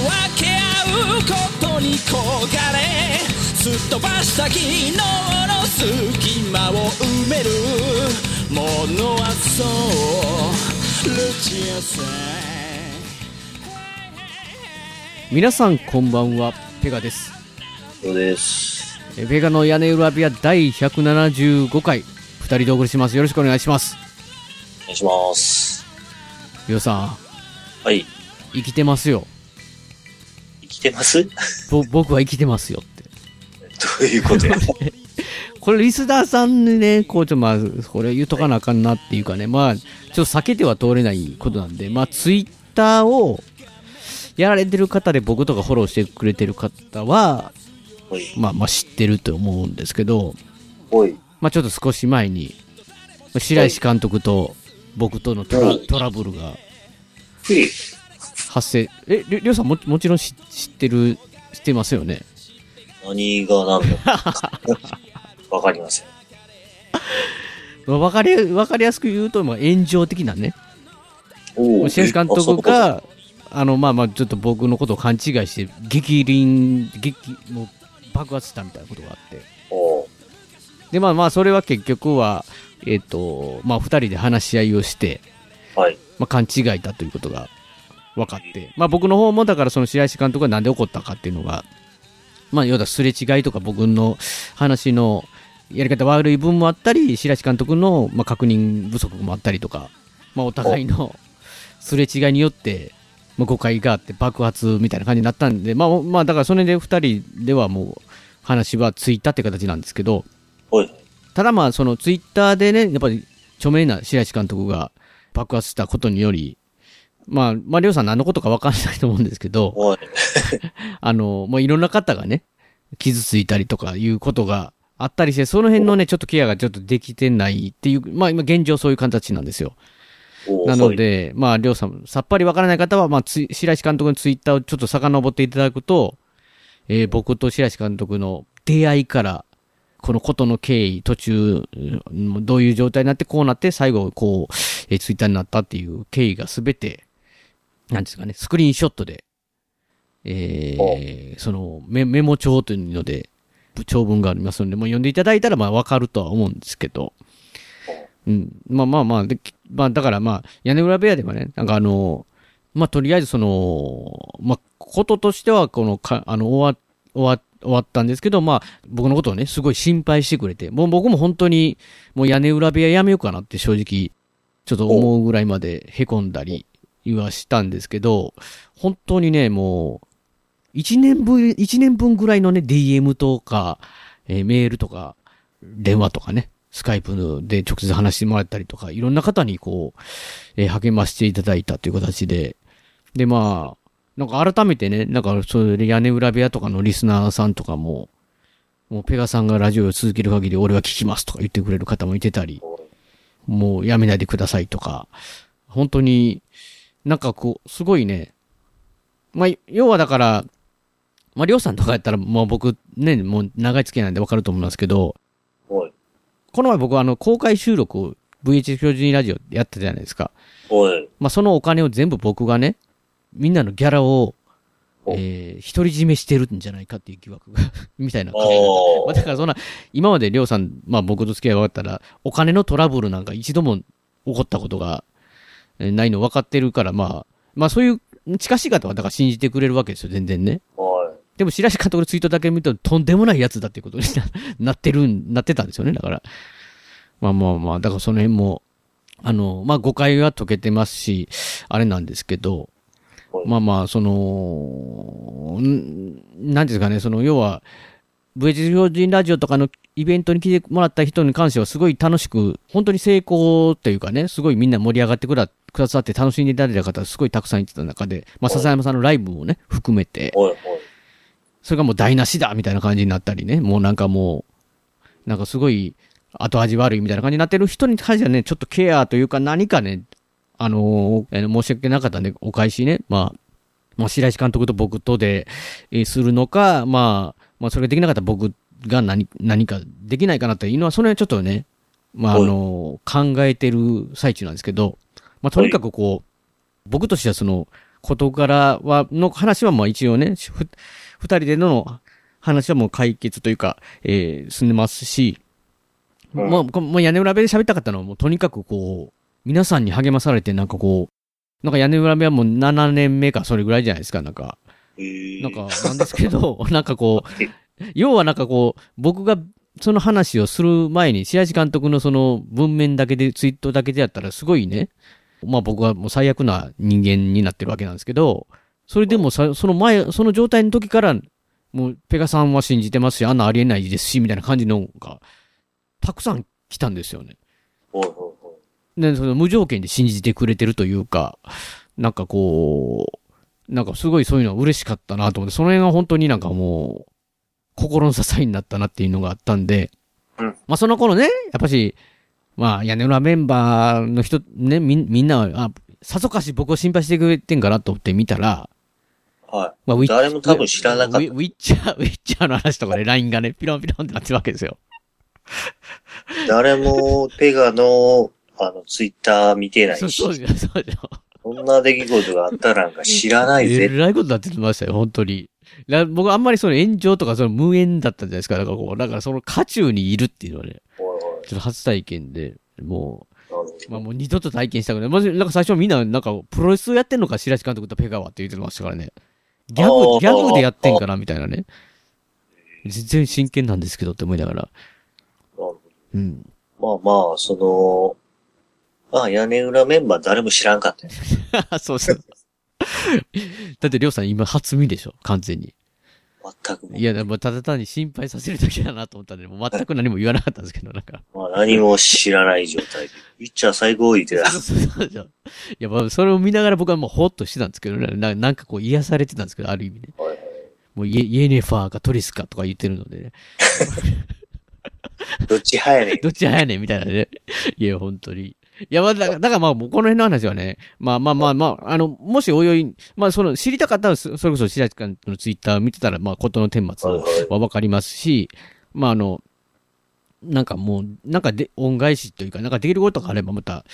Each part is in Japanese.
分け合うことに焦がれすっ飛ばした昨日の隙間を埋めるものはそうルチアさん皆さんこんばんはペガですそうです。えペガの屋根裏部屋第175回二人でお送りしますよろしくお願いしますお願いします。りょうさはい。ん生きてますよてます？どぼ僕は生きてますよって。ういうこと？や これリスナーさんにねこうちょっとまあこれ言っとかなあかんなっていうかね。まあちょっと避けては通れないことなんで。まあツイッターをやられてる方で僕とかフォローしてくれてる方はまあまあ知ってると思うんですけど。まあちょっと少し前に、まあ白石監督と僕とのトラはい。トラブルが。発生、え、りょうさんももちろん知知ってる、知ってますよね？何が何だ わかりません。まあわかり、わかりやすく言うと、まあ炎上的なね、お白石監督、が、あの、まあまあちょっと僕のことを勘違いして、激輪、激、もう爆発したみたいなことがあって。おで、まあまあそれは結局は、えっ、と、まあ二人で話し合いをして、はい。まあ、勘違いだということが分かって、まあ、僕の方もだからその白石監督がなんで怒ったかっていうのが、まあ、要はすれ違いとか僕の話のやり方悪い分もあったり、白石監督のまあ確認不足もあったりとか、まあ、お互いのすれ違いによって、まあ、誤解があって爆発みたいな感じになったんで、まあ、まあ、だからそれで二人ではもう話はついたって形なんですけど。ただまあ、そのツイッターでね、やっぱり著名な白石監督が爆発したことにより、まあ、まあ、りょうさん何のことかわかんないと思うんですけど。あの、もういろんな方がね、傷ついたりとかいうことがあったりして、その辺のね、ちょっとケアがちょっとできてないっていう、まあ今現状そういう形なんですよ。おなの、で、まあ、りょうさん、さっぱりわからない方は、まあ、つ白石監督のツイッターをちょっと遡っていただくと、えー僕と白石監督の出会いから、このことの経緯、途中、うんどういう状態になって、こうなって、最後、こう、えーツイッターになったっていう経緯がすべて、なんですかね、スクリーンショットで、えーそのメ、メモ帳というので、長文がありますので、もう読んでいただいたら、まあ、わかるとは思うんですけど、うん。まあまあまあ、で、まあだからまあ、屋根裏部屋ではね、なんかあの、まあとりあえずその、まあ、こととしては、このか、あの、終わ、終わ、終わったんですけど、まあ、僕のことをね、すごい心配してくれて、もう僕も本当に、もう屋根裏部屋やめようかなって正直、ちょっと思うぐらいまで凹んだり、はしたんですけど、本当にね、もう、一年分、一年分ぐらいのね、DM とか、えーメールとか、電話とかね、スカイプで直接話してもらったりとか、いろんな方にこう、えー励ましていただいたという形で、で、まあ、なんか改めてね、なんかそれで屋根裏部屋とかのリスナーさんとかも、もうペガさんがラジオを続ける限り俺は聞きますとか言ってくれる方もいてたり、もうやめないでくださいとか、本当に、なんかこう、すごいね、まあ、要はだから、まあ、りょうさんとかやったら、もう僕ね、もう長い付き合いなんでわかると思いますけど、おい。この前僕はあの、公開収録を VH 巨人ラジオでやってたじゃないですか。おい。まあ、そのお金を全部僕がね、みんなのギャラを、おえー、独り占めしてるんじゃないかっていう疑惑が、みたいな感じで。おまあ、だからそんな、今までりょうさん、まあ僕と付き合いが終わったら、お金のトラブルなんか一度も起こったことがえーないの分かってるから、まあ、まあそういう近しい方はだから信じてくれるわけですよ、全然ね。おい。でも白石監督のツイートだけ見ると、とんでもないやつだっていうことにな なってるん、なってたんですよね、だから。まあまあまあ、だからその辺も、あの、まあ誤解は解けてますし、あれなんですけど、はいまあまあ、その、んなんですかね、その、要は、VH 標準ラジオとかのイベントに来てもらった人に関してはすごい楽しく、本当に成功というかね、すごいみんな盛り上がってくだくださって楽しんでいただいた方すごいたくさんいてた中で、まあ笹山さんのライブもね、含めて。それがもう台無しだみたいな感じになったりね、もうなんかもなんかすごい後味悪いみたいな感じになってる人に関してはね、ちょっとケアというか何かね、あのーえー申し訳なかったんで、お返しね、まあ、まあ、白石監督と僕とで、えーするのか、まあ、まあ、それができなかったら僕が何、何かできないかなというのは、それはちょっとね、まあ、あのー考えてる最中なんですけど、まあ、とにかくこう、僕としてはその、事柄は、の話はまあ一応ね、ふ二人での話はもう解決というか、えー進んでますし、うん。まあ、こもう屋根裏部で喋ったかったのはもうとにかくこう、皆さんに励まされてなんかこう、なんか屋根裏部はもう7年目かそれぐらいじゃないですか、なんか。えー。なんか、なんですけど、なんかこう、要はなんかこう、僕がその話をする前に、白石監督のその文面だけで、ツイートだけでやったらすごいね、まあ僕はもう最悪な人間になってるわけなんですけど、それでもさ、その前、その状態の時から、もうペガさんは信じてますし、あんなありえないですし、みたいな感じのが、たくさん来たんですよね。ほいほいほで、その無条件で信じてくれてるというか、なんかこう、なんかすごいそういうのは嬉しかったなと思って、その辺が本当になんかもう、心の支えになったなっていうのがあったんで、うん。まあその頃ね、やっぱし、まあ屋根裏メンバーの人、ね、みんみんなは、あ、さぞかし僕を心配してくれてんかなと思って見たら、う。はまあ、ウィッ誰も多分知らなかったウィッチャー、ウィッチャーの話とかで LINE がね、ピロンピロンってなってるわけですよ。い。誰もペガの、あの、ツイッター見てないし、そうそうですよ、そうですよ。そんな出来事があったなんか知らないえぜ。らいことになってましたよ、本当に。だ僕あんまりその炎上とかその無縁だったじゃないですか。だからこう、だからその渦中にいるっていうのはね、ちょっと初体験で、もう、まあもう二度と体験したくない。まず、なんか最初みんな、なんかプロレスやってんのか、白石監督とペガワって言ってましたからね。ギャあグ、ーギャグでやってんかな、みたいなね。全然真剣なんですけどって思いながら。どうん。まあまあ、その、まあ屋根裏メンバー誰も知らんかったよ。そうそう。だって、りょうさん今初見でしょ完全に。全くいや、でもただ単に心配させるだけだなと思ったんで、もう全く何も言わなかったんですけど、なんか。まあ何も知らない状態で。ピッチャー最高位で、そうそうそうそう。いや、まあ、それを見ながら僕はもうほっとしてたんですけどね、ななんかこう癒されてたんですけど、ある意味ね。はいはいもうイエイエネファーかトリスかとか言ってるのでね。どっち早いねん。どっち早いねんみたいなね。いや、本当に。いや、まあ、だから、だからまあ、この辺の話はね、まあまあまあまあ、あの、もしおいおい、まあ、その、知りたかったら、そそれこそ白石君のツイッターを見てたら、まあ、ことの顛末はわかりますし、まあ、あの、なんかもう、なんかで、恩返しというか、なんかできることがあればまた、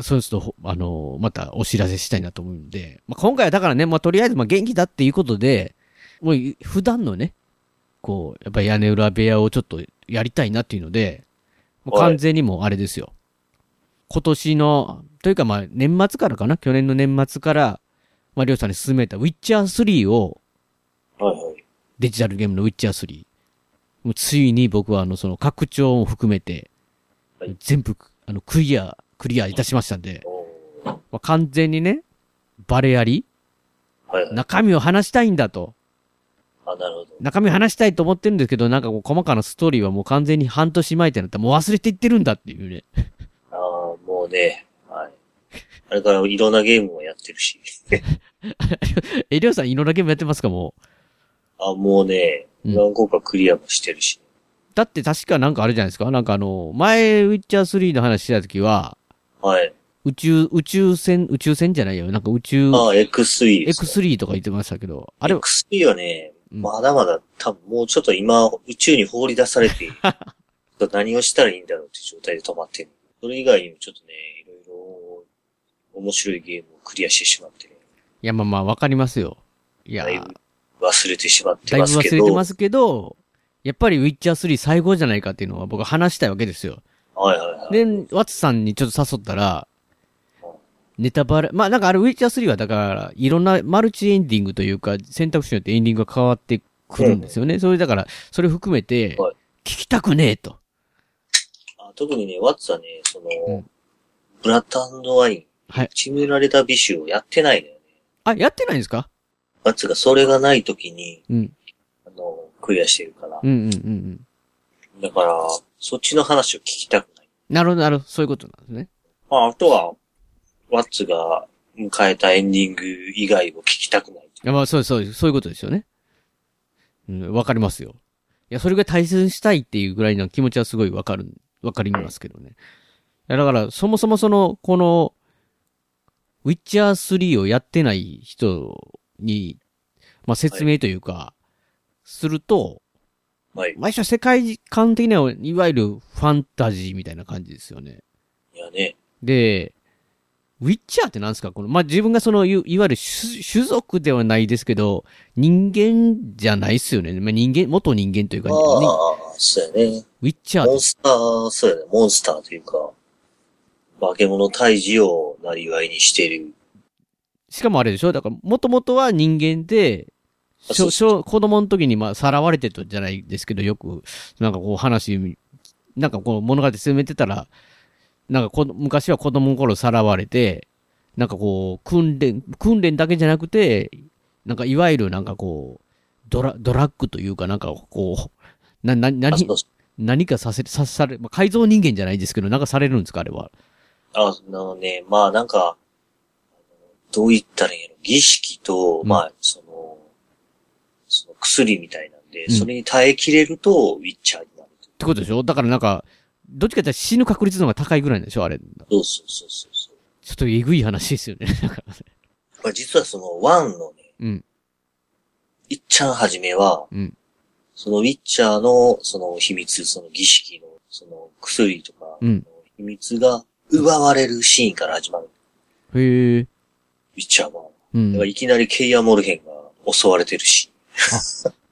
そうすると、あの、またお知らせしたいなと思うんで、まあ、今回はだからね、まあ、とりあえず、まあ、元気だっていうことで、もう、普段のね、こう、やっぱり屋根裏部屋をちょっとやりたいなっていうので、もうはい完全にもうあれですよ。今年の、というかまあ、年末からかな？去年の年末から、まあ、りょうさんに勧めた、ウィッチャー3を、はいはい。デジタルゲームのウィッチャー3。もうついに僕はあの、その拡張を含めてはい、全部、あの、クリア、クリアいたしましたんで、まあ、完全にね、バレあり、はいはい。中身を話したいんだと。あ、なるほど。中身話したいと思ってるんですけど、なんかこう、細かなストーリーはもう完全に半年前ってなったらもう忘れていってるんだっていうね。ああ、もうね、はい。あれからいろんなゲームもやってるし。え、りょうさん、いろんなゲームやってますかもう？あ、もうね、うん何個かクリアもしてるし。だって確かなんかあれじゃないですか？なんかあの、前、ウィッチャー3の話してた時は、はい。宇宙、宇宙船、宇宙船じゃないよ。なんか宇宙、ああ、X3 です、ね。X3 とか言ってましたけど、あれ、X3 はね、うんまだまだ多分もうちょっと今宇宙に放り出されて、何をしたらいいんだろうって状態で止まってる。それ以外にもちょっとね、いろいろ面白いゲームをクリアしてしまって、いや、まあまあ、わかりますよ。いや、だいぶ忘れてしまってだいぶますけど。忘れてますけど、やっぱりウィッチャー3最後じゃないかっていうのは僕は話したいわけですよ。はいはいはい。で、ワッツさんにちょっと誘ったら、ネタバレ、まあなんかあれウィッチャー3はだから、いろんなマルチエンディングというか、選択肢によってエンディングが変わってくるんですよね。それだから、それ含めてはい、聞きたくねえと。あ特にね、ワッツはね、その、うんブラッドワイン、はい。決められた美酒をやってないのよね。あ、やってないんですか？ワッツがそれがない時に、うん。あの、クリアしてるから。うんうんうんうん。だから、そっちの話を聞きたくない。なるほど、なるほど。そういうことなんですね。まあ、あとは、ワッツが迎えたエンディング以外を聞きたくない。いや、まあ、そうそう、そういうことですよね。うん、わかりますよ。や、それが大切にしたいっていうぐらいの気持ちはすごいわかる、わかりますけどね。だから、そもそもその、この、ウィッチャー3をやってない人に、まあ、説明というか、すると、はい。まあ、一応世界観的には、いわゆるファンタジーみたいな感じですよね。いやね。で、ウィッチャーってなんですか？この、まあ、自分がその、いいわゆる種種族ではないですけど、人間じゃないっすよね。まあ、人間、元人間というか、あねあ、そうやね。ウィッチャーモンスター、そうやね。モンスターというか、化け物退治をなりわいにしている。しかもあれでしょ？だから、もともとは人間で、しょ、そうしょ、子供の時にまあ、さらわれてたじゃないですけど、よく、なんかこう話、なんかこう物語進めてたら、なんかこ昔は子供の頃さらわれて、なんかこう、訓練、訓練だけじゃなくて、なんかいわゆるなんかこう、ドラ、ドラッグというかなんかこう、な、な、あ何何かさせ、さされ、まあ、改造人間じゃないですけど、なんかされるんですかあれは。あ、あのね、まあなんか、どう言ったらいいんやろ。儀式と、うんまあ、その、その薬みたいなんで、うんそれに耐えきれると、ウィッチャーになる。ってことでしょ？だからなんか、どっちかって死ぬ確率の方が高いぐらいなんでしょあれ。そうそうそうそうそう。ちょっとえぐい話ですよね。だからねまあ、実はその、ワンのね、うん。いっちゃんはじめは、うん。そのウィッチャーの、その秘密、その儀式の、その薬とか、うん秘密が奪われるシーンから始まる。へえ。ウィッチャーは。うんだから。いきなりケイア・モルヘンが襲われてるし、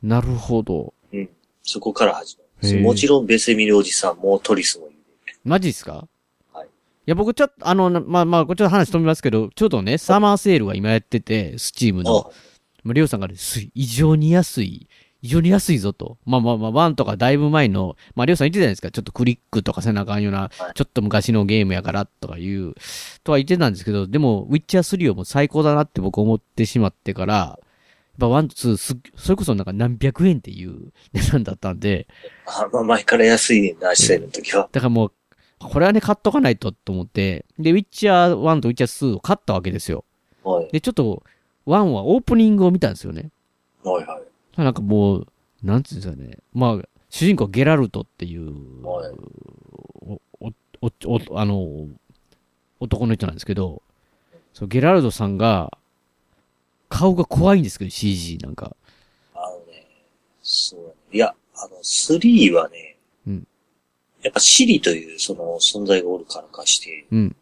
なるほど。うん。そこから始。もちろんベセミルおじさんもトリスもいる。マジっすか？はい。いや、僕ちょっと、あの、なまあまあ、こっちょっと話飛びますけど、ちょうどね、サマーセールが今やってて、スチームの。まあ、リオさんがね、す異常に安い、異常に安いぞと。まあまあまあ、ワンとかだいぶ前の、まあ、リオさん言ってたじゃないですか？ちょっとクリックとかせなあかんような、はいちょっと昔のゲームやからとかいう、とは言ってたんですけど、でも、ウィッチャー3をもう最高だなって僕思ってしまってから、ぱワン、ツー、すそれこそなんか何百円っていう 値段だったんで、あまあ前から安いな、しセールの時は。だからもう、これはね、買っとかないとと思って、で、ウィッチャー1とウィッチャー2を買ったわけですよ。はい。で、ちょっと、1はオープニングを見たんですよね。はいはい。なんかもう、なんていうんですかね。まあ、主人公ゲラルトっていう、はいお、お、お、おあの、男の人なんですけど、そうゲラルトさんが、顔が怖いんですけど、CG なんか。あのね、そう。いや、あの、3はね、うんやっぱシリというその存在がおるからかして、うん。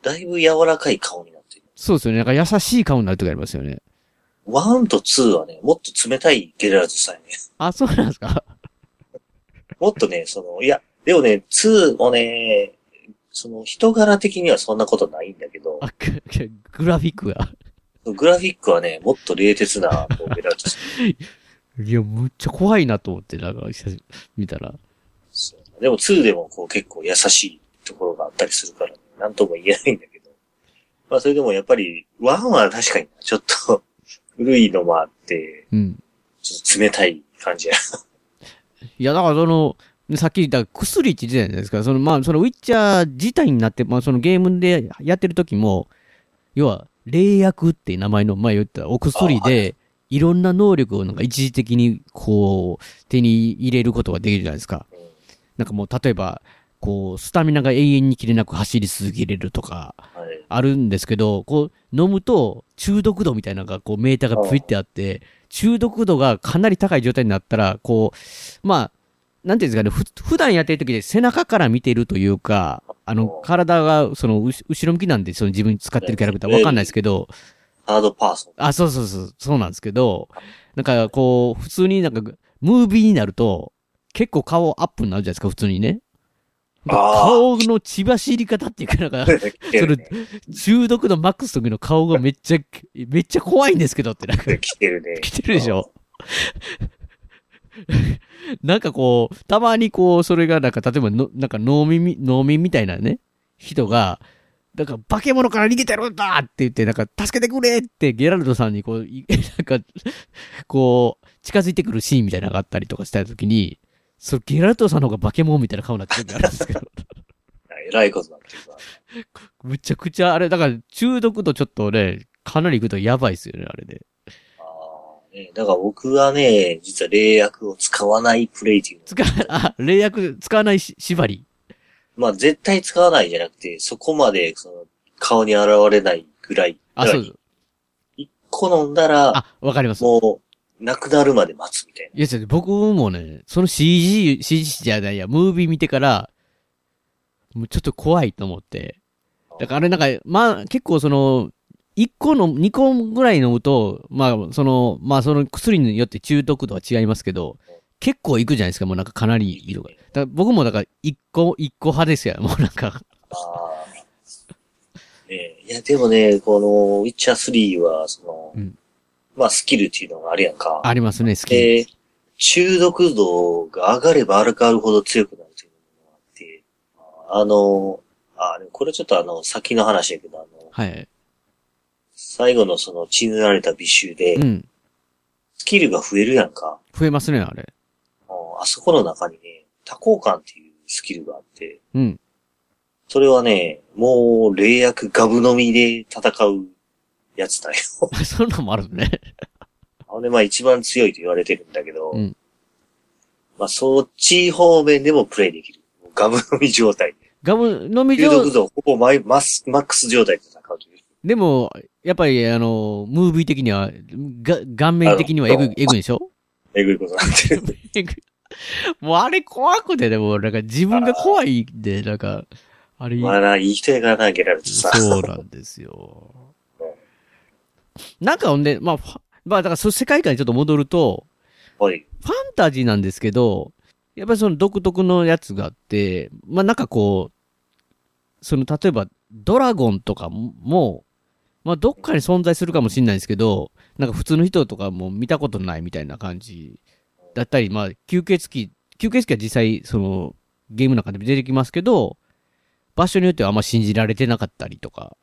だいぶ柔らかい顔になってる。そうですよね。なんか優しい顔になる時ありますよね。1と2はね、もっと冷たいゲラルトさんやね。あ、そうなんですか？もっとね、その、いや、でもね、2もね、その人柄的にはそんなことないんだけど、あ、ググラフィックが。グラフィックはね、もっと冷徹なこうゲラルトさん。いや、むっちゃ怖いなと思って、なんか、見たら。そうでも2でもこう結構優しいところがあったりするから、ね、なんとも言えないんだけど。まあそれでもやっぱり、1は確かにちょっと 古いのもあって、うん。ちょっと冷たい感じや。いや、だからその、さっき言った薬って言ってたじゃないですか。その、まあ、そのウィッチャー自体になって、まあ、そのゲームでやってる時も、要は、霊薬って名前の、まあ、言ったお薬で、いろんな能力をなんか一時的に、こう、手に入れることができるじゃないですか。うんなんかもう、例えば、こう、スタミナが永遠に切れなく走り続けれるとか、はい。あるんですけど、こう、飲むと中毒度みたいなのが、こう、メーターがプイってあって、中毒度がかなり高い状態になったら、こう、まあ、なんていうんですかね、ふ、普段やってる時で背中から見てるというか、あの、体が、その、後ろ向きなんで、その自分使ってるキャラクターわかんないですけど、ハードパーソン。あ、そうそうそう、そうなんですけど、なんか、こう、普通になんか、ムービーになると、結構顔アップになるじゃないですか、普通にね。顔の血走り方っていうか、なんか、来てるね。中毒度マックスの時の顔がめっちゃ、めっちゃ怖いんですけどってなんか来てるね。来てるでしょ なんかこう、たまにこう、それがなんか、例えばの、なんか農民み、農民みたいなね、人が、なんか化け物から逃げてるんだって言って、なんか助けてくれってゲラルドさんにこう、い なんか、こう、近づいてくるシーンみたいなのがあったりとかした時に、そう、ゲラルドさんの方が化け物みたいな顔になってるんですけど。えらいことになってるから。むちゃくちゃ、あれ、だから中毒度ちょっとね、かなりいくとやばいですよね、あれで。あね。だから僕はね、実は霊薬を使わないプレイっていうの使う、あ、霊薬使わないし縛り。まあ絶対使わないじゃなくて、そこまで、その、顔に現れないぐらい。あ、そう。一個飲んだら、あ、わかります。もう、なくなるまで待つみたいな。いや、僕もね、その CG、CG じゃないや、ムービー見てから、もうちょっと怖いと思って。だからあれなんか、まあ、結構その、1個の、2個ぐらい飲むと、まあ、その、まあ、その薬によって中毒度は違いますけど、結構いくじゃないですか、もうなんかかなり色が。僕もだから1個、1個派ですよ、もうなんか。ああ。いや、でもね、この、ウィッチャー3は、その、うんまあ、スキルっていうのがあるやんか。ありますね、好き。で、中毒度が上がれば上がるほど強くなるというのがあって、あの、あ、これちょっとあの、先の話やけど、あの、はい。最後のその血塗られた美醜でう、ん。スキルが増えるやんか。増えますね、あれ。ああそこの中にね、多幸感っていうスキルがあって、うん。それはね、もう、霊薬ガブ飲みで戦うやつだよ。そんなんもあるね。あれ、まあ一番強いと言われてるんだけど、うんまあそっち方面でもプレイできる。ガブ飲み状態。ガム飲み中上毒度ほぼマイマスマックス状態で戦。でも、やっぱり、あの、ムービー的には、が、顔面的にはえぐい、えぐいでしょ？えぐいことになってる。えぐいもうあれ怖くて、でも、なんか自分が怖いんで、なんか、あれ、まあな、いい人やからな、ゲラルトさ。そうなんですよ。なんかほんで、まあ、まあ、だから、その世界観にちょっと戻ると、おい。ファンタジーなんですけど、やっぱりその独特のやつがあって、まあなんかこう、その例えばドラゴンとかも、まあどっかに存在するかもしれないですけど、なんか普通の人とかも見たことないみたいな感じだったり、まあ吸血鬼、吸血鬼は実際そのゲームの中でも出てきますけど、場所によってはあんま信じられてなかったりとか。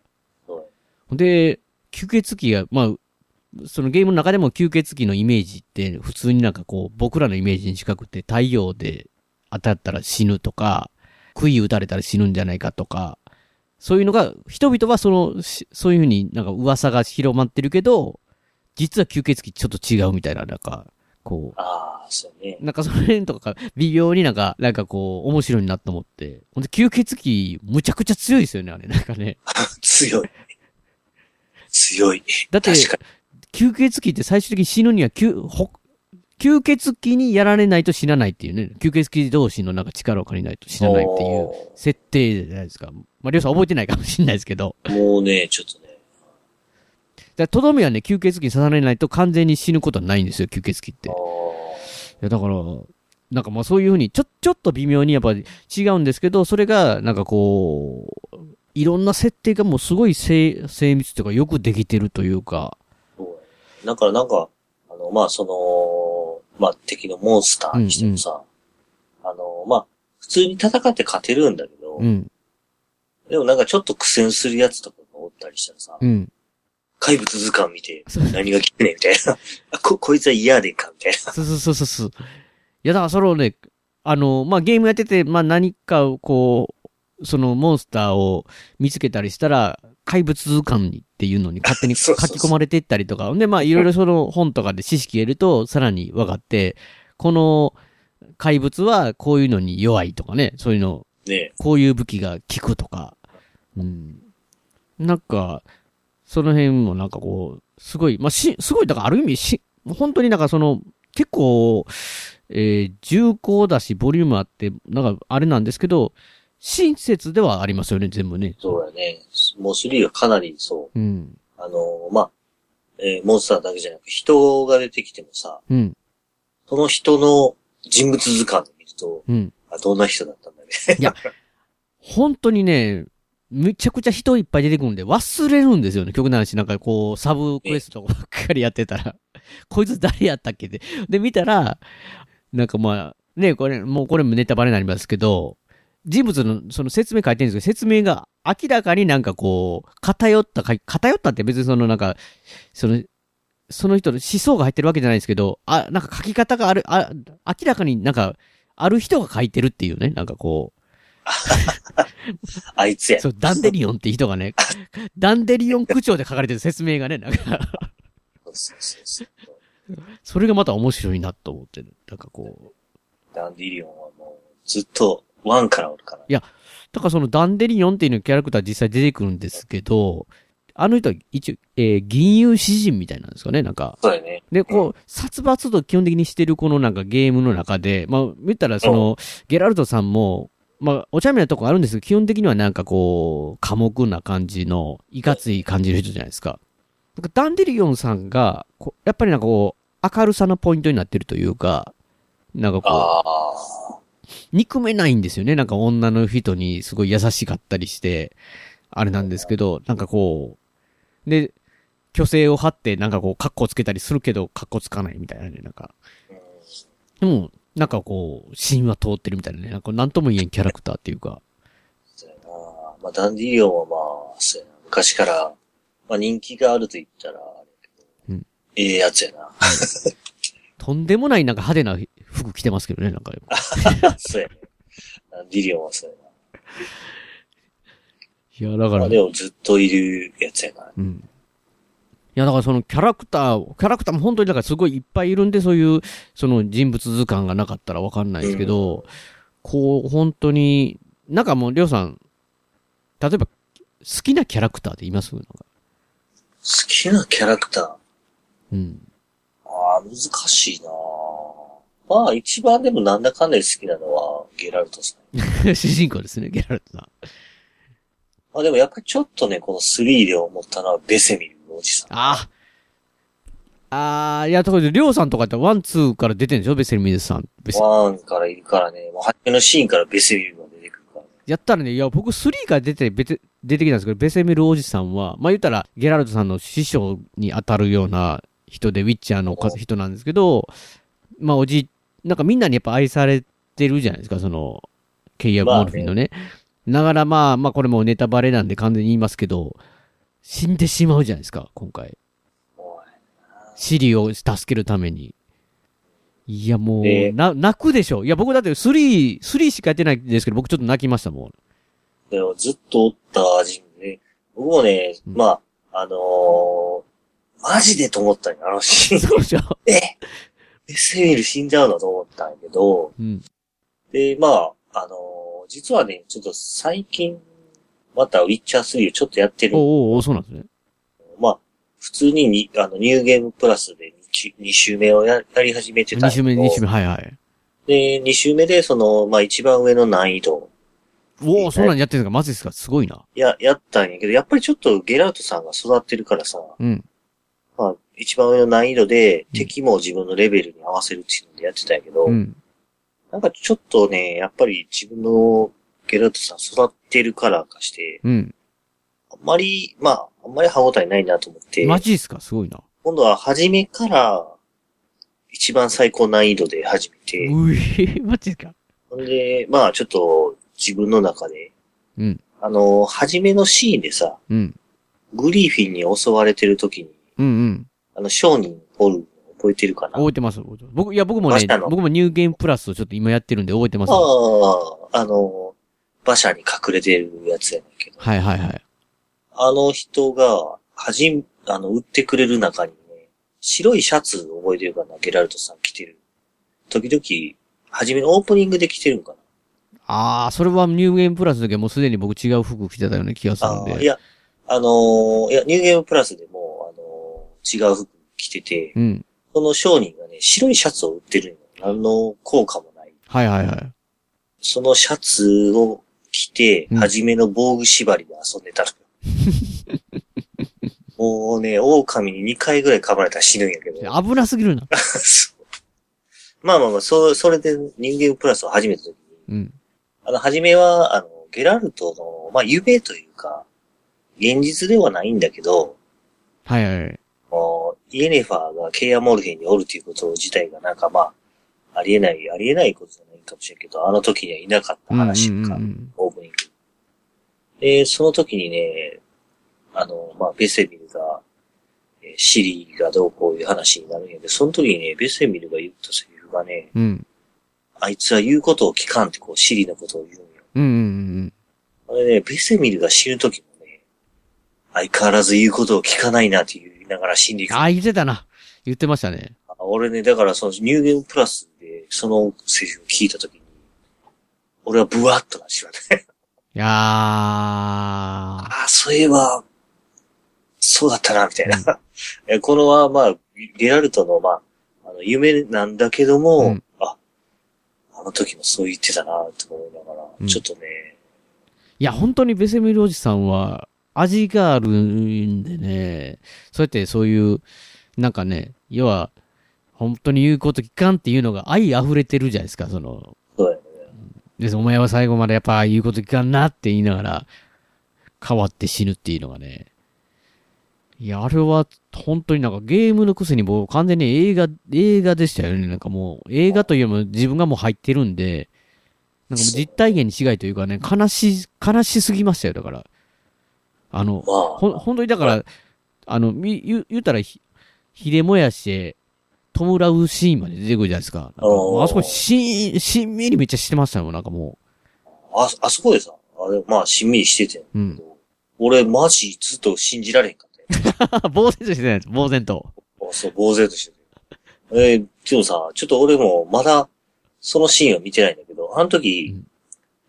で、吸血鬼が、まあ、そのゲームの中でも吸血鬼のイメージって普通になんかこう僕らのイメージに近くて太陽で当たったら死ぬとか、杭打たれたら死ぬんじゃないかとか、そういうのが、人々はその、しそういうふうになんか噂が広まってるけど、実は吸血鬼ちょっと違うみたいな、なんか、こああ、そうね。う、なんかその辺とかが微妙になんか、なんかこう、面白いなと思って。ほんで、吸血鬼、むちゃくちゃ強いですよね、あれ。なんかね。強い。強い。だって、吸血鬼って最終的に死ぬには、吸、ほ、吸血鬼にやられないと死なないっていうね。吸血鬼同士のなんか力を借りないと死なないっていうお設定じゃないですか。まあ、りょうさん覚えてないかもしれないですけど。ーもうね、ちょっとね。だとどめはね、吸血鬼に刺されないと完全に死ぬことはないんですよ、吸血鬼って。いあや、だから、なんかまあそういうふうに、ちょ、ちょっと微妙にやっぱり違うんですけど、それが、なんかこう、いろんな設定がもうすごい精精密というか、よくできてるというか、ーそうだからなんか、あの、まあ、その、まあ、敵のモンスターにしてもさ、あの、まあ、普通に戦って勝てるんだけど、うん、でもなんかちょっと苦戦するやつとかがおったりしたらさ、うん。怪物図鑑見て何が来てんねんみたいな。あこ、こいつは嫌でんかみたいな。そうそうそうそうそう。いや、だからそれをね、あの、まあ、ゲームやってて、まあ、何かをこう、そのモンスターを見つけたりしたら、怪物図鑑にっていうのに勝手に 書き込まれていったりとか。で、まあ、いろいろその本とかで知識得ると、さらに分かって、この怪物はこういうのに弱いとかね、そういうの、ねこういう武器が効くとか。うん。なんか、その辺もなんかこう、すごい、まあ、し、すごい、だからある意味し、本当になんかその、結構、えー重厚だし、ボリュームあって、なんかあれなんですけど、親切ではありますよね、全部ね。そうやね。もう3はかなりそう。うん。あの、まあ、えーモンスターだけじゃなく人が出てきてもさ、うん。その人の人物図鑑を見ると、うん。あ、どんな人だったんだね。いや、本当にね、めちゃくちゃ人いっぱい出てくるんで、忘れるんですよね、曲の話。なんかこう、サブクエストばっかりやってたら、こいつ誰やったっけって。で、見たら、なんかまあ、ね、これ、もうこれもネタバレになりますけど、人物のその説明書いてるんですけど、説明が明らかになんかこう、偏ったか、偏ったって別にそのなんか、その、その人の思想が入ってるわけじゃないですけど、あ、なんか書き方がある、あ、明らかになんか、ある人が書いてるっていうね、なんかこう、あいつや。そう、ダンデリオンって人がね、ダンデリオン口調で書かれてる説明がね、なんか、それがまた面白いなと思ってる。なんかこう。ダンディリオンはもう、ずっと、ワンからおるから。だからそのダンデリオンっていうキャラクター実際出てくるんですけど、あの人は一応、えー銀融詩人みたいなんですかね、なんか。そうね。で、こう、殺伐と基本的にしてるこのなんかゲームの中で、まあ、言ったらその、ゲラルトさんも、まあ、お茶目なとこあるんですけど、基本的にはなんかこう、寡黙な感じの、いかつい感じの人じゃないですか。なんかダンデリオンさんが、こうやっぱりなんかこう、明るさのポイントになってるというか、なんかこう。憎めないんですよね。なんか女の人にすごい優しかったりして、あれなんですけど、なんかこう、で、虚勢を張ってなんかこう、格好つけたりするけど、格好つかないみたいなね、なんか。うんでも、なんかこう、芯は通ってるみたいなね、なんかなんとも言えんキャラクターっていうか。そうやな。まあ、ダンディリオンはまあ、そうやな。昔から、まあ人気があると言ったら、うんええやつやな。とんでもないなんか派手な服着てますけどね、なんか。そうやね。ダンディリオンはそうやいや、だからあ、でもずっといるやつやな。うん。いや、だからそのキャラクター、キャラクターも本当にだからすごいいっぱいいるんで、そういう、その人物図鑑がなかったらわかんないですけど、こう、本当に、なんかもう、りょうさん、例えば、好きなキャラクターって言います？なんか好きなキャラクター？うん。ああ、難しいなまあ、一番でもなんだかんだで好きなのは、ゲラルトさん。主人公ですね、ゲラルトさん。まあでもやっぱりちょっとね、この3で思ったのは、ベセミルおじさん。ああ。あー、いや、ところで、りょうさんとかってワン、ツーから出てるんでしょベセルミデスさん。ワンからいるからね、もう初めのシーンからベセミルが出てくるからね。やったらね、いや、僕3から出て、出て、出てきたんですけど、ベセミルおじさんは、まあ言ったら、ゲラルトさんの師匠に当たるような人で、ウィッチャーの人なんですけど、まあおじ、なんかみんなにやっぱ愛されてるじゃないですか、その、ケイア・モルフィンのね。ながらまあ、まあこれもネタバレなんで完全に言いますけど、死んでしまうじゃないですか、今回。シリを助けるために。いや、もう、でな、泣くでしょ。いや、僕だって3、3しかやってないんですけど、僕ちょっと泣きましたもん。でもずっとおった味ね。僕もね、うんまあ、あのー、マジでと思ったんや、あのシーン。そうでしょ。えベセミル死んじゃうのと思ったんやけど、うん。で、まあ、あのー実はね、ちょっと最近、またウィッチャー3をちょっとやってる。おうおそうなんですね。まあ、普通にに、あの、ニューゲームプラスで 2, 週目をややり始めてたんや2週目、けど2週目、はいはい。で、2週目で、その、まあ一番上の難易度、おお、そんなんやってるのか、マジですか、すごいな。や、やったんやけど、やっぱりちょっとゲラウトさんが育ってるからさ、うん。まあ、一番上の難易度で、うん敵も自分のレベルに合わせるっていうのでやってたんやけど、うん。なんかちょっとね、やっぱり自分のゲラウトさん育ってるからかして、うん。あんまり、まあ、あんまり歯応えないなと思って、マジですか、すごいな。今度は初めから、一番最高難易度で始めて、うえ、マジか？ほんで、まあちょっと自分の中で、うん。あの、初めのシーンでさ、うん。グリーフィンに襲われてる時に、うんうん。あの、商人おるの覚えてるかな？覚えてます。僕、いや、僕もね僕もニューゲームプラスをちょっと今やってるんで覚えてます。あはあ、あの、馬車に隠れてるやつやねんけど、いはいはい。あの人が、はじ、あの、売ってくれる中にね、白いシャツ覚えてるかなゲラルトさん着てる。時々、初めのオープニングで着てるんかな？ああ、それはニューゲームプラスの時はもうすでに僕違う服着てたような気がするんああ、いで。や、あのーいや、ニューゲームプラスで違う服着てて、うん。その商人がね、白いシャツを売ってるんよ。何の効果もない。はいはいはい。そのシャツを着て、うん初めの防具縛りで遊んでたのよ。もうね、狼に2回ぐらい噛まれたら死ぬんやけど。危なすぎるな。まあまあまあ、そ、それで人間プラスを始めた時に、うん。あの、初めは、あの、ゲラルトの、まあ、夢というか、現実ではないんだけど、はいはいイエネファーがケイア・モルヘンにおるということ自体がなんかまあ、ありえない、ありえないことじゃないかもしれんけど、あの時にはいなかった話うんうんか、うんうんオープニング。で、その時にね、あの、まあ、ベセミルが、えーシリがどうこういう話になるんやけど、その時にね、ベセミルが言ったセリフがね、うん。あいつは言うことを聞かんってこう、シリのことを言うんよ。うんうんうんあれね、ベセミルが死ぬ時もね、相変わらず言うことを聞かないなって言いながら死んでいく。ああ、言ってたな。言ってましたね。あ俺ね、だからそのニューゲームプラスでそのセリフを聞いたときに、俺はブワッとなしまね。いやー。ああ、そういえば、そうだったな、みたいな。えこのは、まあ、ゲラルトの、まあ、あの、夢なんだけども、うんあ、あの時もそう言ってたな、と思いながら、うんちょっとね、いや、本当にベセミルおじさんは、味があるんでね、そうやってそういう、なんかね、要は、本当に言うこと聞かんっていうのが愛溢れてるじゃないですか、その、そうやね。で、お前は最後までやっぱ言うこと聞かんなって言いながら、変わって死ぬっていうのがね。いや、あれは、本当になんかゲームのくせにもう完全に映画、映画でしたよね。なんかもう、映画というよりも自分がもう入ってるんで、なんかもう実体験に違いというかね、悲し、悲しすぎましたよ、だから。あの、まあ、ほん、本当にだから、あの、み、言う、言うたらひ、ひれもやして、弔うシーンまで出てくるじゃないですか。かあそこ、しん、しんみりめっちゃしてましたよ、なんかもあ、あそこでさ、あれ、まあ、しんみりしててんう。うん。俺、マジずっと信じられへんかったよ。呆然としてないです、呆然と。あそう、呆然としてて。えーでもさ、ちょっと俺もまだ、そのシーンは見てないんだけど、あの時、うん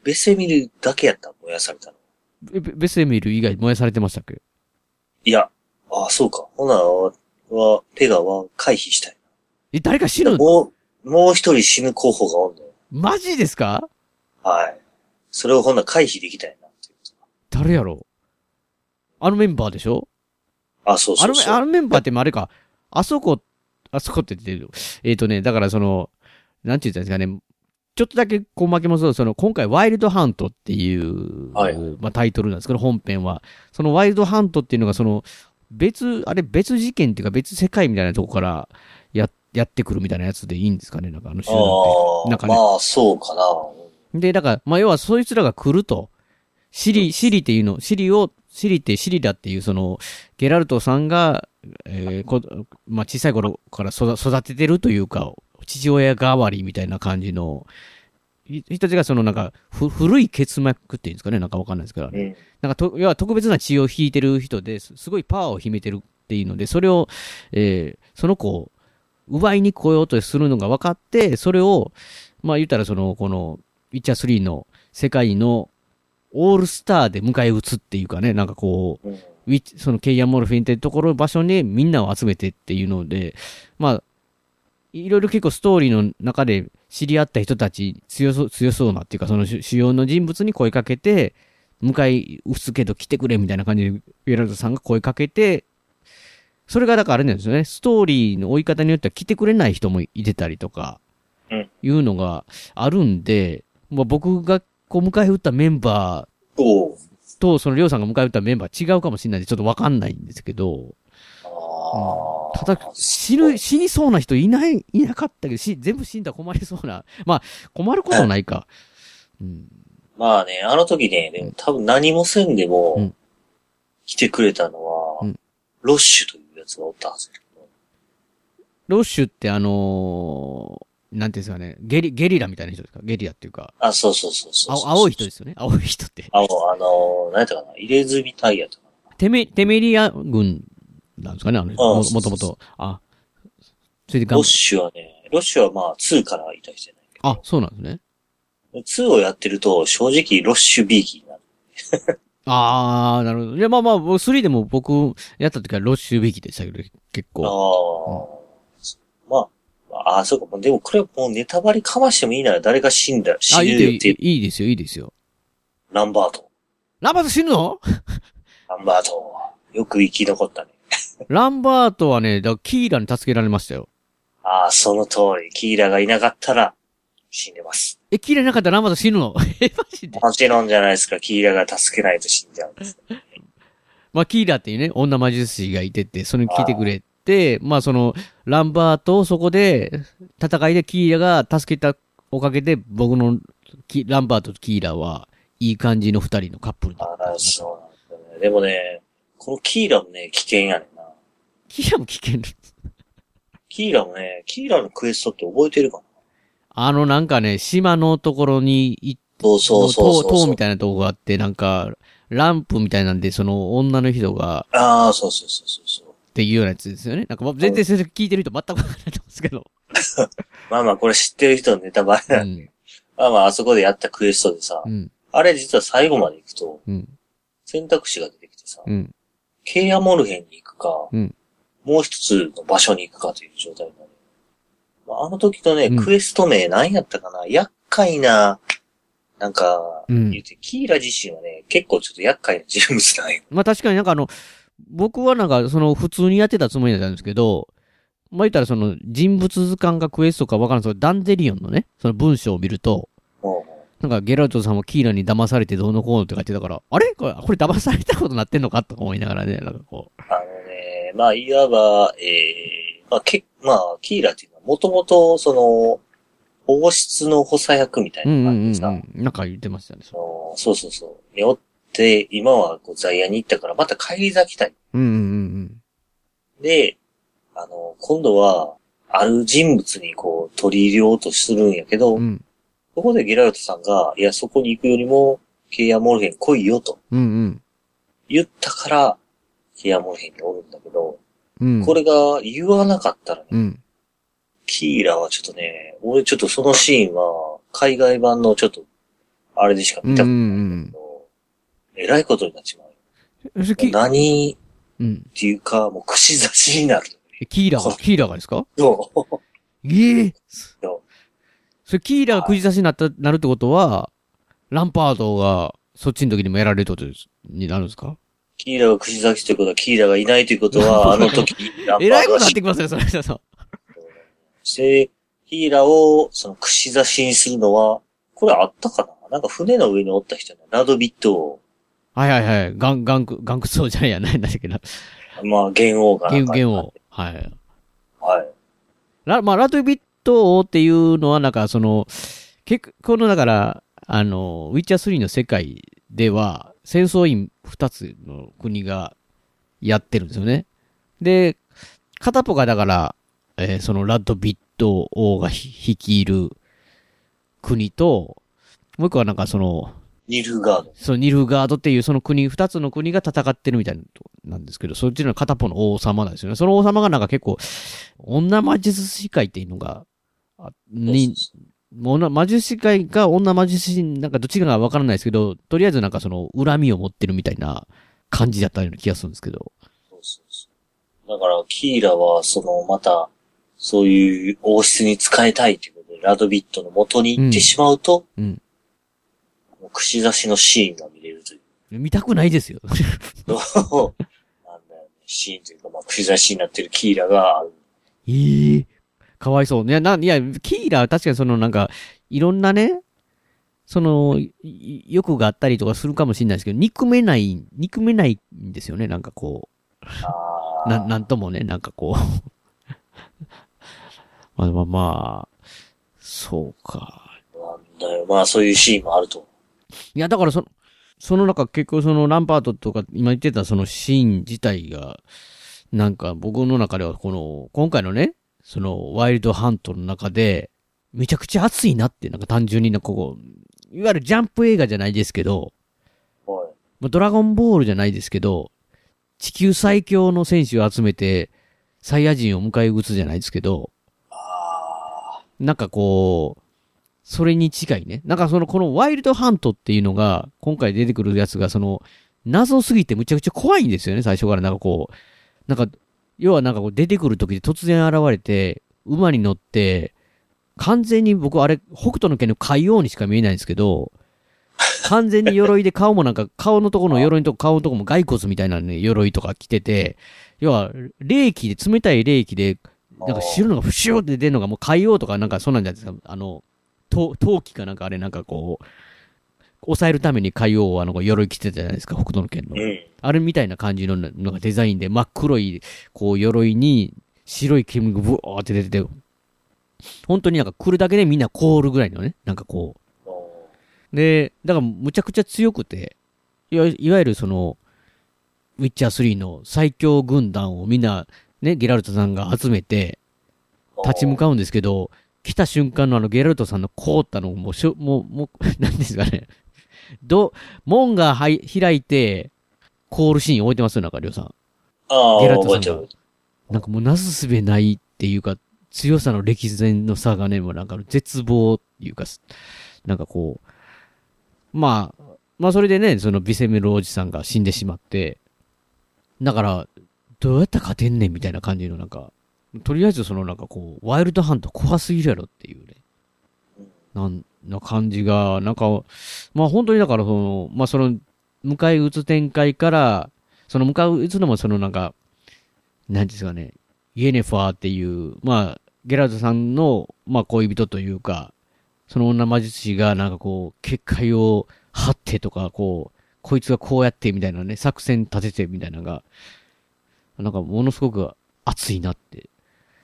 ベセミルだけやった燃やされたの。ベベスエミル以外燃やされてましたっけ？いや、あそうか。ほなは、はペガは回避したい。え、誰か死ぬもう、もう一人死ぬ候補がおんのよ。マジですか？はい。それをほんなら回避できたいなっていう。誰やろ？あのメンバーでしょ？あ、そうあのメ、そうそう。あのメンバーってあれか、あそこ、あそこって言ってる。えっ、とね、だからその、なんて言ったんですかね、ちょっとだけこう負けますと、その、今回ワイルドハントっていう、はいまあタイトルなんですけど、本編は。そのワイルドハントっていうのが、その、別、あれ別事件っていうか別世界みたいなとこからや、やってくるみたいなやつでいいんですかねなんかあの集団って。なんかねまあ、そうかな。で、だから、まあ、要はそいつらが来ると。シリ、シリっていうの、シリを、シリってシリだっていう、その、ゲラルトさんが、えーこ、まあ、小さい頃から育育ててるというか、父親代わりみたいな感じの、い人たちがそのなんか、ふ、古い結膜っていうんですかねなんかわかんないですけど、うん。なんかと、要は特別な血を引いてる人です、すごいパワーを秘めてるっていうので、それを、えーその子を奪いに来ようとするのが分かって、それを、まあ言ったらその、この、ウィッチャー3の世界のオールスターで迎え撃つっていうかね、なんかこう、うん。ウィッチ、そのケイアンモルフィンってところ、場所にみんなを集めてっていうので、まあ、いろいろ結構ストーリーの中で知り合った人たち、強そう、強そうなっていうか、その主主要の人物に声かけて、迎え撃つけど来てくれみたいな感じで、ウェラルトさんが声かけて、それがだからあれなんですよね、ストーリーの追い方によっては来てくれない人もいてたりとか、うんいうのがあるんで、まあ、僕がこう迎え撃ったメンバー、と、そのりょうさんが迎え撃ったメンバー違うかもしれないんで、ちょっとわかんないんですけど。ただ、死ぬ、死にそうな人いない、いなかったけど、し、全部死んだら困りそうな。まあ、困ることはないか。うん。まあね、あの時ね、でも多分何もせんでも、うん来てくれたのは、うんロッシュというやつがおったはず。ロッシュってあのー、なんていうんですかね、ゲリ、ゲリラみたいな人ですか？ゲリラっていうか、あ、そうそうそうそう青い人ですよね？青い人って。青、あのー、何やったかな？入れ墨タイヤとか。テメ、テメリア軍なんですかねあのもともと。あ、それで頑ロッシュはね、ロッシュはまあ2からいた人じゃないけど。あ、そうなんですね。2をやってると、正直ロッシュビーキになる。あー、なるほど。いや、まあまあ、3でも僕、やった時はロッシュビキでしたけど、結ああ構。まあ、ああ、そうか。でもこれはもうネタバレかましてもいいなら誰が死んだ、あ、死ぬよっていう、いいですよ、いいですよ。ランバート。ランバート死ぬの？ランバート。よく生き残ったね。ランバートはね、だキーラに助けられましたよ。ああ、その通り。キーラがいなかったら、死んでます。え、キーラいなかったらランバート死ぬの？え、マジで？もちろんじゃないですか。キーラが助けないと死んじゃうんです。まあ、キーラっていうね、女魔術師がいてて、それに聞いてくれて、まあ、その、ランバートをそこで、戦いでキーラが助けたおかげで、僕のキ、ランバートとキーラは、いい感じの二人のカップルになああ、ったんだそうなんだね。でもね、このキーラもね、危険やねんな。キーラも危険。キーラもね、キーラのクエストって覚えてるかな？あの、なんかね、島のところに行って、そうそうそうそう塔塔みたいなとこがあって、なんか、ランプみたいなんで、その女の人が、ああ、そうそうそうそうそう。っていうようなやつですよね。なんか全然それ聞いてる人全くわからないと思うんですけど。まあまあ、これ知ってる人のネタバレうなんで。ん。まあまあ、あそこでやったクエストでさ、うん。あれ実は最後まで行くと、うん。選択肢が出てきてさ、うん。ケイアモルヘンに行くか、うんもう一つの場所に行くかという状態になる。まあ、あの時のね、うんクエスト名何やったかな？厄介な、なんか、うん言うて、キーラ自身はね、結構ちょっと厄介な人物なんよ。まあ確かになんかあの、僕はなんかその普通にやってたつもりだったんですけど、まあ言ったらその人物図鑑かクエストかわからんそのダンデリオンのね、その文章を見ると、もなんかゲラルトさんもキーラに騙されてどうのこうのって書いてたから、あれ？これ、これ騙されたことなってんのかとか思いながらね、なんかこう、あのね、まあ、いわば、ええまあ、け、まあ、キーラっていうのは、もともと、その、王室の補佐役みたいうなうんうんうん感じでさ、うん。なんか言ってましたね。そのそうそうそう。におって、今はこう在野に行ったから、また帰り咲きたい。うんうんうんで、あの、今度は、ある人物にこう、取り入れようとするんやけど、うん。うん。そこでゲラルトさんが、いや、そこに行くよりも、ケイアモルヘン来いよとうんうん。言ったから、ケイアモルヘンにおるんだけど、うん。これが言わなかったらね、うん。キーラはちょっとね、俺ちょっとそのシーンは、海外版のちょっと、あれでしか見たことないんだけど、えらいことになっちまう。何っうん。ていうか、もう串刺しになる。えキーラが、キーラがですか？そう。ええそうそれキーラがくじ刺しになった、なるってことは、ランパードが、そっちの時にもやられるってことですになるんですか？キーラが串刺しということは、キーラがいないということは、あの時にランパードえらいことになっはてきますね、それ。そうして、ヒーラを、その串刺しにするのは、これあったかな？なんか船の上におった人ね、ラドビットを、はいはいはい。ガン、ガンク、ガンクソーじゃないや、ないんだっけな。まあ、元王か。ゲンを。はい。はい。ラ、まあ、ラトビット王っていうのは、なんか、その、結構の、だから、あの、ウィッチャー3の世界では、戦争員二つの国がやってるんですよね。で、片っぽがだから、えーそのラッドビット王がひ率いる国と、もう一個はなんかその、ニルガード。そのニルガードっていうその国、二つの国が戦ってるみたいなんですけど、そっちの片方の王様なんですよね。その王様がなんか結構、女魔術師会っていうのが、あに、もう魔術師会が女魔術師、なんかどっちかがわからないですけど、とりあえずなんかその恨みを持ってるみたいな感じだったような気がするんですけど。そうそうそう。だから、キーラは、その、また、そういう王室に使いたいということで、ラドビットの元に行ってしまうと、うん。もう串刺しのシーンが見れるという。見たくないですよ。なんだよね。シーンというか、まあ、串刺しになってるキーラがある。ええかわいそう。いや、な、いや、キーラは確かにそのなんか、いろんなね、その、い欲があったりとかするかもしれないですけど、憎めない、憎めないんですよね、なんかこう。な、なんともね、なんかこう。まあまあまあ、そうか。なんだよ。まあ、そういうシーンもあると。いや、だからその、その中結構そのランパートとか今言ってたそのシーン自体が、なんか僕の中ではこの、今回のね、そのワイルドハントの中で、めちゃくちゃ熱いなって、なんか単純になこう、いわゆるジャンプ映画じゃないですけど、はい。まあドラゴンボールじゃないですけど、地球最強の選手を集めて、サイヤ人を迎え撃つじゃないですけど、あなんかこう、それに近いね。なんかその、このワイルドハントっていうのが、今回出てくるやつが、その、謎すぎてむちゃくちゃ怖いんですよね、最初から。なんかこう、なんか、要はなんかこう出てくる時で突然現れて、馬に乗って、完全に僕あれ、北斗の拳の海王にしか見えないんですけど、完全に鎧で顔もなんか、顔のところの鎧のとこ、顔のとこも骸骨みたいなね、鎧とか着てて、要は、冷気で、冷たい冷気で、なんか白のがフシューって出るのがもう海王とかなんかそんなんじゃないですか。あの、陶陶器かなんかあれなんかこう、抑えるために海王はあの鎧着てたじゃないですか、北斗の拳のあ。。れみたいな感じののがデザインで真っ黒い、こう鎧に白い煙がブワーって出てて、本当になんか来るだけでみんな凍るぐらいのね、なんかこう。おで、だからむちゃくちゃ強くて、いわいわゆるその、ウィッチャー3の最強軍団をみんな、ね、ゲラルトさんが集めて、ー立ち向かうんですけど、来た瞬間のあのゲラルトさんの凍ったのもうしょ、もう、もう、なんですかね。ど、門がはい開いて、凍るシーン置いてますよ、なんか、りょうさん。ああ、ゲラルトさんが。なんかもうなすすべないっていうか、強さの歴然の差がね、もうなんか絶望っていうか、なんかこう、まあ、まあそれでね、そのビセメロおじさんが死んでしまって、だから、どうやったら勝てんねんみたいな感じのなんか、とりあえずそのなんかこう、ワイルドハント怖すぎるやろっていうね、なん、な感じが、なんか、まあ本当にだからその、まあその、迎え撃つ展開から、その迎え撃つのもそのなんか、なんですかね、イエネファーっていう、まあ、ゲラードさんの、まあ恋人というか、その女魔術師がなんかこう、結界を張ってとか、こう、こいつがこうやってみたいなね、作戦立ててみたいなのが、なんかものすごく熱いなって。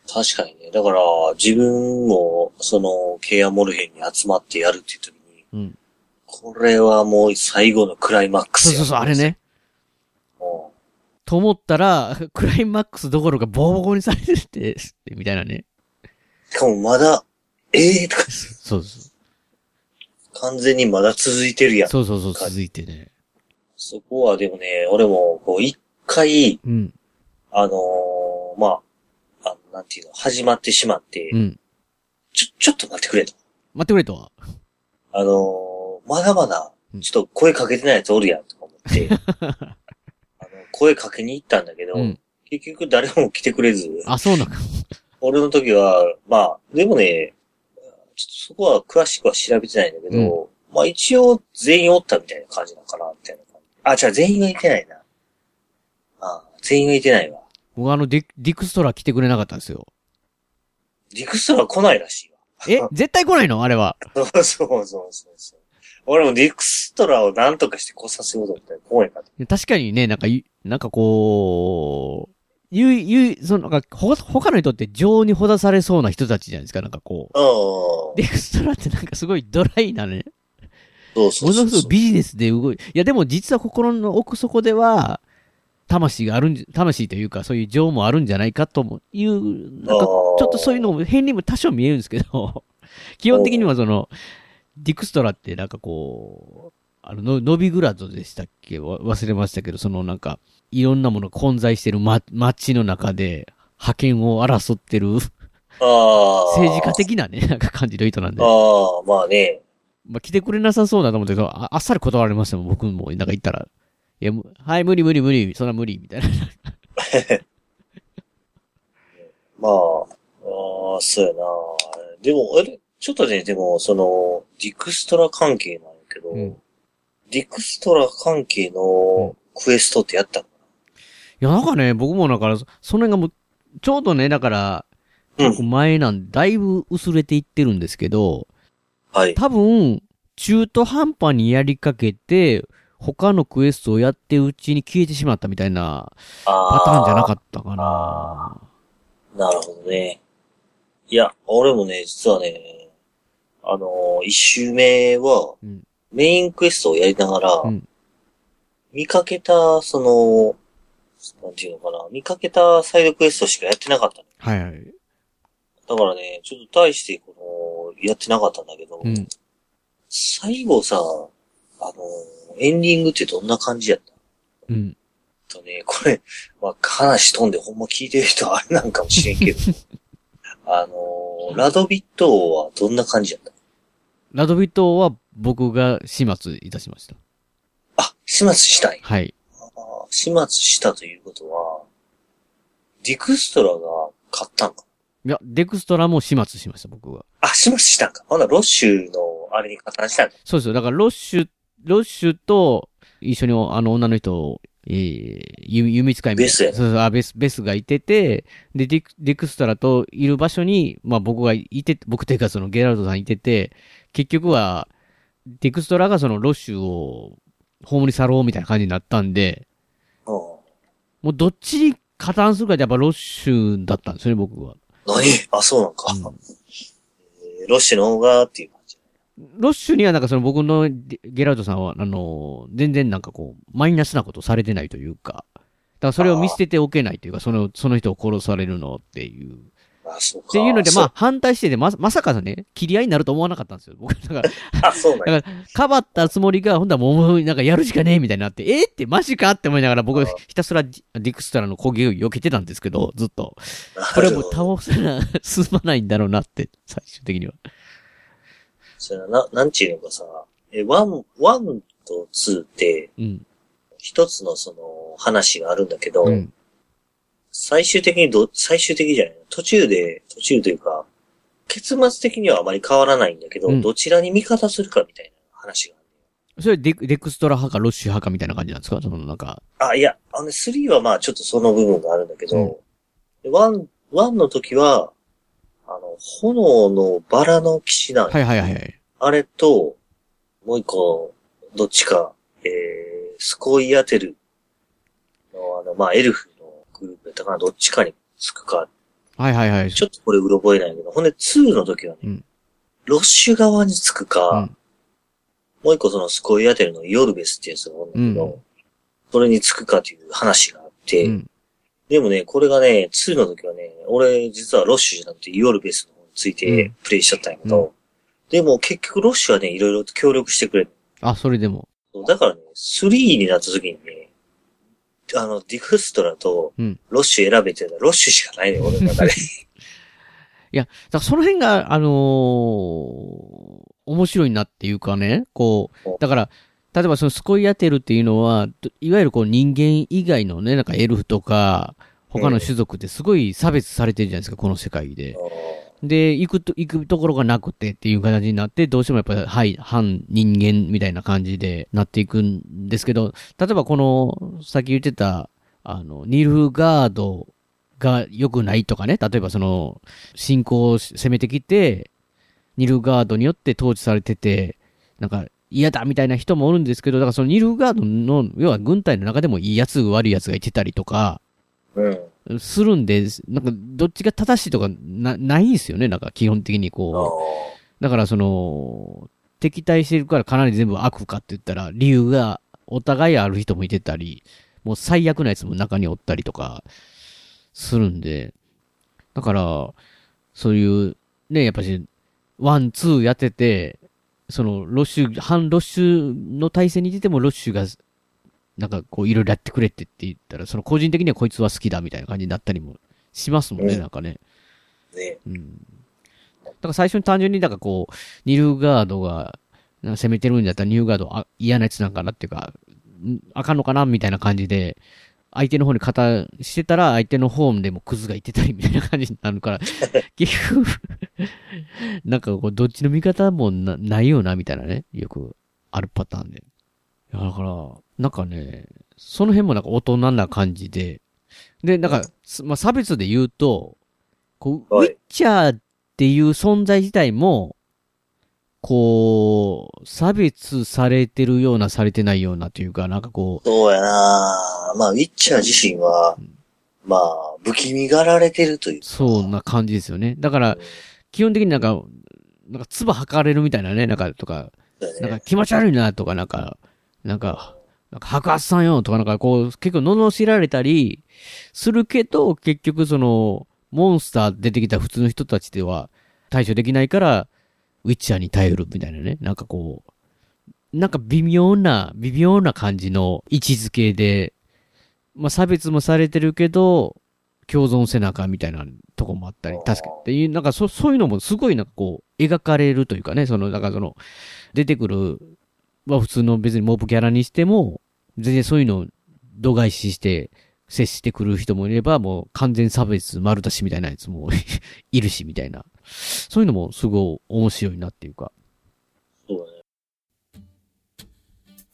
確かにね。だから、自分も、その、ケアモルヘンに集まってやるっていう時に、うん。これはもう最後のクライマックスやそうそうそう、あれ。ね。うんと思ったら、クライマックスどころかボコボコにされてて、みたいなね。しかもまだ、ええー、とか、そうそう。完全にまだ続いてるやん。そうそうそう、続いてね。そこはでもね、俺も、こう、一回、うん。あのーまあ、あの、なんていうの、始まってしまって、うん。ちょ、ちょっと待ってくれと。待ってくれとは？あのーまだまだうん、ちょっと声かけてないやつおるやん、とか思って、あの、声かけに行ったんだけど、うん。結局誰も来てくれず、あ、そうなんか。俺の時は、まあ、でもね、ちょっとそこは詳しくは調べてないんだけど、まあ一応全員おったみたいな感じなのかな、みたいな感じ。あ、じゃあ全員がいてないな。あ全員がいてないわ。僕あのディ、ディクストラ来てくれなかったんですよ。ディクストラ来ないらしいわ。え絶対来ないの？あれは。そうそうそうそう。俺もディクストラを何とかして来させようと思ったら来へんか。確かにね、なんかい、なんかこう、ゆい、ゆい、その、なんか、ほ、他の人って情にほだされそうな人たちじゃないですか、なんかこう。うん。ディクストラってなんかすごいドライなね。そうそもうそうそう。のすごいビジネスで動い、いやでも実は心の奥底では、魂があるんじ、魂というか、そういう情もあるんじゃないかともいう、なんか、ちょっとそういうのも変にも多少見えるんですけど、基本的にはその、ディクストラってなんかこう、あの、ノノビグラドでしたっけ？わ忘れましたけど、そのなんか、いろんなものが混在してる、ま、街の中で、覇権を争ってる。政治家的なね、なんか感じの人なんで。ああ、まあね。まあ、来てくれなさそうだと思ってあ、あっさり断られましたもん、僕も。なんか言ったら。いや、むはい、無理無理無理、そんな無理、みたいな。まあ、ああ、そうやな。でも、あれ、ちょっとね、でも、その、ディクストラ関係なんやけど、うんディクストラ関係のクエストってやったのいや、なんかね、僕もだから、そその辺がもう、ちょうどね、だから、うん結構前なんで、だいぶ薄れていってるんですけど、はい。多分、中途半端にやりかけて、他のクエストをやってるうちに消えてしまったみたいなパターンじゃなかっったかな。た。なるほどね。いや、俺もね、実はね、あのー一周目は、うんメインクエストをやりながら、うん見かけた、その、なんていうのかな、見かけたサイドクエストしかやってなかったの。はいはい。だからね、ちょっと大して、この、やってなかったんだけど、うん。最後さ、あの、エンディングってどんな感じやった？うん。とね、これ、まあ、話飛んでほんま聞いてる人はあれなんかもしれんけど、あの、ラドビットはどんな感じやった？ラドビットは僕が始末いたしました。あ、始末したい。はい。始末したということは、ディクストラが勝ったんか？いや、デクストラも始末しました、僕は。あ、始末したんかほな、ロッシュのあれに加担したんかそうですよ。だから、ロッシュ、ロッシュと一緒にあの女の人を、えー、ゆ弓使いみたいなベスやそうそう、あ、ベス、ベスがいてて、で、ディクディクストラといる場所に、まあ僕がいて、僕というかそのゲラルトさんいてて、結局は、ディクストラがそのロッシュを葬り去ろうみたいな感じになったんで、うん。もうどっちに加担するかってやっぱロッシュだったんですよね、僕は。何？あ、そうなんか。うんえーロッシュの方がっていう。ロッシュにはなんかその僕のゲゲラルドさんは、あの、全然なんかこう、マイナスなことされてないというか、だからそれを見捨てておけないというか、その、その人を殺されるのっていうあ、そうか。っていうので、まあ、反対してて、ま、まさかね、切り合いになると思わなかったんですよ。僕、だから、あ、そう。だから、かばったつもりが、ほんだらもう、なんかやるしかねえみたいになって、えーってマジかって思いながら、僕あ、ひたすらディクストラの攻撃を避けてたんですけど、ずっと。これもう倒せな、進まないんだろうなって、最終的には。それな、なんちゅうのかさ、え、ワン、ワンとツーって、うん。一つのその話があるんだけど、うん。最終的にど、最終的じゃない途中で、途中というか、結末的にはあまり変わらないんだけど、うんどちらに味方するかみたいな話がある。それディク、ディクストラ派かロッシュ派かみたいな感じなんですか？その、なんか。あ、いや、あのね、3はまあちょっとその部分があるんだけど、うんでワン、ワンの時は、あの、炎のバラの騎士団、はいはいはいはい。あれと、もう一個、どっちか、えー、スコイアテルの、あの、まあ、エルフのグループやったかな、どっちかにつくか、はいはいはい。ちょっとこれうろ覚えないけど、ほんで2の時はね、うんロッシュ側につくか、うんもう一個そのスコイアテルのヨルベスってやつがおるんだけど、うんそれにつくかっていう話があって、うん。でもね、これがね、2の時はね、俺実はロッシュじゃなくてヨルベスの方についうてんプレイしちゃったんやけど、うんでも結局ロッシュはね、いろいろと協力してくれる。あ、それでも。だからね、3になった時にね、あの、ディクストラとうんロッシュ選べてたら、ロッシュしかないね、俺の中で。いや、だからその辺が、あのー面白いなっていうかね、こう、だから、例えばそのスコイアテルっていうのは、どいわゆるこう人間以外のね、なんかエルフとか、他の種族ってすごい差別されてるじゃないですか、この世界で。で、行くと、行くところがなくてっていう形になって、どうしてもやっぱり、はい、反人間みたいな感じでなっていくんですけど、例えばこの、さっき言ってた、あの、ニルフガードが良くないとかね、例えばその、侵攻を攻めてきて、ニルフガードによって統治されてて、なんか、嫌だみたいな人もおるんですけど、だからそのニルフガードの、要は軍隊の中でもいいやつ、悪いやつがいてたりとか、うん。するんで、なんか、どっちが正しいとかな、ないんですよね、なんか、基本的にこう。だから、その、敵対してるからかなり全部悪かって言ったら、理由がお互いある人もいてたり、もう最悪なやつも中におったりとか、するんで、だから、そういう、ね、やっぱし、ワン、ツーやってて、その、ロッシュ、反ロッシュの対戦に出てもロッシュが、なんかこう、いろいろやってくれってって言ったら、その個人的にはこいつは好きだみたいな感じになったりもしますもんね、うんなんかね。ね。うん。だから最初に単純になんかこう、ニルフガードが攻めてるんだったらニルフガードあ嫌なやつなんかなっていうか、んあかんのかなみたいな感じで、相手の方に肩してたら相手の方でもクズがいてたりみたいな感じになるから、結局、なんかこう、どっちの味方もなないよなみたいなね、よくあるパターンで。だから、なんかね、その辺もなんか大人な感じで、で、なんか、すまあ、差別で言うと、こう、はいウィッチャーっていう存在自体も、こう、差別されてるような、されてないようなというか、なんかこそうやなまあ、ウィッチャー自身は、まあ、不気味がられてるというう、。そうな感じですよね。だから、基本的になんか、なんか、唾吐かれるみたいなね、なんか、とか。なんか気持ち悪いなとか、なんか、なんか、なんか白髪さんよとか、なんかこう、結構罵られたりするけど、結局その、モンスター出てきた普通の人たちでは対処できないから、ウィッチャーに頼るみたいなね。なんかこう、なんか微妙な、微妙な感じの位置づけで、まあ差別もされてるけど、共存せなあかんみたいなとこもあったり、確かに。っていう、なんかそ、そういうのもすごいなんかこう、描かれるというかね、その、だからその、出てくる、まあ普通の別にモブキャラにしても、全然そういうのを度外視して接してくる人もいれば、もう完全差別丸出しみたいなやつも いるし、みたいな。そういうのもすごい面白いなっていうか。そうだね。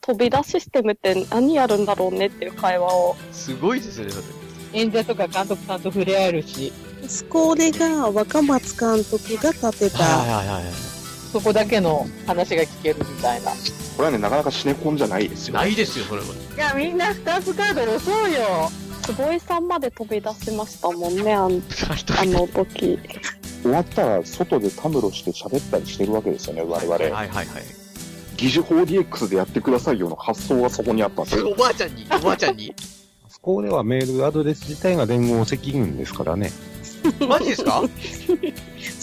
飛び出システムって何やるんだろうねっていう会話を。すごいですね、それ。演者とか監督さんと触れ合えるし、スコーレが若松監督が立てた、はいはいはい。そこだけの話が聞けるみたいな。いこれはね、なかなかシネコンじゃないですよ。ないですよ、それは。や、みんな2つカード押そうよ。坪井さんまで飛び出しましたもんね、あん あの時。終わったら外でたむろして喋ったりしてるわけですよね、我々。はいはいはい。疑似 4DX でやってくださいよの発想がそこにあったんですよ。おばあちゃんに、おばあちゃんに。そこではメールアドレス自体が連合責任ですからね。マジですか？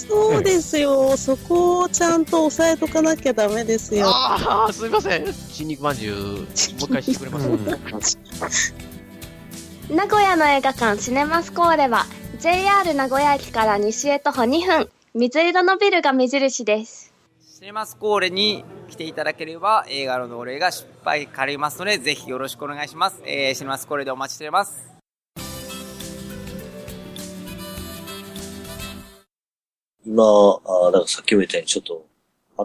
そうですよ。そこをちゃんと押さえとかなきゃダメですよ。ああ、すいません。新肉まんじゅう、もう一回してくれます 名古屋の映画館シネマスコーレは JR 名古屋駅から西へ徒歩2分水色のビルが目印ですシネマスコーレに来ていただければ映画の同例が失敗かりますのでぜひよろしくお願いします、えー、シネマスコーレでお待ちしております。今、あなんかさっきも言ったようにちょっと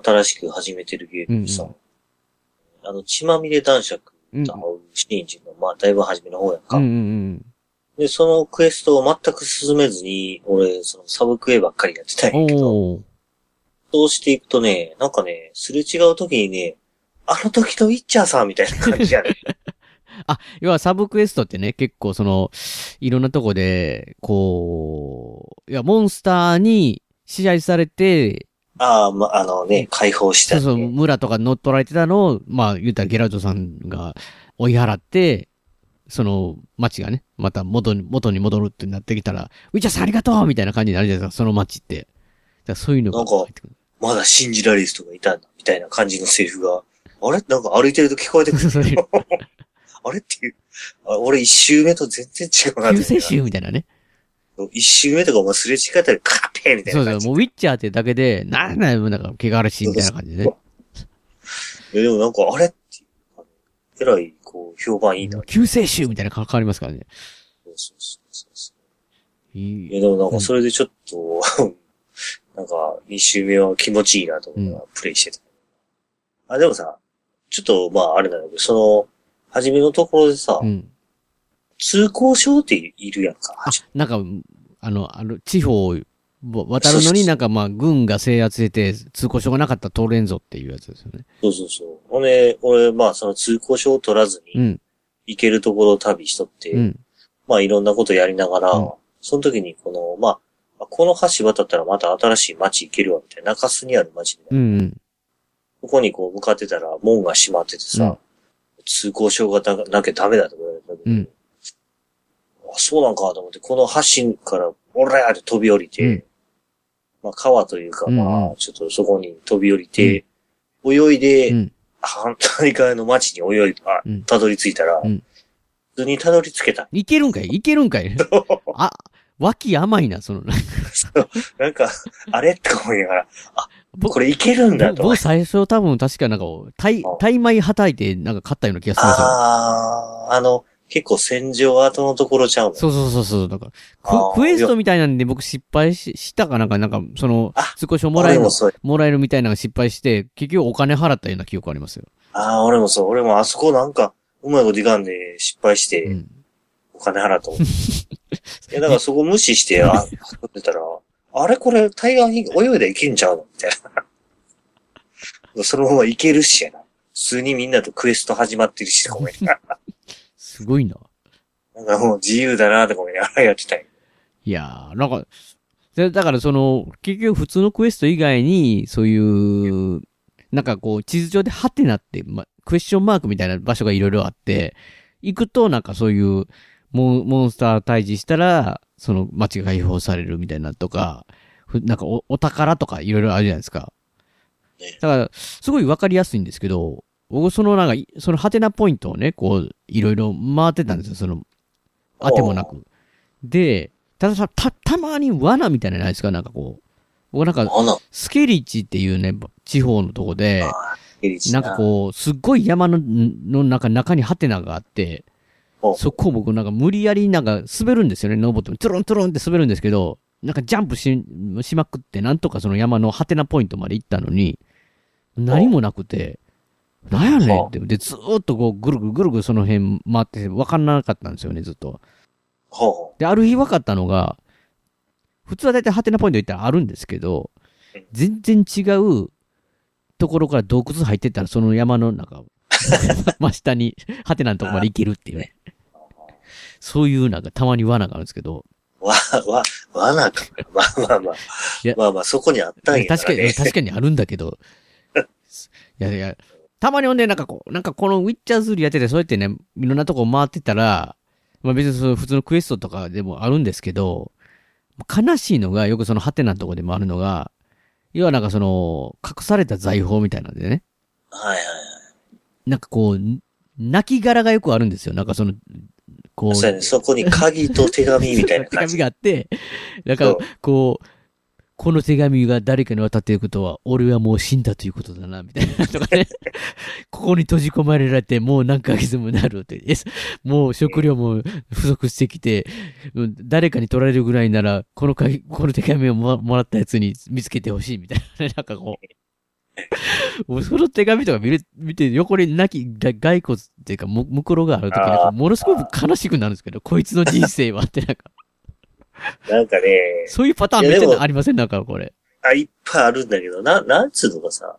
新しく始めてるゲームでさ、うん。あの、血まみれ男爵うん。と会うシーンっていうのは、まあ、だいぶ初めの方やんか。うんうん。で、そのクエストを全く進めずに、俺、そのサブクエばっかりやってたん。やけど、おー。そうしていくとね、なんかね、すれ違う時にね、あの時のウィッチャーさんみたいな感じやね。あ、要はサブクエストってね、結構その、いろんなとこで、こう、いや、モンスターに支配されて、ああ、まあ、あのね、解放したそうそう。村とか乗っ取られてたのを、まあ、言ったらゲラルトさんが追い払って、その街がね、また元に、元に戻るってなってきたら、ウィッチャーさんありがとうみたいな感じになるじゃないですか、その街って。だそういうのが入ってくる。まだ信じられる人がいたんだ、みたいな感じのセリフが、あれ？なんか歩いてると聞こえてくる。あれっていう。あ俺一周目と全然違うなって救世主みたいなね。一周目とかお前すれ違ったらカッペーみたいそうそう。もうウィッチャーってだけで、なんだよ、なんか、怪我あるし、みたいな感じでね。いやでもなんか、あれっていうえらい、こう、評判いいな。救世主みたいな顔変わりますからね。そうそうそうそういいや、でもなんかそれでちょっと、なんか、二周目は気持ちいいなと思いながらプレイしてた。あ、でもさ、ちょっと、まあ、あれなんだけど、その、初めのところでさ、うん。通行証っているやんか。あ、なんか、あの、あの、地方を渡るのになんかまあ、軍が制圧してて、通行証がなかったら通れんぞっていうやつですよね。そうそうそう。ほんで、俺、まあ、その通行証を取らずに、うん。行けるところを旅しとって、うん。まあ、いろんなことやりながら、うんその時に、この、まあ、この橋渡ったらまた新しい街行けるわ、みたいな。中洲にある街みたいなうん。うん。ここにこう向かってたら門が閉まっててさ、通行証がななきゃダメだとか言われたけど、うん。あ、そうなんかと思って、この橋から、おらーって飛び降りて、うんまあ川というか、うんうんまあ、ちょっとそこに飛び降りて、泳いで、うん。反対側の町に泳いで、あうん、たどり着いたら、うん普通にたどり着けた。いけるんかい？いけるんかい？あ、脇甘いな、その、なんか、あれ？って思いながら、あ、僕これいけるんだと。僕最初多分確かなんか、タイ、タイ米はたいてなんか勝ったような気がするんですよ。あー、あの、結構戦場後のところちゃうのそうそうそうそう。だからあーク、クエストみたいなんで僕失敗ししたかなんか、なんか、そのあ、通行証もらえるも、らえるみたいなのが失敗して、結局お金払ったような記憶ありますよ。ああ、俺もそう。俺もあそこなんか、うまいこといかんで失敗して、うん。お金払ったと。いや、だからそこ無視して、あ、作ってたら、あれこれ、対岸に泳いでいけんちゃうのみたいな。そのままいけるしやな。普通にみんなとクエスト始まってるし、とか思いながらすごいな。なんかもう自由だな、とか思いながらやってたんやいやー、なんか、でだからその、結局普通のクエスト以外に、そういう、なんかこう、地図上でハテナって、ま、クエスチョンマークみたいな場所がいろいろあって、行くとなんかそういう、モンモンスター退治したら、その街が解放されるみたいなとか、ふなんかおお宝とかいろいろあるじゃないですか。だから、すごいわかりやすいんですけど、僕そのなんかい、そのハテナポイントをね、こう、いろいろ回ってたんですよ、その、あてもなく。で、たださ、た、たまに罠みたいなのないですか？なんかこう。僕なんか、スケリチっていうね、地方のとこで、なんかこう、すっごい山の、の中、中にハテナがあって、おそこを僕なんか無理やりなんか滑るんですよね、登っても。トゥルントゥルンって滑るんですけど、なんかジャンプし、しまくって、なんとかその山のハテナポイントまで行ったのに、何もなくて、なんやねんって。で、ずーっとこう、ぐるぐるぐるぐるその辺回って、わかんなかったんですよね、ずっと。ほで、ある日分かったのが、普通はだいたいハテナポイント行ったらあるんですけど、全然違うところから洞窟入ってったら、その山の中、真下にハテナのとこまで行けるっていうね。そういうなんかたまに罠があるんですけど、う。わ、わ、罠か。まあまあまあいや。まあまあ、そこにあったんや確かに、ね。確かにあるんだけど、いやいや、たまにほんで、なんかこう、なんかこのウィッチャーズールやってて、そうやってね、いろんなとこ回ってたら、まあ別にその普通のクエストとかでもあるんですけど、悲しいのが、よくそのハテナのとこでもあるのが、要はなんかその、隠された財宝みたいなんでね。はいはいなんかこう、泣き殻がよくあるんですよ。なんかその、こう、そうやね。そこに鍵と手紙みたいな手紙感じ。があって、なんかこう、この手紙が誰かに渡っていることは、俺はもう死んだということだな、みたいなとかね。ここに閉じ込められて、もう何ヶ月もなるって。えもう食料も不足してきて、うん誰かに取られるぐらいなら、このかこの手紙をももらったやつに見つけてほしい、みたいなね。なんかこう。その手紙とか見る、見て、横に泣き、が骸骨っていうか、む、むくろがあるとき、なんかものすごく悲しくなるんですけど、こいつの人生はってなんか、なんかね、そういうパターンめっちゃありません？なんかこれ。あ、いっぱいあるんだけど、な、なんつうのかさ。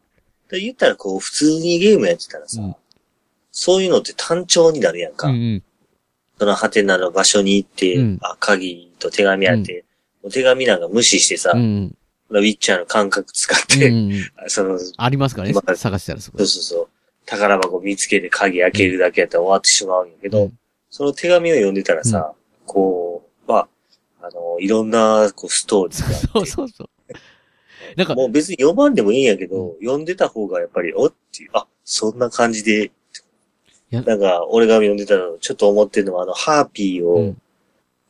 で言ったらこう、普通にゲームやってたらさ、うんそういうのって単調になるやんか。うんうん。そのハテナの場所に行って、うんあ、鍵と手紙あって、もう手紙なんか無視してさ、うんウィッチャーの感覚使っうん。て、うん。その、ありますからねまあ。探したらそこそうそうそう、宝箱見つけて鍵開けるだけやったら終わってしまうんやけど、うんその手紙を読んでたらさ、こう、まあ、あの、いろんな、こう、ストーリーがそうそうそう。なんか、もう別に読まんでもいいんやけど、読んでた方がやっぱり、おっていう、あ、そんな感じで、やなんか、俺が読んでたの、ちょっと思ってるのは、あの、ハーピーをうん、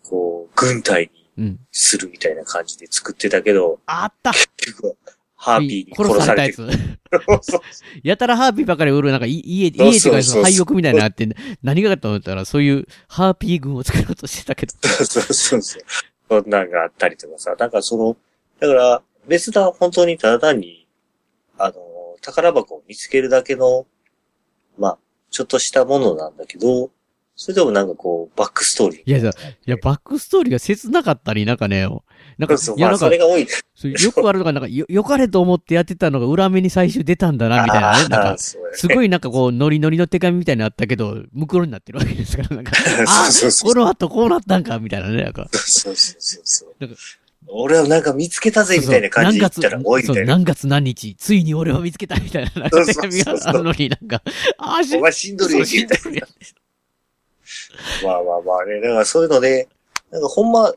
こう、軍隊にうん。するみたいな感じで作ってたけど、あった。結局、ハーピーに殺殺されてされたやたらハーピーばかり売る、なんかい家、家っていうか、廃屋みたいなのあって、何がかと思ったら、そういうハーピー軍を作ろう。としてたけど。そうそうそう。そんなんがあったりとかさ、なんかその、だから、別だ、本当にただ単に、あの、宝箱を見つけるだけの、まあ、ちょっとしたものなんだけど、それでもなんかこう、バックストーリー。いやいやいや、バックストーリーが切なかったり、なんかね、なんか、そう、いや、まあ、なんかそれ、が多い。そうよくあるのが、なんか、よ、よかれと思ってやってたのが裏目に最終出たんだな、みたいなね。なんかすごいなんかこう、ノリノリの手紙みたいなのあったけど、ムクロになってるわけですから、なんか、あ そうそうそうこの後こうなったんか、みたいなね、なんか。そうそうそうそうなんか。俺はなんか見つけたぜ、みたいな感じで言ったら多いみそうたいな。何月何日、ついに俺を見つけたみたいな、なんか手紙があるのになんか、ああ、お前死んどいそう死んどるよな。まあまあまあね。だからそういうので、なんかほんま、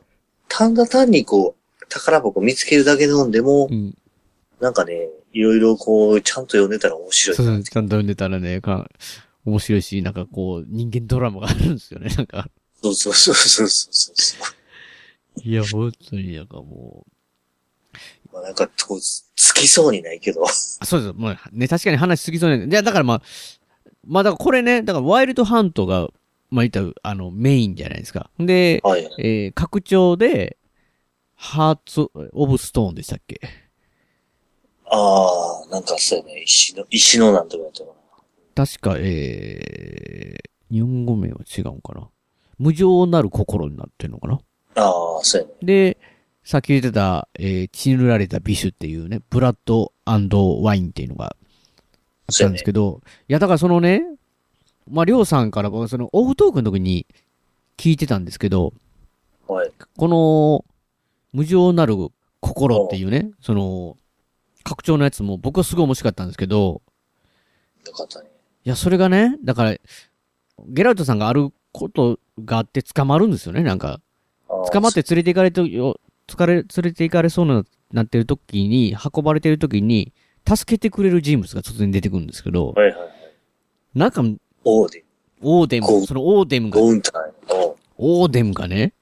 ただ単にこう、宝箱見つけるだけ飲んでも、うん。なんかね、いろいろこう、ちゃんと読んでたら面白いな。そうそう、ちゃんと読んでたらね、か面白いし、なんかこう、人間ドラマがあるんですよね、なんか。そうそうそうそうそうそう。いや、本当になんかもう、まあなんか、こう、つきそうにないけど。あそうです。もうね、確かに話しすぎそうね。いや、だからまあ、まあだからこれね、だからワイルドハントが、まあ言ったら、あの、メインじゃないですか。で、はい。えー、拡張で、ハーツ・オブ・ストーンでしたっけ？ああ、なんかそうやね、石の、石のなんとかやったか確か、えー、日本語名は違うんかな。無情なる心になってるのかな。な。ああ、そうやね。で、さっき言ってた、えー、血塗られたビシュっていうね、ブラッドワインっていうのがあったんですけど、いや、だからそのね、まあ、りょうさんから僕はそのオフトークの時に聞いてたんですけど、はい。この、無情なる心っていうね、その、拡張のやつも僕はすごい面白かったんですけど、よかったね。いや、それがね、だから、ゲラルトさんがあることがあって捕まるんですよね、なんか。捕まって連れて行かれてよ、疲れ、連れて行かれそうな、なってる時に、運ばれてる時に、助けてくれる人物が突然出てくるんですけど、はいはいはい。なんか、オーデオーデゴム、そのオーデムン、が、ンオーデムがね、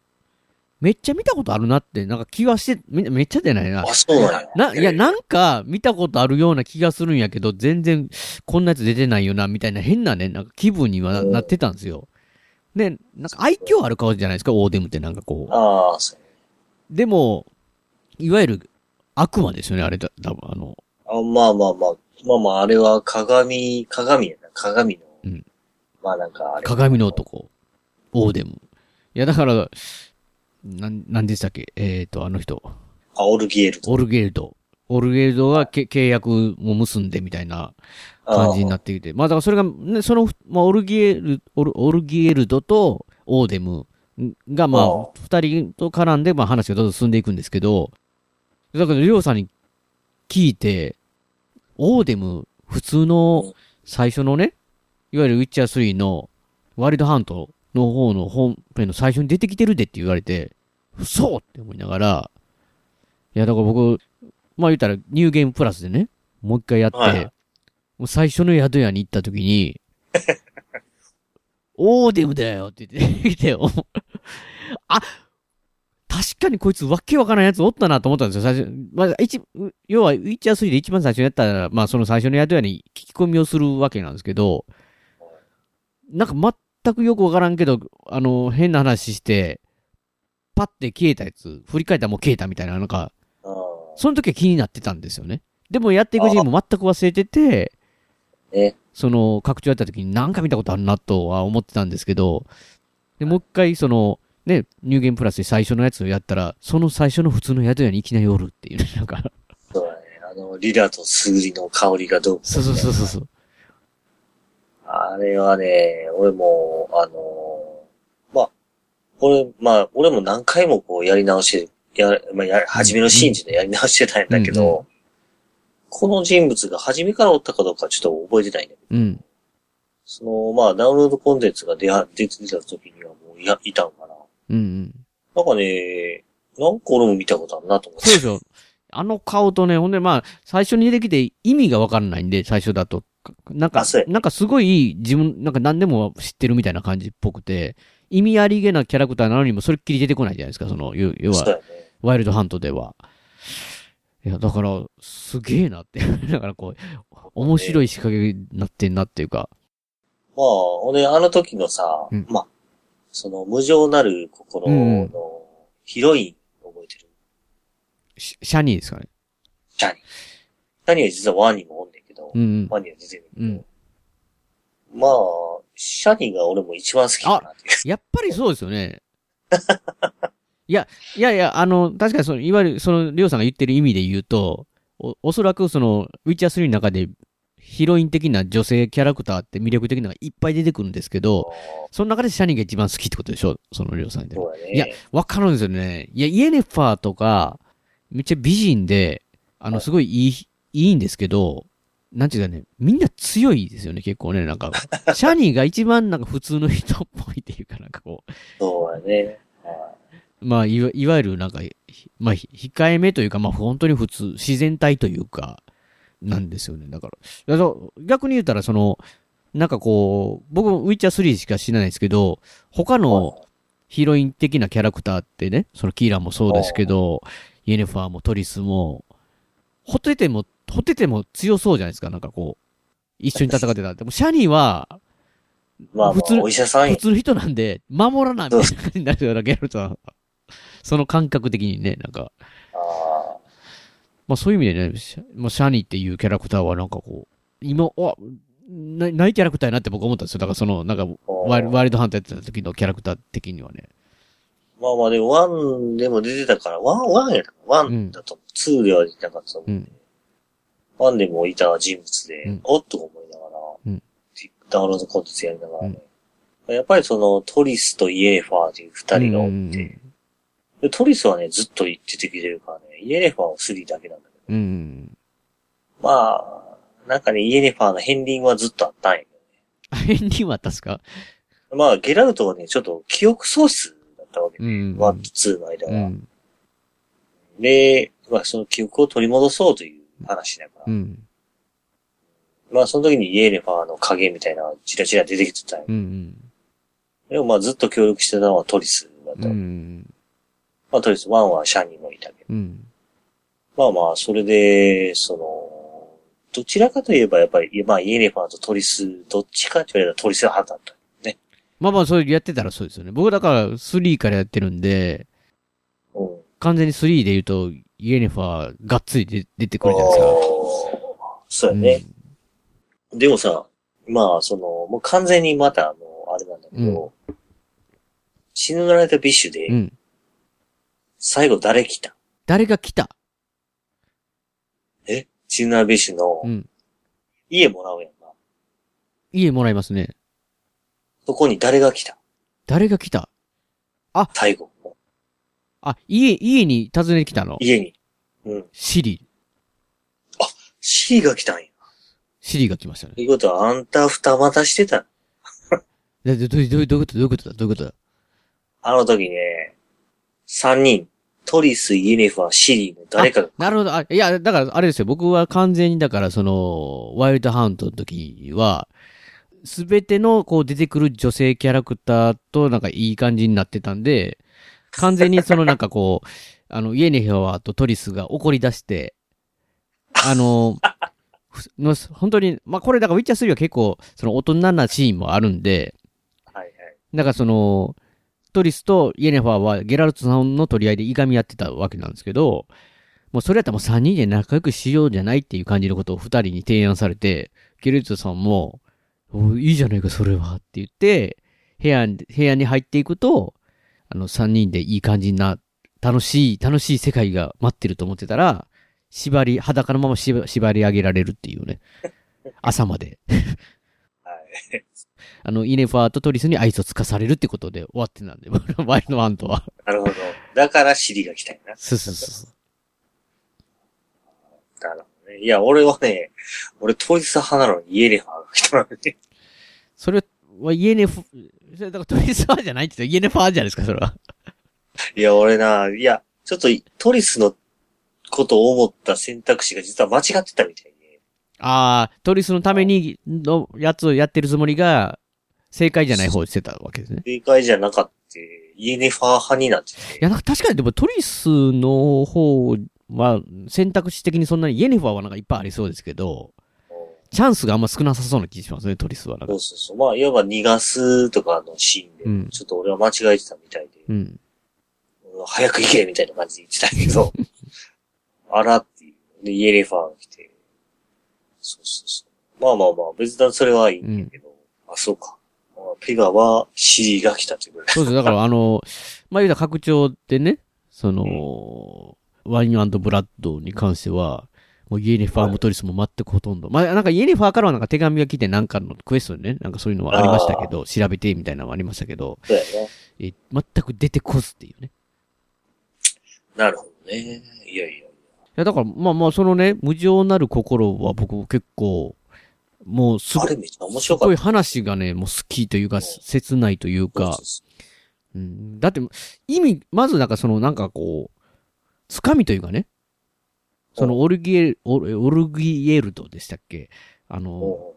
めっちゃ見たことあるなって、なんか気はして、めめっちゃ出ないなあ、。そうなんや。な、いや、なんか見たことあるような気がするんやけど、全然こんなやつ出てないよな、みたいな変なね、なんか気分にはなってたんですよ。で、なんか愛嬌ある顔じゃないですか、オーデムってなんかこう。ああ、そうでも、いわゆる悪魔ですよね、あれだ、多分あの、あまあまあまあ、まあまあ、あれは鏡、鏡やな、鏡の。うんまあなんか。鏡の。男、オーデム。いや、だから、なん、なんでしたっけ？えっ、と、あの人、あ、オルギエルと。オルゲルド。オルゲルドがけ契約も結んでみたいな感じになってきて。まあだからそれが、ね、その、まあオルギエル、オルオルギエルドとオーデムがまああ、二人と絡んでまあ話がどんどん進んでいくんですけど、だからりょうさんに聞いて、オーデム、普通の最初のね、いわゆるウィッチャー3のワイルドハントの方の本編の最初に出てきてるでって言われて、嘘って思いながら、いや、だから僕、まあ言ったらニューゲームプラスでね、もう一回やって、はいもう最初の宿屋に行った時に、オーデムだよって言ってきて、お あ、確かにこいつわけわからんやつおったなと思ったんですよ、最初。まあ、一、要は、ウィッチャー3で一番最初にやったら、まあその最初の宿屋に聞き込みをするわけなんですけど、なんか全くよくわからんけど、あの、変な話して、パッて消えたやつ、振り返ったらもう消えたみたいな、なんか、その時は気になってたんですよね。でもやっていくうちにも全く忘れてて、ね。その、拡張やった時に何か見たことあるなとは思ってたんですけど、で、もう一回その、ね、ニューゲームプラスで最初のやつをやったら、その最初の普通の宿屋にいきなりおるっていうね、なんか、そうだね。あの、リラとスグリの香りがどうそうそうそうそう。あれはね、俺も、あのまあ、俺、まあ、俺も何回もこうやり直して、や、まあ、や、初めのシーン時のやり直してたんだけど、うんこの人物が初めからおったかどうかちょっと覚えてないんだけど、うん。その、まあ、ダウンロードコンテンツが出は、出てた時にはもういや、いたんかな。うんうん。なんかね、なんか俺も見たことあるなと思って。そうでしょ。あの顔とね、ほんでまあ、最初に出てきて意味がわかんないんで、最初だと。なんかなんかすごい自分、なんか何でも知ってるみたいな感じっぽくて、意味ありげなキャラクターなのにもそれっきり出てこないじゃないですか、その、要要は。ワイルドハントでは。いや、だから、すげえなって。だからこう、面白い仕掛けになってんなっていうか。まあ、俺、あの時のさ、うんまあ、その無情なる心うんのヒロイン覚えてる？シシャニーですかね。シャニー。シャニーは実はワンにもおんど、うんうん。ワンには出てるけど、うん。まあ、シャニーが俺も一番好きかなっていう。やっぱりそうですよね。いや、いやいや、あの、確かにその、いわゆる、その、りょうさんが言ってる意味で言うと、お、おそらくその、ウィッチャー3の中で、ヒロイン的な女性キャラクターって魅力的なのがいっぱい出てくるんですけど、その中でシャニーが一番好きってことでしょ？そのりょうさんで。そうだね。いや、わかるんですよね。いや、イエネファーとか、めっちゃ美人で、あの、すごいいい、いいんですけど、なんていうかね、みんな強いですよね、結構ね。なんか、シャニーが一番なんか普通の人っぽいっていうかなんかこう、そうだね。はまあ、いわいわゆるなんか、ひまあ、ひ控えめというか、まあ、本当に普通、自然体というか、なんですよね。だから、だから逆に言ったら、その、なんかこう、僕、ウィッチャー3しか知らないですけど、他いのヒロイン的なキャラクターってね、そのキーラもそうですけど、イエネファーもトリスも、ホテテも、ホテテも強そうじゃないですか、なんかこう、一緒に戦ってた。でも、シャニーは、まあ、まあ普通、お医者さんや普通の人なんで、守らないみたいな感じになるゲルトは。その感覚的にね、なんか。あまあそういう意味でね、シャまあ、シャニーっていうキャラクターはなんかこう、今、あ、なないキャラクターやなって僕思ったんですよ。だからその、なんか、ワイルワイルドハンターやってた時のキャラクター的にはね。ーまあまあ、でも oneでも出てたから、 one、oneや oneだと twoでは出てなかったと思う。うん。 oneでもいた人物で、うんおっと思いながら、うんダウンロードコンテンツやりながらね。やっぱりそのトリスとイエネファーという二人がおって、うんうんでトリスはね、ずっと出てきてるからね、イエネファーは3だけなんだけど、うんうん。まあ、なんかね、イエネファーの片鱗はずっとあったんやけあ、変にはあったっすか？どね。まあ、ゲラルトはね、ちょっと記憶喪失だったわけうんね。うん。 oneと twoの間は。うん。で、まあ、その記憶を取り戻そうという話だから。うん。まあ、その時にイエネファーの影みたいなチラチラ出てきてたんやうん。でもまあずっと協力してたのはトリスだった。うん。うん。まあトリス、 oneはシャニーもいたけど。うん。まあまあ、それで、その、どちらかといえばやっぱり、まあイエネファーとトリス、どっちかって言われたらトリス派だった。まあまあ、それやってたらそうですよね。僕だから3からやってるんで、うん。完全に3で言うと、イエネファーがっつり出出てくるじゃないですか。そうやね。でもさ、まあ、その、もう完全にまた、あの、あれなんだけど、死ぬられたビッシュで、うん。うん。最後誰来た？誰が来た？え？死ぬられたビッシュのうん。家もらうやんな。家もらいますね。そこに誰が来た？誰が来た？最後。あ、家、家に訪ねてきたの？家に。うん。シリ。シリが来たんや。シリが来ましたねと。いうことは、あんた二股してた。で、ど、ど、どういうこと？どういうことだ？どういうことだ？あの時ね、3人、トリス、イエネファー、シリーの誰かが、なるほど。あ、いや、だから、あれですよ。僕は完全に、だから、その、ワイルドハウンドの時は、すべての、こう、出てくる女性キャラクターと、なんか、いい感じになってたんで、完全に、その、なんかこう、あの、イエネファーとトリスが怒り出して、あの、ふの本当に、まあ、これ、だから、ウィッチャー3は結構、その、大人なシーンもあるんで、はいはい。だからその、トリスとイエネファーはゲラルトさんの取り合いでいがみ合ってたわけなんですけど、もうそれやったらもう3人で仲良くしようじゃないっていう感じのことを2人に提案されて、ゲラルトさんも、おいいじゃないかそれはって言って、部屋に、部屋に入っていくと、あの3人でいい感じな、楽しい、楽しい世界が待ってると思ってたら、縛り、裸のまま縛縛り上げられるっていうね。朝まで。はい。あの、イネファーとトリスに愛想つかされるってことで終わってたんで、ワイルドワンとは。なるほど。だからシリが来たんやな。そうそうそう。なるほどね。いや、俺はね、俺トリス派なのにイエネファーが来たのに。それはイエネフ、それだからトリスファーじゃないって言ったらイエネファーじゃないですか、それは。いや、俺な、いや、ちょっとトリスのことを思った選択肢が実は間違ってたみたいで。ああ、トリスのためにのやつをやってるつもりが、正解じゃない方をしてたわけですね。正解じゃなかった。イエネファー派になってて。いや、なんか確かにでもトリスの方は選択肢的にそんなにイエネファーはなんかいっぱいありそうですけど、チャンスがあんま少なさそうな気がしますね、トリスはそう。そうそう。まあ、いわば逃がすとかのシーンで、うんちょっと俺は間違えてたみたいで、うん。早く行けみたいな感じで言ってたけど、あらっていう。で、イエネファーが来て、そうそうそう。まあまあまあ、別段それはいいんだけど、あ、そうか。まあペガはシリが来たということで。そうです。だから、あの、まあ、言うたら拡張でね、その、ワインブラッドに関しては、もうイエネファーもトリスも全くほとんど。まあ、なんかイエネファーからはなんか手紙が来てなんかのクエストでね、なんかそういうのはありましたけど、調べてみたいなのはありましたけど、そうやね。え全く出てこずっていうね。なるほどね。いやいや。いや、だから、まあまあ、そのね、無情なる心は僕結構、もうすごい、あれめっちゃ面す白かった。ごい話がね、もう好きというか、切ないというか、うん、だって、意味、まずなんかその、なんかこう、つかみというかね、そのオルギエル、オルオルギエルドでしたっけ？あの、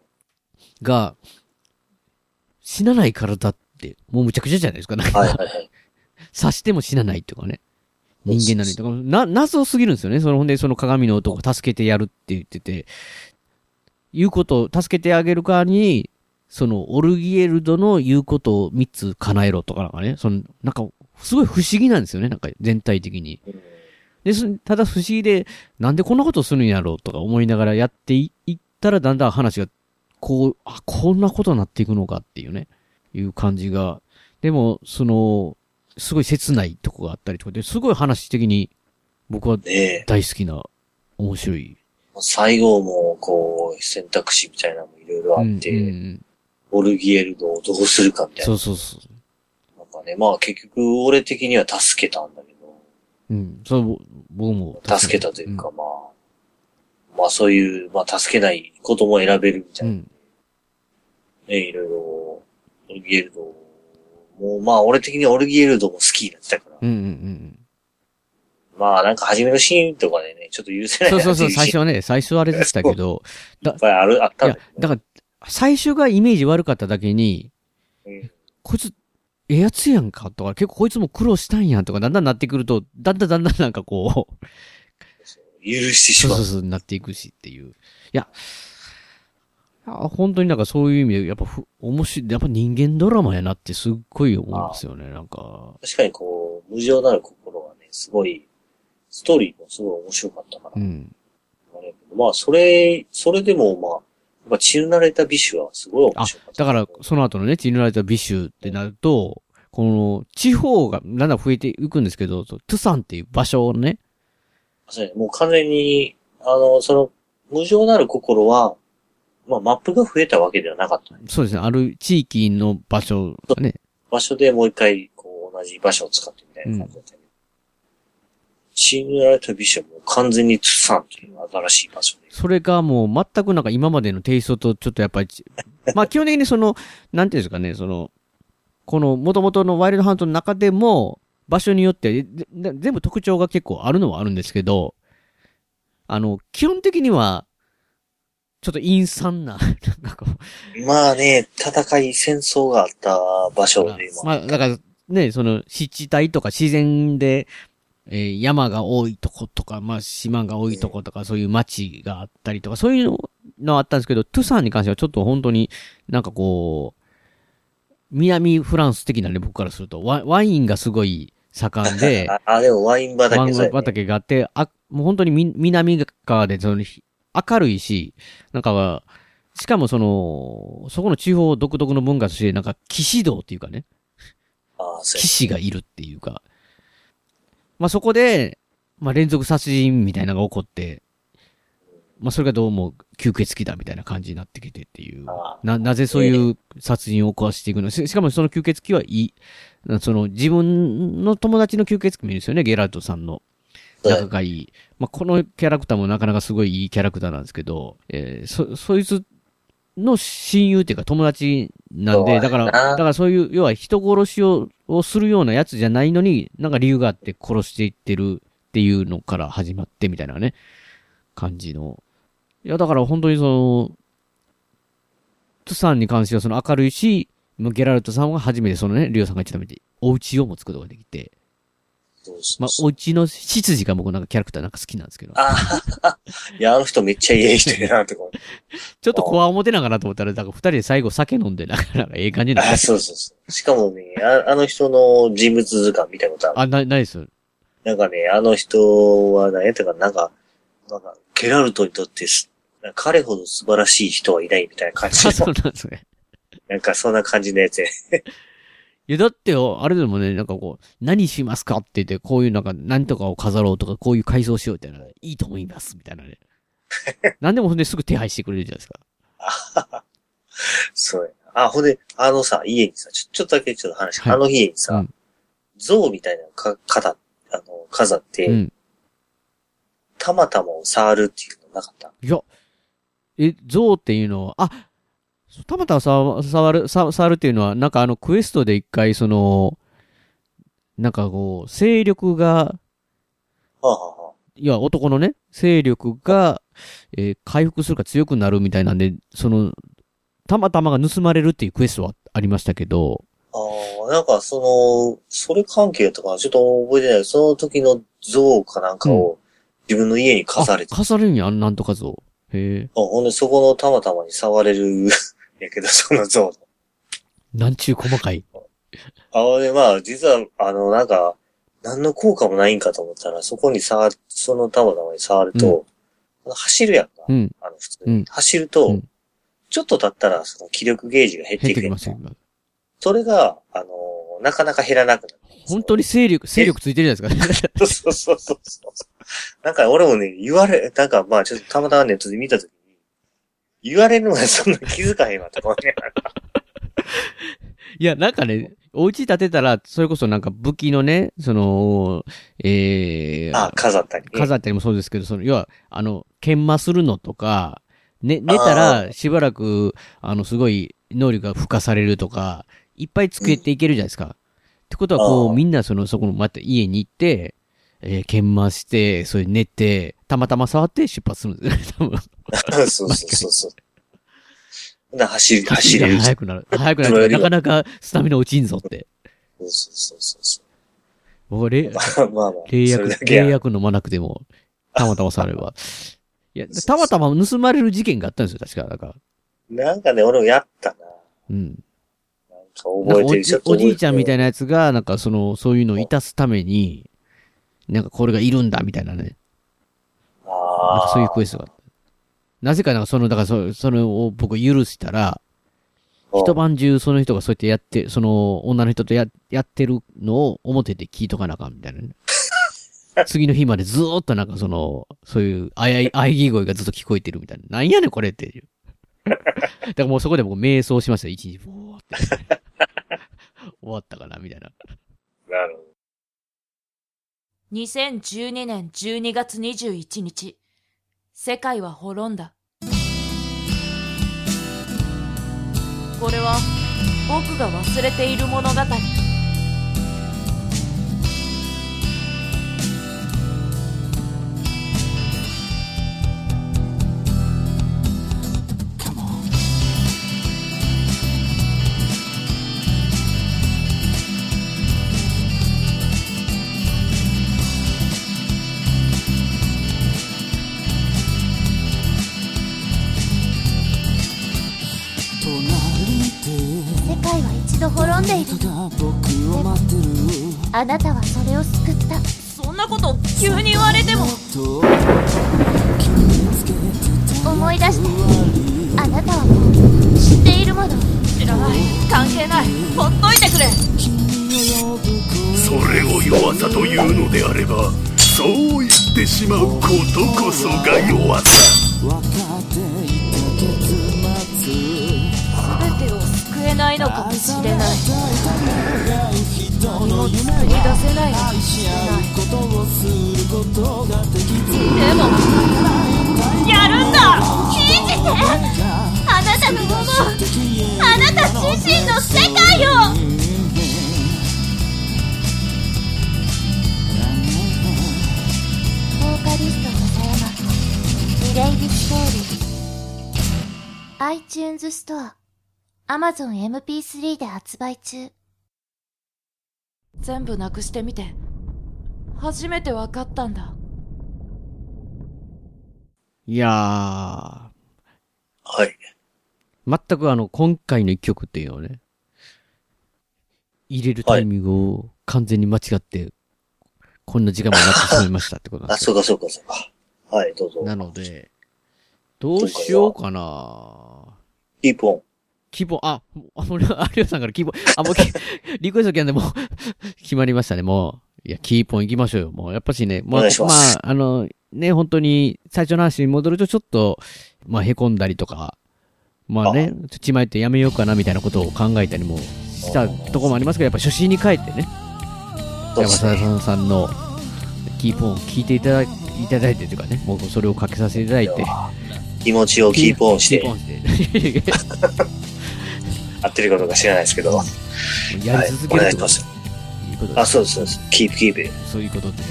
が、死なないからだって、もうむちゃくちゃじゃないですか。なんか、はいはいはい。刺しても死なないとかね。人間なのにとか、な、謎すぎるんですよね。その、ほんで、その鏡の男を助けてやるって言ってて、言うことを助けてあげる代わりに、その、オルギエルドの言うことを3つ叶えろとかなんかね、その、なんか、すごい不思議なんですよね、なんか全体的に。です、ただ不思議で、なんでこんなことするんやろうとか思いながらやっていいったら、だんだん話が、こう、あ、こんなことになっていくのかっていうね、いう感じが。でも、その、すごい切ないとこがあったりとかで、すごい話的に、僕はね大好きな、面白い。最後も、こう、選択肢みたいなのもいろいろあって、うんうんオルギエルドをどうするかみたいな。そうそうそう。なんかね、まあ結局、俺的には助けたんだけど、うん。そう、ぼ僕も。助けたというか、まあ、まあそういう、まあ助けないことも選べるみたいな。ね、いろいろ、オルギエルドもうまあ俺的にはオルギエルドも好きになってたから、うんうんうん。まあなんか初めのシーンとかでね、ちょっと許せないそうそうそう、最初はね、最初はあれでしたけど、いっぱいある、あったんいやだから、最初がイメージ悪かっただけに、うんこいつ、ええやつやんか？とか、結構こいつも苦労したんやんとか、だんだんなってくると、だんだんだんだんなんかこう、許してしまうそうそうそう、なっていくしっていう。いや、いや本当になんかそういう意味で、やっぱふ、面白い、やっぱ人間ドラマやなってすっごい思いますよね、なんか。確かにこう、無情なる心がね、すごい、ストーリーもすごい面白かったから。うん。まあ、それ、それでもまあ、やっぱ血の慣れたビシュはすごい面あ白かった。、だから、その後のね、血塗られたビシュってなると、この、地方がだんだん増えていくんですけど、トゥサンっていう場所をね、そうね。もう完全に、あの、その、無情なる心は、まあ、マップが増えたわけではなかった。そうですね、ある地域の場所がね、場所でもう一回、こう、同じ場所を使ってみたいな感じだったけど。血に塗られたビシュはもう完全にトゥサンという新しい場所で。それがもう全くなんか今までのテイストとちょっとやっぱりち、まあ基本的にその、なんていうんですかね、その、この元々のワイルドハントの中でも、場所によって、全部特徴が結構あるのはあるんですけど、あの、基本的には、ちょっと陰惨な、なんかこう、まあね、戦い、戦争があった場所でも。まあ、だから、ね、その、湿地帯とか自然で、えー山が多いとことか、まあ、島が多いとことか、そういう街があったりとか、そういうのあったんですけど、トゥサンに関してはちょっと本当になんかこう、南フランス的なね、僕からすると、ワワインがすごい盛んで、あ、あでもワイン畑ワイン畑があって、あ、もう本当にみ南側で、その、ひ明るいし、なんか、しかもその、そこの地方独特の文化として、なんか、騎士道っていうかね、騎士がいるっていうか、まあそこで、まあ連続殺人みたいなのが起こって、まあそれがどうも吸血鬼だみたいな感じになってきてっていう、な、なぜそういう殺人を起こしていくの？ししかもその吸血鬼はいい、なその自分の友達の吸血鬼もいるんですよね、ゲラルトさんの。仲がいい。まあこのキャラクターもなかなかすごいいいキャラクターなんですけど、えーそ、そいつの親友っていうか友達なんで、だから、だからそういう、要は人殺しををするようなやつじゃないのに、なんか理由があって殺していってるっていうのから始まってみたいなね、感じの。いや、だから本当にその、トゥさんに関してはその明るいし、ゲラルトさんは初めてそのね、リオさんが言ってたみたいに、お家を持つことができて、まあ、お家の執事が僕なんかキャラクターなんか好きなんですけど。いや、あの人めっちゃいい人やなって思って。ちょっと怖表なんかなと思ったら、なんか二人で最後酒飲んで、なんか、なんかええ感じになあ、そうそうそう。しかもね、ああの人の人物図鑑見たことある。あ、な、ないです。なんかね、あの人は何やったかな、なんか、なんか、ケラルトにとって彼ほど素晴らしい人はいないみたいな感じあ、そうの。なんですね。なんかそんな感じのやつや。いや、だってよ、あれでもね、なんかこう、何しますかって言って、こういうなんか、何とかを飾ろうとか、こういう改装しようって言ったら、いいと思います、みたいなね。何でもほんですぐ手配してくれるじゃないですか。そうやな。あ、ほんで、あのさ、家にさ、ちょ、ちょっとだけちょっと話、はいあの家にさ、うん像みたいなのか、飾っあの、飾って、うん。たまたまを触るっていうのなかった？いや、え、象っていうのは、あ、たまたま触触る、さ触るっていうのは、なんかあの、クエストで一回、その、なんかこう、勢力が、いや、男のね、勢力が、えー回復するか強くなるみたいなんで、その、たまたまが盗まれるっていうクエストはありましたけど、ああ、なんかその、それ関係やったかなちょっと覚えてない。その時の像かなんかを自分の家に飾れて、あ飾れるんや、なんとか像。へえ。あほんでそこのたまたまに触れるやけど、その像。なんちゅう細かい。あで、まあ、実は、あの、なんか、何の効果もないんかと思ったら、そこに触、そのたまたまに触ると、あの走るやんか。うん。あの、普通に。うん走ると、うんちょっと経ったら、その気力ゲージが減っていくやん。それが、あのなかなか減らなくなる。本当に勢力、勢力ついてるじゃないですか。そうそうそうそう。なんか俺もね、言われ、なんかまあちょっとたまたまネットで見たときに、言われるのはそんな気づかへんわとか思 いや、なんかね、お家建てたら、それこそなんか武器のね、その、えー、あ、飾ったりね。飾ったりもそうですけど、その、要は、あの、研磨するのとか、ね、寝たらしばらく、あの、すごい能力が付加されるとか、いっぱい作っていけるじゃないですか。ってことは、こう、みんなその、そこの、また家に行って、えー、研磨して、それ寝て、たまたま触って出発するんですよね、多分。そうそうそうそう。な走り、走れる。速くなる。速くなる。なかなかスタミナ落ちんぞって。そうそうそうそうそ僕、れう。まあまあ飲まなくても、たまたま触れば。いや、たまたま盗まれる事件があったんですよ、確か。なんか。なんかね、俺もやったな。うん。なんか覚えてる。おじちょっとおじいちゃんみたいな。なやつが、なんかその、そういうのをいたすために、なんかこれがいるんだ、みたいなね。なんかあそういうクエストがあった。なぜか、なんかその、だからそ、それを僕許したら、一晩中その人がそうやってやって、その女の人とや、やってるのを表で聞いとかなあかんみたいなね。次の日までずーっとなんかその、そういう、あやい、あいぎ声がずっと聞こえてるみたいな。なんやねんこれっていう。だからもうそこで僕瞑想しましたよ、一日。ぼーって。終わったかなみたいな。なるほど。2012年12月21日、世界は滅んだ。これは僕が忘れている物語。あなたはそれを救った。そんなこと急に言われても。思い出して。あなたはもう知っているもの。知らない。関係ない。ほっといてくれ。それを弱さというのであればそう言ってしまうことこそが弱さ。全てを救えないのかもしれない何も作り出せないのかもしれないでもやるんだ信じてあなたの思うあなた自身の世界をレイトーリー iTunes ストア Amazon MP3 で発売中全部なくしてみて初めて分かったんだいやー。はい。全くあの、今回の一曲っていうのをね、入れるタイミングを完全に間違って、こんな時間もなってしまいましたってことなんあ、ですよそうかそうかそうか。はい、どうぞ。なので、どうしようかな Keep on。Keep on、あ、あ、もう、有吉さんから Keep on、あ、もうき、リクエスト来たんで、もう、決まりましたね、もう。いや、 Keep on 行きましょうよ。もう、やっぱしね、ますまあ、あの、ね、本当に、最初の話に戻ると、ちょっと、まあ、凹んだりとか、まあね、ちまいってやめようかな、みたいなことを考えたりもしたところもありますけど、やっぱ初心に帰ってね、山沢さんのキーポンを聞いていただいいただいてというかね、もうそれをかけさせていただいて、気持ちをキープオンしてキーポンして、合ってるかどうか知らないですけど。やり続けるってことはいお願いします。いうことであ、そうです、そうです。キープキープ。そういうことで、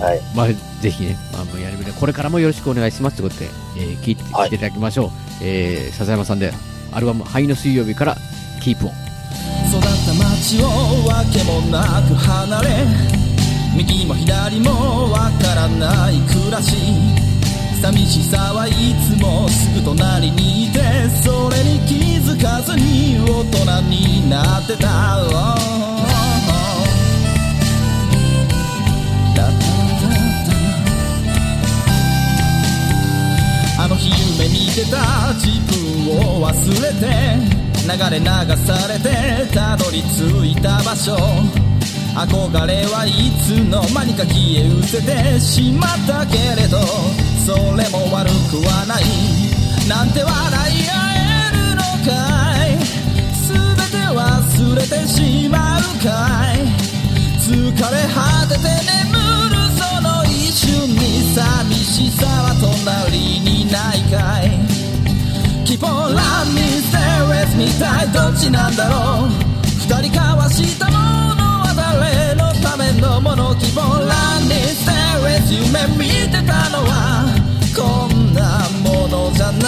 あのまあ、ぜひね、まあ、やるべきこれからもよろしくお願いしますということで、えー聞いて、聞いていただきましょう。えー、笹山さんで、アルバム、灰の水曜日から、キープオン。育った街をわけもなく離れ右も左もわからない暮らし寂しさはいつもすぐ隣にいてそれに気づかずに大人になってた。あの日夢見てた自分を忘れて流れ流されてたどり着いた場所。憧れはいつの間にか消え失せてしまったけれどそれも悪くはない。なんて笑い合えるのかい。全て忘れてしまうかい。疲れ果てて眠るその一瞬に寂しさは隣にないかい。Keep on running, stay with me 一体どっちなんだろう。二人交わしたもののためのもの Keep on running, stay with you 夢見てたのはこんなものじゃない。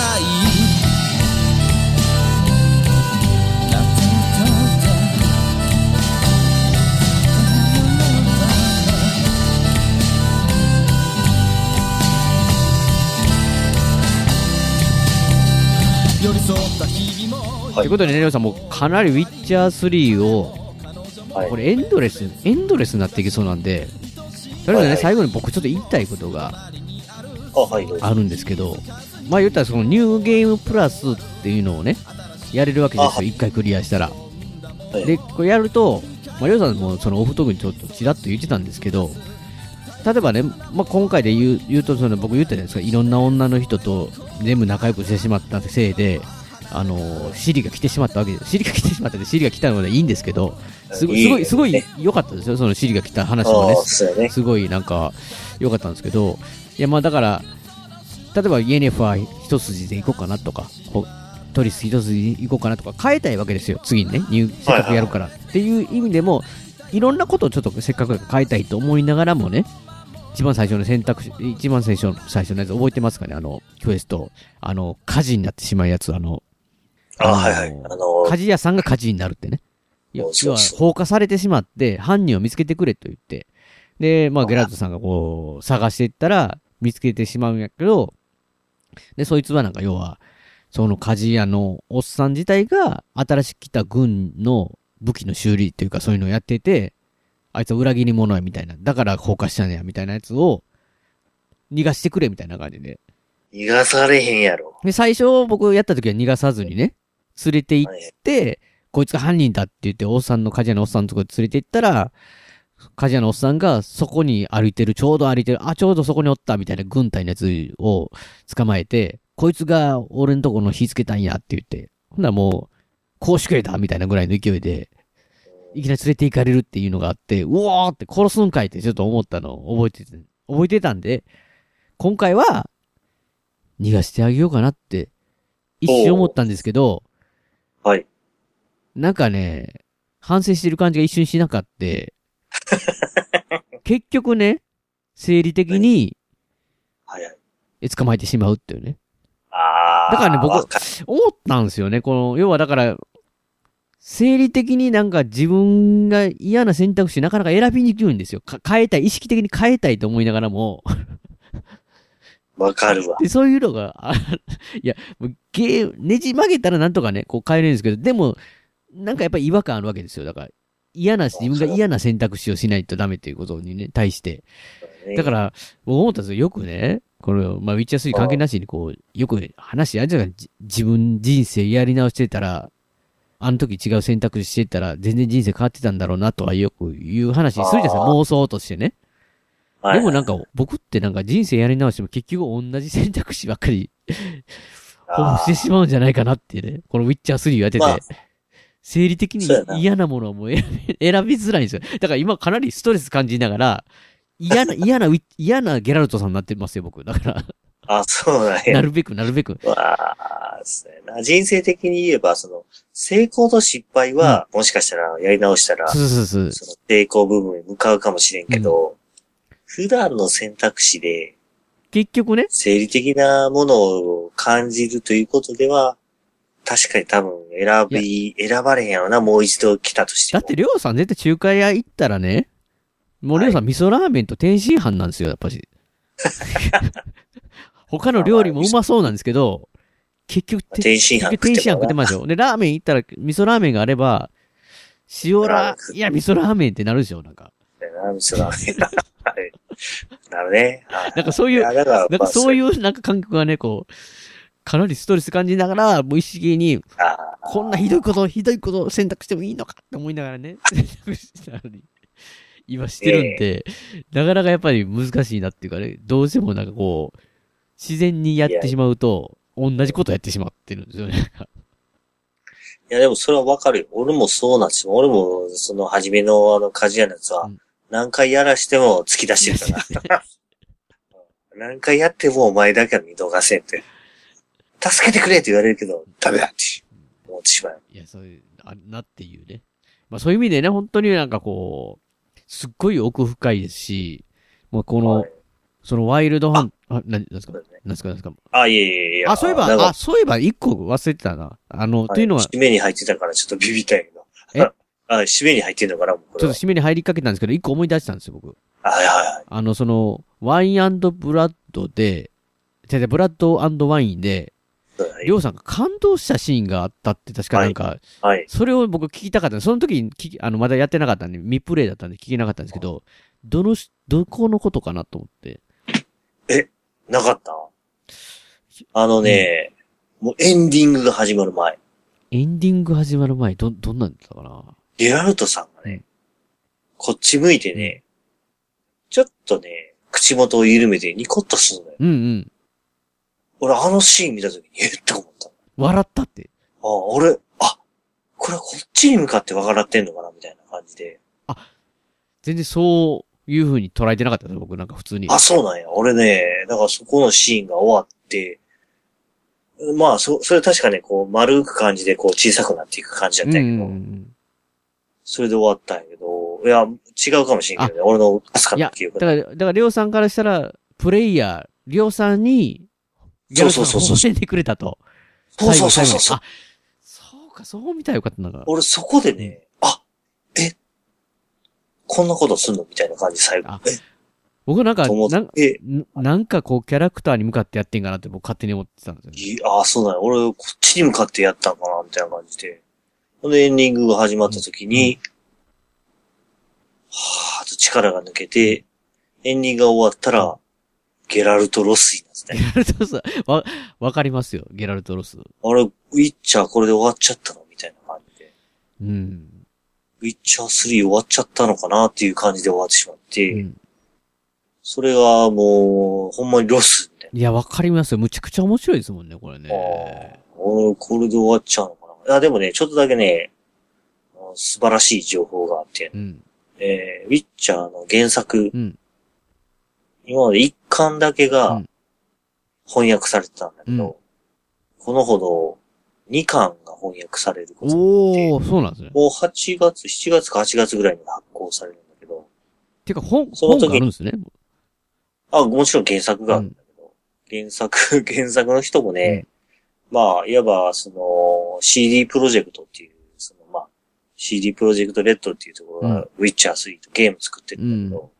寄り添った日々も。ということでね、レオさんもうかなりウィッチャー3を、これエンドレス、エンドレスになっていきそうなんで、とりあえずね、はいはい。最後に僕ちょっと言いたいことがあ、るんですけど、まあ言ったらそのニューゲームプラスっていうのをね、やれるわけですよ、一回クリアしたら。で、これやると、まあ、りょうさんもそのオフトークにちょっとちらっと言ってたんですけど、例えばね、まあ、今回で言う言うとその僕言ったじゃないですか、いろんな女の人と全部仲良くしてしまったせいで、あのシリが来てしまったわけです。シリが来てしまったで、シリが来たのでいいんですけど、すごい、すごい、すごい良かったですよ、そのシリが来た話もね。すごいなんか良かったんですけど、いやまあだから、例えばイエネファー一筋で行こうかなとか、ほトリス一筋で行こうかなとか変えたいわけですよ、次にね、ニューせっかくやるから。っていう意味でも、いろんなことをちょっとせっかく変えたいと思いながらもね、一番最初の選択肢、一番最初最初のやつ覚えてますかね？あの、クエスト、あの、火事になってしまうやつ、あの、あ、はいはい。あの、火事屋さんが火事になるってね。いや要は放火されてしまって、犯人を見つけてくれと言って。で、まあ、ゲラートさんがこう、探していったら、見つけてしまうんやけど、で、そいつはなんか要は、その火事屋のおっさん自体が、新しく来た軍の武器の修理っていうかそういうのをやってて、あいつは裏切り者やみたいな。だから放火したんやみたいなやつを、逃がしてくれみたいな感じで。逃がされへんやろ。で、最初僕やった時は逃がさずにね、連れて行って、こいつが犯人だって言って、おっさんの鍛冶屋のおっさんのとこに連れて行ったら、鍛冶屋のおっさんがそこに歩いてる、ちょうど歩いてる、あ、ちょうどそこにおったみたいな軍隊のやつを捕まえて、こいつが俺のとこの火つけたんやって言って、ほんならもう、公主刑だみたいなぐらいの勢いで、いきなり連れて行かれるっていうのがあって、うおーって殺すんかいってちょっと思ったの。を覚えてて、覚えてたんで、今回は、逃がしてあげようかなって、一瞬思ったんですけど、はい。なんかね、反省してる感じが一瞬しなかって、結局ね、生理的に、はいはい。え捕まえてしまうっていうね。あー。だからね、僕思ったんですよね。この、要はだから、生理的になんか自分が嫌な選択肢なかなか選びにくいんですよ。か変えたい、意識的に変えたいと思いながらも、わかるわ。で、そういうのが、あ いや、もうゲー、ねじ曲げたらなんとかね、こう変えれるんですけど、でも、なんかやっぱり違和感あるわけですよ。だから、嫌な、自分が嫌な選択肢をしないとダメっていうことにね、対して。だから、僕思ったんですよ。よくね、この、まあ、ウィッチャー3関係なしに、こう、よく話あるじゃない自分人生やり直してたら、あの時違う選択肢してたら、全然人生変わってたんだろうなとはよく言う話するじゃないですか。妄想としてね。はいでもなんか、僕ってなんか人生やり直しても結局同じ選択肢ばっかり、ほぼしてしまうんじゃないかなってね。このウィッチャー3をやってて。まあ生理的に嫌なものはもう 選びづらいんですよ。だから今かなりストレス感じながら、嫌な、嫌な嫌なゲラルトさんになってますよ、僕。だから、あ、そうなんや。なるべく、なるべく。わあ、そうやな。人生的に言えば、その、成功と失敗は、もしかしたらやり直したら、そうそうそう。その成功部分に向かうかもしれんけど、普段の選択肢で、結局ね、生理的なものを感じるということでは、確かに多分選び、選ばれへんやろな、もう一度来たとしても。だって、りょうさん絶対中華屋行ったらね、もうりょうさん味噌ラーメンと天津飯なんですよ、やっぱし。他の料理もうまそうなんですけど、結局、て天津飯結局天津飯食ってましょ。で、ラーメン行ったら、味噌ラーメンがあれば、塩ラー、いや、味噌ラーメンってなるでしょ、なんか。な、味噌ラーメン なるね。はいなんかそういう、やだからなんかそういうなんか感覚がね、こう、かなりストレス感じながら、無意識に、こんなひどいこと、ひどいことを選択してもいいのかって思いながらね、選択したのに、今してるんで、なかなかやっぱり難しいなっていうかね、どうしてもなんかこう、自然にやってしまうと、同じことやってしまってるんですよね。いや、でもそれはわかるよ。俺もそうなんですよ。俺も、その、初めのあの、鍛冶屋のやつは、何回やらしても突き出してるから。何回やってもお前だけは見逃せんって。助けてくれって言われるけど、ダメだって思ってしまう。いや、そういう、あなっていうね。まあそういう意味でね、本当になんかこう、すっごい奥深いですし、もうこの、そのワイルドハン、あ、な、なんですか？なんですか？なんですか？あ、いえいえいえ。あ、そういえば、あ、そういえば一個忘れてたな。あの、っていうのは、ち締めに入ってたからちょっとビビったんやけど。え？あ、締めに入ってんのかなもうこれは。ょっと締めに入りかけたんですけど、一個思い出したんですよ、僕。はいはいはい。あの、その、ワインブラッドで、じゃじゃブラッドワインで、りょうさんが感動したシーンがあったって、確かなんか、はい。それを僕聞きたかった。その時に聞き、あの、まだやってなかったんで、未プレイだったんで聞けなかったんですけど、どのし、どこのことかなと思って。なかった？あのね、もうエンディングが始まる前。エンディング始まる前、ど、どんなんだったかな？ゲラルトさんがね、こっち向いてね、ちょっとね、口元を緩めてニコッとするのよ。うんうん。俺あのシーン見た時に、えっ？て思った。笑ったって。あ、俺、あ、これこっちに向かって笑ってんのかなみたいな感じで。全然そういう風に捉えてなかったです僕なんか普通に。あ、そうなんや。俺ね、だからそこのシーンが終わって、まあ、そ、それ確かね、こう、丸く感じで、こう、小さくなっていく感じだったんやけど、それで終わったんやけど、いや、違うかもしれんけどね、俺のかすかいや、な記憶だから、だから、りょうさんからしたら、プレイヤー、りょうさんに、そうそうそうそう教えてくれたと。そうそうそうそうあ、そうか、そう見たらよかったな。俺そこでね、あ、え、こんなことすんのみたいな感じ、最後。え、僕なんか、なんてなんかこう、キャラクターに向かってやってんかなって僕勝手に思ってたんですよああ、そうなんや。俺、こっちに向かってやったんかなみたいな感じで。ほんで、エンディングが始まった時に、はーっと力が抜けて、エンディングが終わったら、ゲラルト・ロスになってゲラルトロス、わ、わかりますよ、ゲラルトロス。あれ、ウィッチャーこれで終わっちゃったの？みたいな感じで。うん。ウィッチャー3終わっちゃったのかなっていう感じで終わってしまって、それがもう、ほんまにロスみたいいや、わかりますよ。むちゃくちゃ面白いですもんね、これね。な。俺、これで終わっちゃうのかな。いや、でもね、ちょっとだけね、素晴らしい情報があって、うん。えー、ウィッチャーの原作、うん。今まで一巻だけが翻訳されてたんだけど、このほど二巻が翻訳されることおー、そうなんですね。もう8月、7月か8月ぐらいに発行されるんだけど、てか、本、本その時があるんですね。あ、もちろん原作があるんだけど、原作、原作の人もね、まあ、いわば、その、CD プロジェクトっていう、その、まあ、CD プロジェクトレッドっていうところが、うんウィッチャー3とゲーム作ってるんだけど、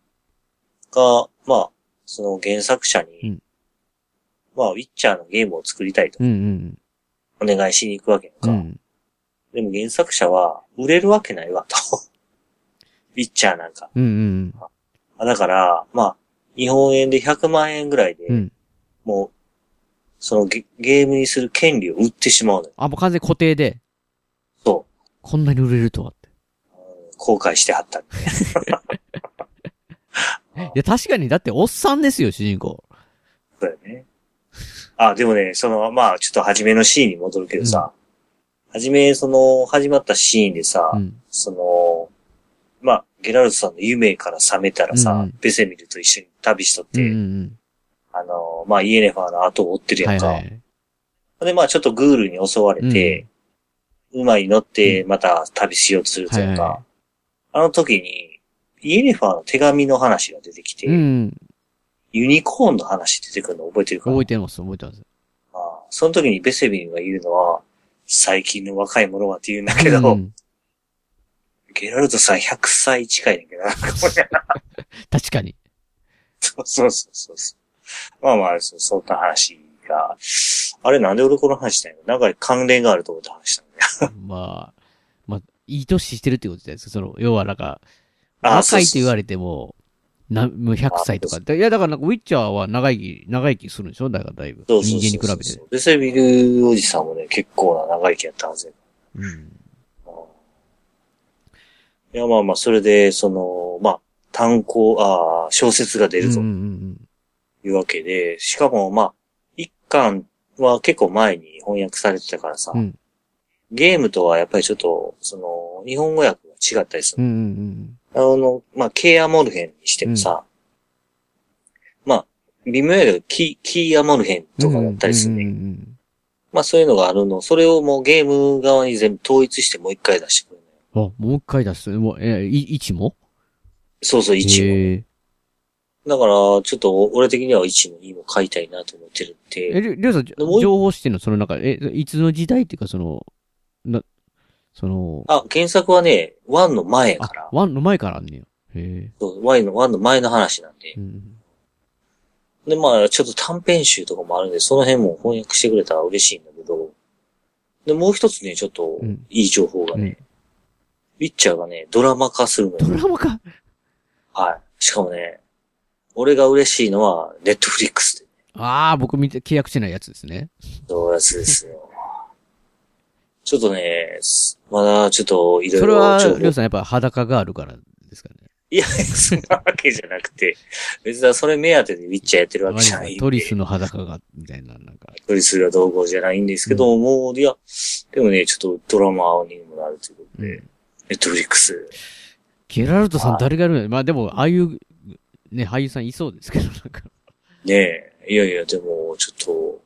が、まあ、その原作者に、まあ、ウィッチャーのゲームを作りたいとうんうんお願いしに行くわけやんか。うん。でも原作者は、売れるわけないわ、と。ウィッチャーなんか。うんうんあだから、まあ、日本円で100万円ぐらいで、うん。うん。もう、そのゲゲームにする権利を売ってしまうのよ。あ、もう完全に固定で。そう。こんなに売れるとはって。後悔してはった。いや、確かに、だって、おっさんですよ、主人公。そうだよね。あ、でもね、その、まあ、ちょっと初めのシーンに戻るけどさ、初め、その、始まったシーンでさ、その、まあ、ゲラルトさんの夢から覚めたらさ、うんベセミルと一緒に旅しとって、うんうんあの、まあ、イエネファーの後を追ってるうん。やんか。はいはい。で、まあ、ちょっとグールに襲われて、馬に乗って、また旅しようとするというか、はいはあの時に、イエネファーの手紙の話が出てきて、うん。ユニコーンの話出てくるの覚えてるかな？覚えてます、覚えてます。その時にベセビンが言うのは、最近の若い者はって言うんだけど、うんゲラルトさん100歳近いねんけどな、確かに。そうそうそうそう。まあまあ、そそんな話が、あれなんで俺この話したんやろ？なんか関連があると思って話したんだよ。まあ、まあ、いい年してるってことじゃないですか。その、要はなんか、あ若いって言われても、な、もう100歳とか。いや、だからなんか、ウィッチャーは長生き、長生きするんでしょ？だからだいぶ。人間に比べて。ベセビルおじさんもね、結構な長生きやったはずや。うん。いや、まあまあ、それで、その、まあ、単行、ああ、小説が出るとうんうんいうわけで、しかも、まあ、一巻は結構前に翻訳されてたからさ、うんゲームとはやっぱりちょっと、その、日本語訳が違ったりする。うん。うんうんあの、まあ、ケイアモルヘンにしてもさ、まあ、微妙やけど、キキーアモルヘンとかだったりするね。まあ、そういうのがあるの。それをもうゲーム側に全部統一してもう一回出してくる。うん。あ、もう一回出す？もう、え、い、1も？そうそう、1も。だから、ちょっと、俺的には1も2も買いたいなと思ってるって。え、りょうさん、情報してんの？その中、え、いつの時代っていうか、その、な、その、あ、原作はね、1の前やから。ワンの前からあんねや。へえ。そう、Y の、1の前の話なんで。うん。で、まあ、ちょっと短編集とかもあるんで、その辺も翻訳してくれたら嬉しいんだけど、で、もう一つね、ちょっと、いい情報がね、ウィッチャーがね、ドラマ化するのよ。ドラマ化？はい。しかもね、俺が嬉しいのは、ネットフリックスで。ああ、僕見て、契約してないやつですね。そうやつですよ。ちょっとね、すまだちょっといろいそれは、りょうさんやっぱ裸があるからですかね。いや、そんなわけじゃなくて、別にそれ目当てでウィッチャーやってるわけじゃないんで。トリスの裸が、みたいな、なんか。トリスが同行じゃないんですけど、もう、いや、でもね、ちょっとドラマにもなるということで、ネットフリックス。ゲラルトさん誰がやるの？まあでも、ああいう、ね、俳優さんいそうですけど、なんか。ねえ、いやいや、でも、ちょっと、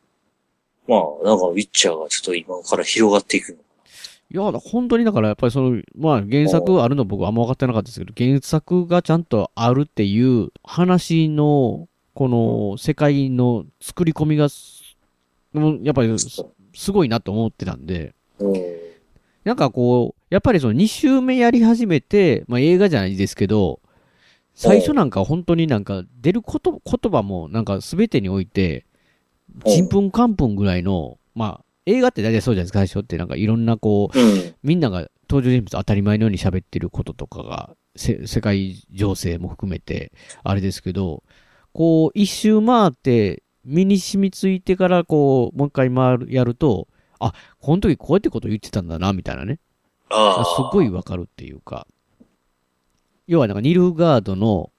まあ、なんかウィッチャーがちょっと今から広がっていくの。いや、本当にだからやっぱりその、まあ原作あるの僕はあんま分かってなかったですけど、原作がちゃんとあるっていう話の、この世界の作り込みがやっぱりすすごいなと思ってたんで、なんかこう、やっぱりその2週目やり始めて、まあ映画じゃないですけど、最初なんか本当になんか出ること言葉もなんか全てにおいて、ちんぷんかんぷんぐらいの、まあ映画って大体そうじゃないですか、最初ってなんかいろんなこう、みんなが登場人物当たり前のように喋ってることとかがせ世界情勢も含めて、あれですけど、こう、一周回って、身に染みついてから、こう、もう一回回る、やると、あ、この時こうやってこと言ってたんだな、みたいなね。ああ。すごいわかるっていうか。要はなんかニルフガードの、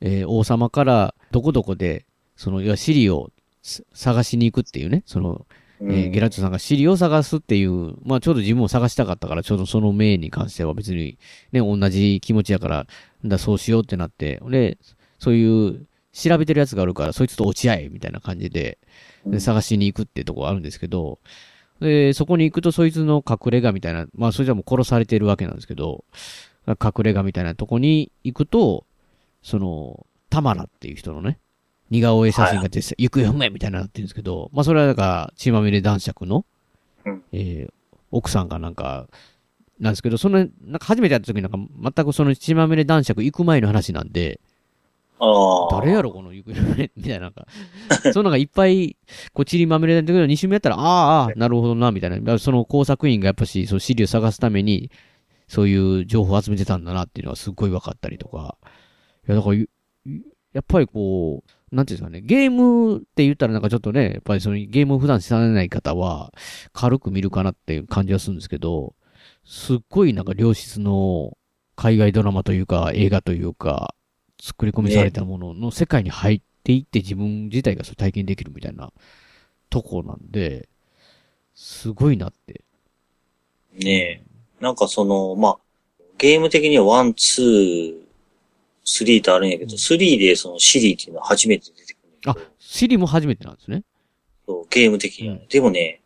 えー王様からどこどこで、その、要はシリをす探しに行くっていうね、その、えーうん。ゲラッチョさんがシリを探すっていう、まあちょうど自分も探したかったから、ちょうどその命に関しては別にね、同じ気持ちやから、だそうしようってなって、で、そういう調べてるやつがあるから、そいつと落ち合え、みたいな感じで、で探しに行くってとこあるんですけど、で、そこに行くとそいつの隠れ家みたいな、まあそれじゃもう殺されてるわけなんですけど、隠れ家みたいなとこに行くと、その、タマラっていう人のね、似顔絵写真が出て、行方不明みたいになってるんですけど、まあそれはだから、血まみれ男爵の、えー奥さんがなんか、なんですけど、その、なんか初めてやった時になんか、全くその血まみれ男爵行く前の話なんで、ああ。誰やろこの行方不明みたいな、なんか、そのなんかいっぱい、こう、ちりまみれだけど、2週目やったら、ああ、なるほどな、みたいな。その工作員がやっぱし、その資料を探すために、そういう情報を集めてたんだなっていうのはすっごい分かったりとか。いや、だから、やっぱりこう、なんていうんですかね、ゲームって言ったらなんかちょっとね、やっぱりそのゲームを普段知らない方は、軽く見るかなっていう感じはするんですけど、すっごいなんか良質の海外ドラマというか、映画というか、作り込みされたものの世界に入っていって自分自体がそれ体験できるみたいなとこなんで、すごいなって。ねえ。なんかその、まあ、ゲーム的には one、two、threeとあるんやけど、 threeでそのシリーっていうのは初めて出てくる。あ、シリも初めてなんですね。そうゲーム的にはね。でもね、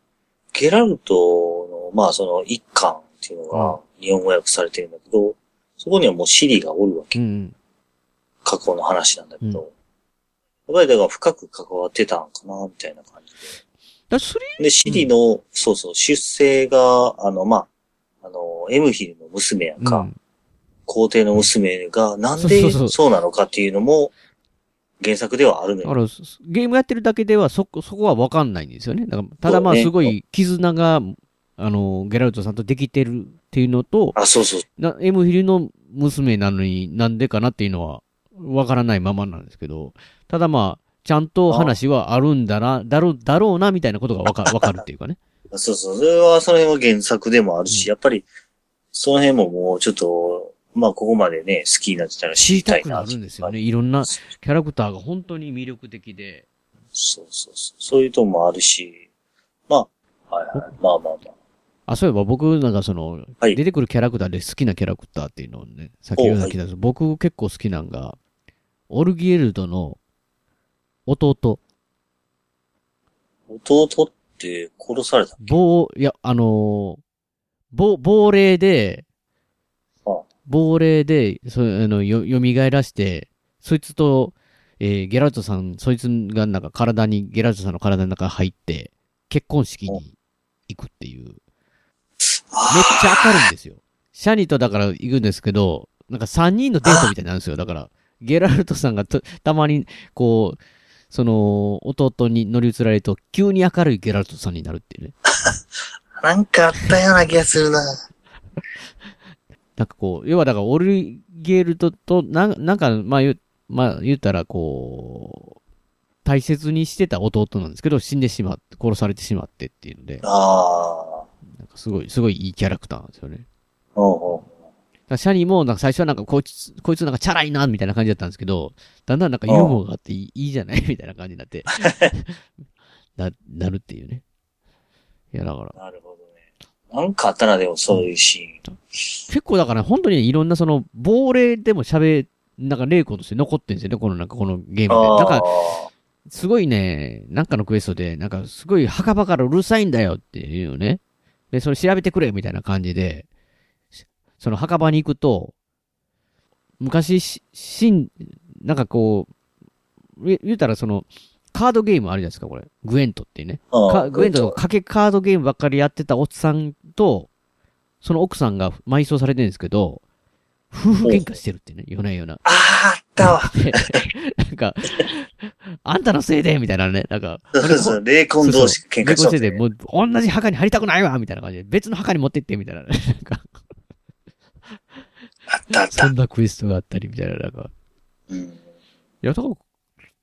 ゲラルトの、まあその一巻っていうのが日本語訳されてるんだけど、そこにはもうシリがおるわけ。うん。過去の話なんだけど、やっぱりだから深く関わってたんかな、みたいな感じだスで。で、シリの、そうそう、出生が、あの、まあ、あの、エムヒルの娘やんか、皇帝の娘が、なんでそうなのかっていうのも、原作ではあるのよ。ゲームやってるだけではそこ、そこはわかんないんですよね。だから、ただまあすごい絆が、あの、ゲラルトさんとできてるっていうのと、あ、そうそう。な、エムヒルの娘なのになんでかなっていうのは、わからないままなんですけど、ただまあ、ちゃんと話はあるんだな、だろう、だろうな、みたいなことがわかわかるっていうかね。そうそう。それは、その辺は原作でもあるし、やっぱり、その辺ももうちょっと、まあ、ここまでね、好きになってたら知知りりたいなたくなるんですよね。いろんなキャラクターが本当に魅力的で。そうそうそう。そういうとこもあるし、まあ、はいはい。まあまあまあ。あ、そういえば僕なんかその、出てくるキャラクターで好きなキャラクターっていうのをね、さっき言うような気がする。僕結構好きなんが、オルギエルドの弟。弟？って殺された亡、いや、あのー亡、亡霊で、亡霊で、そう、あの、よ、蘇らして、そいつと、えーゲラルトさん、そいつがなんか体に、ゲラルトさんの体の中に入って、結婚式に行くっていう。めっちゃ明るいんですよ。シャニとだから行くんですけど、なんか3人のデートみたいになるんですよ。だから、ゲラルトさんがとたまに、こう、その、弟に乗り移られると、急に明るいゲラルトさんになるっていうね。なんかあったような気がするな。なんかこう、要はだから、オルゲールドと、なんなんか、まあ言う、まあ言ったら、こう、大切にしてた弟なんですけど、死んでしまって、殺されてしまってっていうので、あなんかすごい、すごいいいキャラクターなんですよね。あ。うんうシャニも、なんか最初はなんかこいつ、こいつなんかチャラいな、みたいな感じだったんですけど、だんだんなんかユーモアがあっていいじゃないみたいな感じになって、な、なるっていうね。いや、だから。なるほどね。なんかあったな、でもそういうシーン。結構だから本当にいろんなその、亡霊でも喋、なんか霊魂として残ってるんですよね、このなんかこのゲームで。なんか、すごいね、なんかのクエストで、なんかすごい墓場からうるさいんだよっていうのね。で、それ調べてくれみたいな感じで、しその墓場に行くと、昔し、しん、なんかこう、言言うたらその、カードゲームあるじゃないですか、これ。グエントっていうね。ああかグエントの賭けカードゲームばっかりやってたおっさんと、その奥さんが埋葬されてるんですけど、夫婦喧嘩してるってね、夜な夜な。ああったわ。なんか、あんたのせいでみたいなね、なんか。そうそう霊魂同士喧嘩してそうそう霊魂せいで、もう同じ墓に入りたくないわみたいな感じで、別の墓に持ってってみたいなね。なんかあったあった。そんなクエストがあったりみたいな、なんか。うん。いや、だから、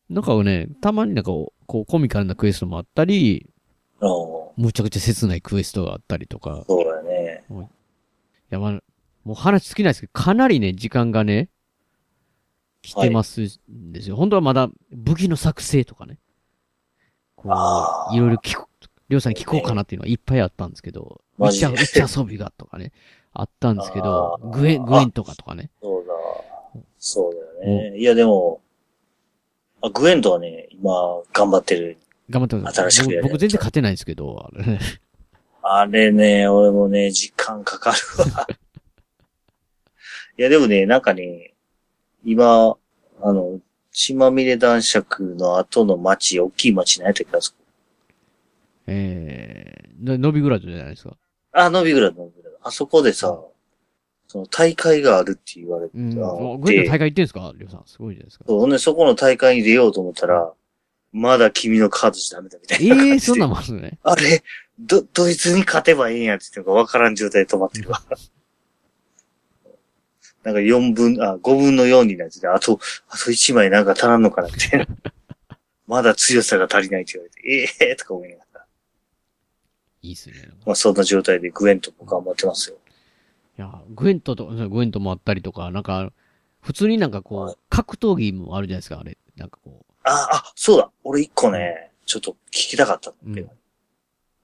なんかね、たまになんかこう、コミカルなクエストもあったり、おむちゃくちゃ切ないクエストがあったりとか。そうだよね。いや、まあ、もう話尽きないですけど、かなりね、時間がね、来てますんですよ。本当はまだ武器の作成とかね。こう、いろいろ聞く、りょうさんに聞こうかなっていうのはいっぱいあったんですけど、うちマジでうち遊びがとかね、あったんですけど、グエン、グエンとかとかね。そうだ。そうだよね。いや、でも、あグエントはね、今、頑張ってる。頑張ってます。新しくやる僕僕全然勝てないんですけど、あれねあれね、俺もね、時間かかるわ。いや、でもね、なんかね、今、あの、血まみれ男爵の後の町、大きい町何やったっけあそこえー、のノビグラドじゃないですか。あ、ノビグラド、ノビグラド。あそこでさ、その大会があるって言われて、うん。グエント大会行ってんすか？りょうさん。すごいじゃないですか。そうほんで、そこの大会に出ようと思ったら、まだ君のカードじゃダメだみたえいな感じで。えー、そんなんもあるのね。あれ、ど、ドイツに勝てばいいんやって言ってのが分からん状態で止まってるわ。なんか4分、あ、5分の4になってて、あと、あと1枚なんか足らんのかなみたいな。まだ強さが足りないって言われて、ええー、とか思いながら。いいっすね。まあそんな状態でグエントも頑張ってますよ。いや、グエントと、グエントもあったりとか、なんか、普通になんかこう、格闘技もあるじゃないですか、あれ。なんかこあ、あ、そうだ。俺一個ね、ちょっと聞きたかったんだけど。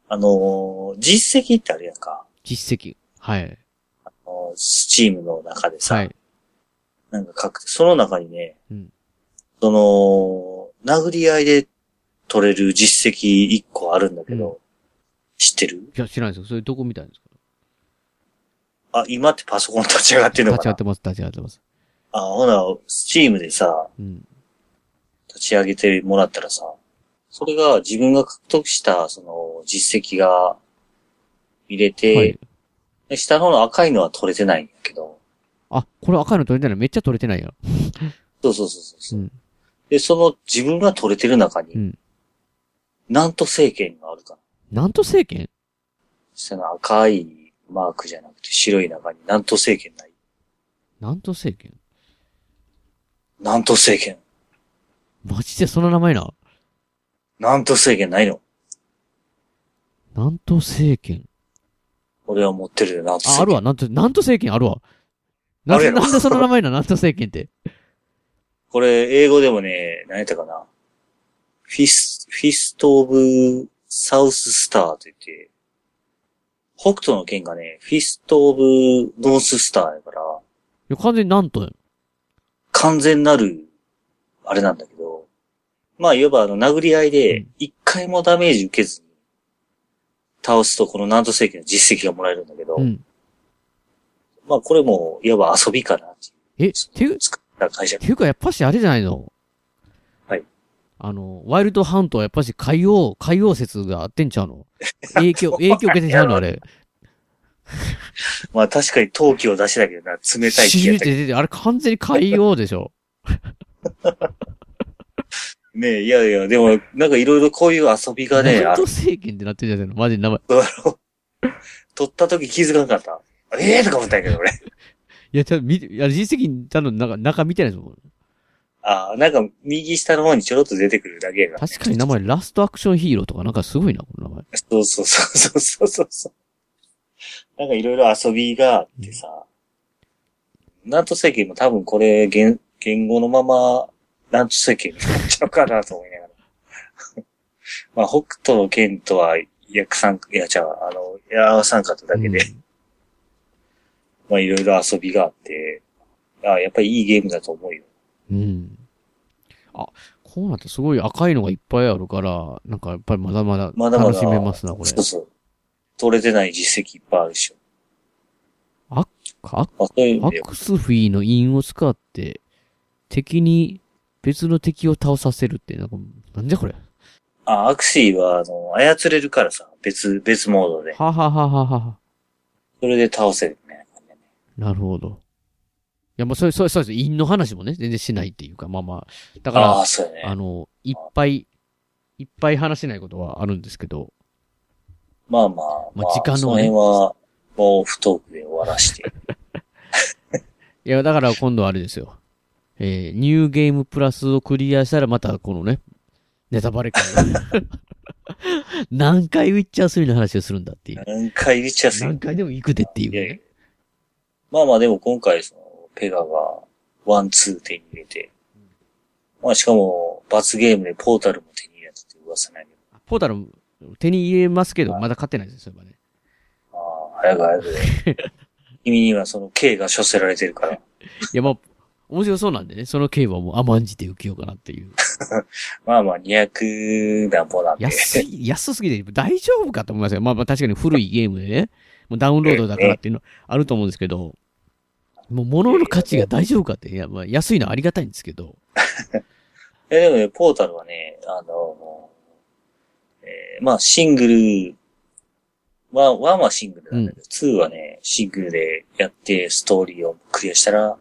あのー実績ってあるやんか。う、実績。はい。あのースチームの中でさ、はい。なんか書く、その中にね、うんその、殴り合いで取れる実績一個あるんだけど、知ってる？いや、知らないですよ。それどこ見たんですか？あ、今ってパソコン立ち上がってんのかな？立ち上がってます、立ち上がってます。あ、ほな、スチームでさ、うん。立ち上げてもらったらさ、それが自分が獲得した、その、実績が見れて、はいで下の方の赤いのは取れてないんやけど、あ、これ赤いの取れてないめっちゃ取れてないよ。そうそうそうそう。うん。で、その自分が取れてる中に、うん。なんと政権があるかな。なんと政権？下の赤いマークじゃなくて白い中になんと政権ない？なんと政権？なんと政権？マジでその名前な？なんと政権ないの？なんと政権？俺は持ってるよ、南斗あ、あるわ。南斗、南斗聖拳？あるわ。なあるやろなんでその名前な、南斗聖拳って？これ、英語でもね、何やったかな？フィス、 Fist of South Star と言って、北斗の拳がね、 Fist of North Star やから、いや、完全に南斗やん。完全なる、あれなんだけど、まあ、いわばあの、殴り合いで、一回もダメージ受けずに、倒すとこの南都政権の実績がもらえるんだけど、うん。まあ、これも、いわば遊びかなっていう。え、ていう、作った会社ていうかやっぱしあれじゃないのはい。あの、ワイルドハントはやっぱし海洋、海洋説があってんちゃうの？影響、影響受けてんちゃうのあれ？まあ、確かに陶器を出しだけどな、冷たい気シューやったけどって出て、あれ完全に海洋でしょ。ねえ、いやいや、でも、なんかいろいろこういう遊びがね、あるなんと政権ってなってるじゃないのマジで名前。取った時気づかなかった。ええー、とか思ったんやけど、俺。いや、ちょっと見て、いや、実績、ちゃんと中、中見てないですもん。ああ、なんか右下の方にちょろっと出てくるだけやから。確かに名前、ラストアクションヒーローとかなんかすごいな、この名前。そうそうそうそうそうそう。なんかいろいろ遊びがあってさ、なんと世間も多分これ言、言語のまま、なんと世間になっちゃうかなと思いながら。まあ、北斗の剣とは、役参加、いや、じゃあ、あの、矢参加だけで、まあ、いろいろ遊びがあって、あやっぱりいいゲームだと思うよ。うん。あ、こうなってすごい赤いのがいっぱいあるから、なんかやっぱりまだまだまだまだ。楽しめますな、これ。そうそう。取れてない実績いっぱいあるでしょ。アアあそういう意味でアクスフィーの印を使って、敵に別の敵を倒させるって、なんか、なんじゃこれ？あ、アクシーは、あの、操れるからさ、別、別モードで。ははははは。それで倒せるね。なるほど。いや、まあ、そう、そう、そうです。印の話もね、全然しないっていうか、まあまあ。だから、あねあの、いっぱい、いっぱい話せないことはあるんですけど、まあまあ、まあ時間のそのね辺は、もう、不トークで終わらして。いや、だから今度はあれですよ。えー、 New Game Plus をクリアしたらまたこのね、ネタバレ会。何回ウィッチャー3の話をするんだっていう。何回ウィッチャー3何回でも行くでっていう、ね。まあまあでも今回その、ペガが one、two手に入れて、まあしかも罰ゲームでポータルも手に入れたって噂ないポータル手に入れますけど、まだ買ってないですよ、そういえばね。ああ、早く早く。君にはその K が処せられてるから。いや、まあ、面白そうなんでね、その K はもう甘んじて受けようかなっていう。まあまあ、200何歩なんで。安い、安すぎて大丈夫かと思いますよ。まあまあ確かに古いゲームでね、もうダウンロードだからっていうのあると思うんですけど、もう物の価値が大丈夫かって、いや、まあ安いのはありがたいんですけど。え、でもね、ポータルはね、あの、えーまあシングル、 one、oneはシングルなんだけど、 twoはね、シングルでやってストーリーをクリアしたら、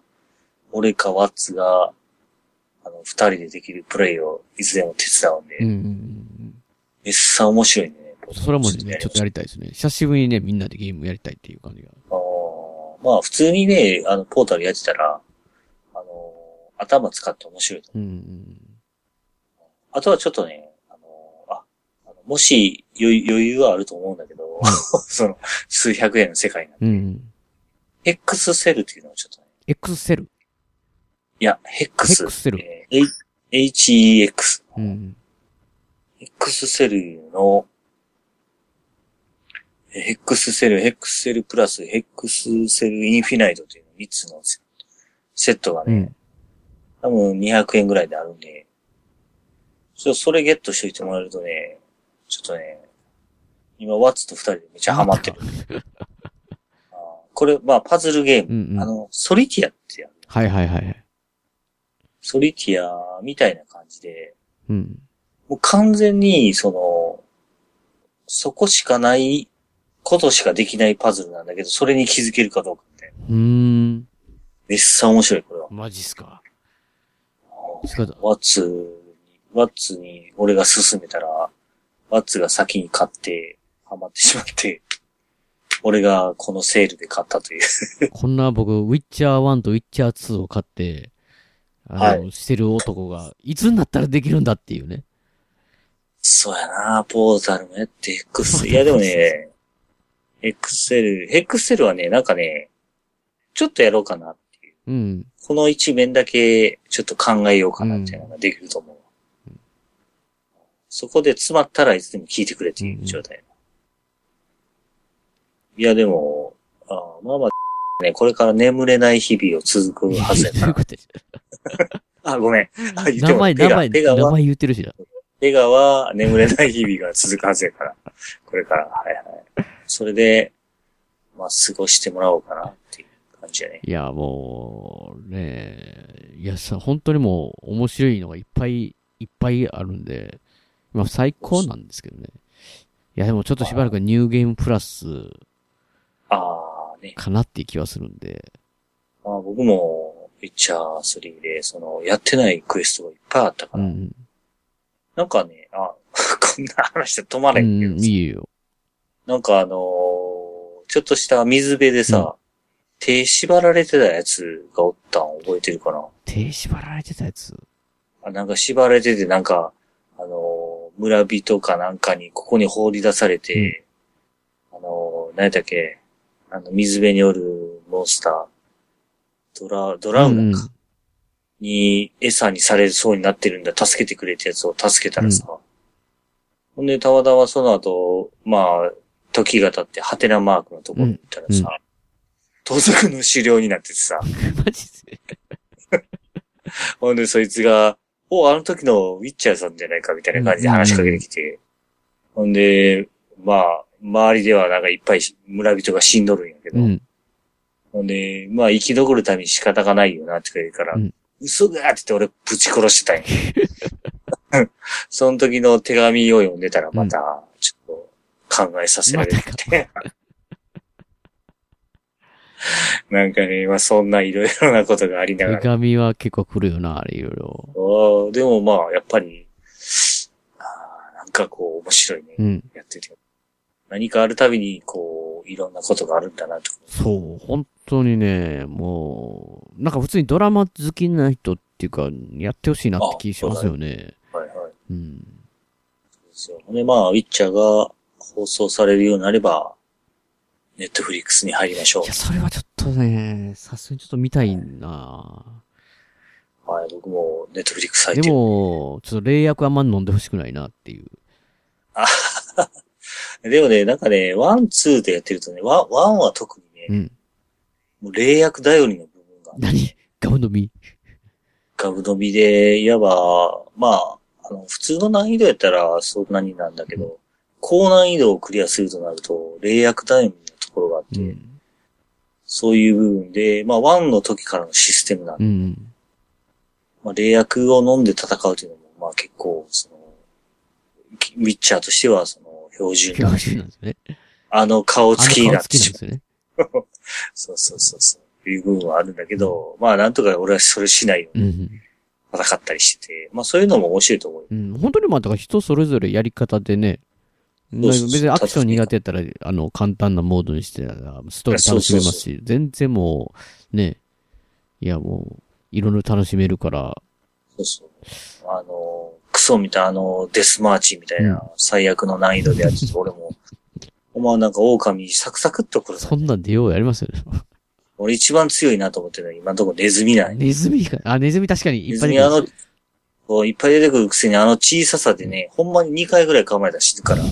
俺かワッツが、あの、二人でできるプレイをいつでも手伝うんで、うんうんうん。めっさ面白いね。それはもうね、ちょっとやりたいですね。久しぶりにね、みんなでゲームやりたいっていう感じが。まあ普通にね、あの、ポータルやってたら、あの、頭使って面白いと思う。うんあとはちょっとね、あの、あ、あのもし余裕余裕はあると思うんだけど、その、数百円の世界なんで、うん。うん。X セルっていうのをちょっとね、X セル。いや、ヘックス。X セルえー HEX。うん。X セルの、えーHexcells、Hexcells Plus、Hexcells Infinite という3つのセセットがね、うん。多分200円ぐらいであるんで、ちょっとそれゲットしといてもらえるとね、ちょっとね、今ワッツと二人でめっちゃハマってる。あーこれ、まあパズルゲーム。うんうんあの、ソリティアってやる。はいはいはい。ソリティアみたいな感じで、うん。もう完全に、その、そこしかないことしかできないパズルなんだけど、それに気づけるかどうかみたいな。うーん。めっさ面白い、これは。マジっすか？ワッツに、ワッツに俺が進めたら、ワッツが先に買って、ハマってしまって、俺がこのセールで買ったという。こんな僕、ウィッチャー1とウィッチャー2を買って、あの、はしてる男が、いつになったらできるんだっていうね。そうやなポータルもやって X、いやでもね、Excel、Excel はね、なんかね、ちょっとやろうかな。うん。この一面だけちょっと考えようかなみたいなのができると思う。そこで詰まったらいつでも聞いてくれっていう状態。いやでも、あまあまあ、ね、これから眠れない日々を続くはずやから。あ、ごめん。あ、言っても名前、名前、名前言ってるしな。ペガは眠れない日々が続くはずやから。これから。はいはい。それで、まあ、過ごしてもらおうかなっていう感じやね。いや、もう、ねいやさ、本当にもう、面白いのがいっぱいいっぱいあるんで、まあ最高なんですけどね。いや、でもちょっとしばらくニューゲームプラスああ、ね。かなっていう気はするんで。まあ僕も、ピッチャー3で、その、やってないクエストがいっぱいあったから、うん。なんかね、あ、こんな話で止まうれんけどん、いいよ。なんかあのーちょっとした水辺でさ、手縛られてたやつがおったん覚えてるかな？手縛られてたやつ？あなんか縛られてて、なんか、あのー村人かなんかにここに放り出されて、あのー何やったっけ、あの、水辺におるモンスター、ドラ、ドラウナーか、に餌にされそうになってるんだ、助けてくれってやつを助けたらさ、ほんで、たまたまその後、まあ、時が経って、ハテナマークのところに行ったらさ、盗賊の狩猟になっててさ、マジでほんで、そいつが、お、あの時のウィッチャーさんじゃないかみたいな感じで話しかけてきて、ほんで、まあ、周りではなんかいっぱい村人が死んどるんやけど、うん。ほんで、まあ生き残るために仕方がないよなって言うから、うん。嘘だって言って俺ぶち殺してたんや。その時の手紙を読んでたらまた、ちょ考えさせられて、なんかね、まあそんないろいろなことがありながら。手紙は結構来るよな、あれいろいろ。ああでもまあ、やっぱり、あーなんかこう面白いね。うん。やってて。何かあるたびに、こう、いろんなことがあるんだなと。そう、本当にね、もう、なんか普通にドラマ好きな人っていうか、やってほしいなって気しますよね。はいはい。うん。ですよ。で、まあ、ウィッチャーが放送されるようになれば、ネットフリックスに入りましょう。いや、それはちょっとね、さすがにちょっと見たいなはい、僕もネットフリックス入ってでる。も、ちょっと霊薬あんま飲んでほしくないなっていう。でもね、なんかね、 one、twoでやってるとね、 one、oneは特にね、うん。もう霊薬頼りの部分が、何？ガブ飲み？ガブ飲みで、いわば、まあ、あの、普通の難易度やったらそんなになんだけど、高難易度をクリアするとなると、霊薬頼りのところがあって、そういう部分で、まあ、ワンの時からのシステムなんで、うん。まあ、霊薬を飲んで戦うというのも、まあ結構、その、ウィッチャーとしては、その、標準なんで標準なんですね。あの顔つきになってしまう。あの顔つきなんですよね。そうそうそうそう。いう部分はあるんだけど、まあなんとか俺はそれしないようにうん。戦ったりしてて、まあそういうのも面白いと思うよ。うん。本当にまあ、だから人それぞれやり方でね、別にアクション苦手やったら、あの、簡単なモードにして、ストーリー楽しめますし、全然もう、ね、いやもう、いろいろ楽しめるから、そうそう。あの、クソみたいなあの、デスマーチみたいな最悪の難易度でやってて、俺も、お前なんか狼サクサクっと殺す。そんなんでようやりますよね。俺一番強いなと思ってる今のところネズミなんやネズミか。あ、ネズミ確かにいっぱいあの、こういっぱい出てくるくせにあの小ささでね、ほんまに2回ぐらい構えたら死ぬから、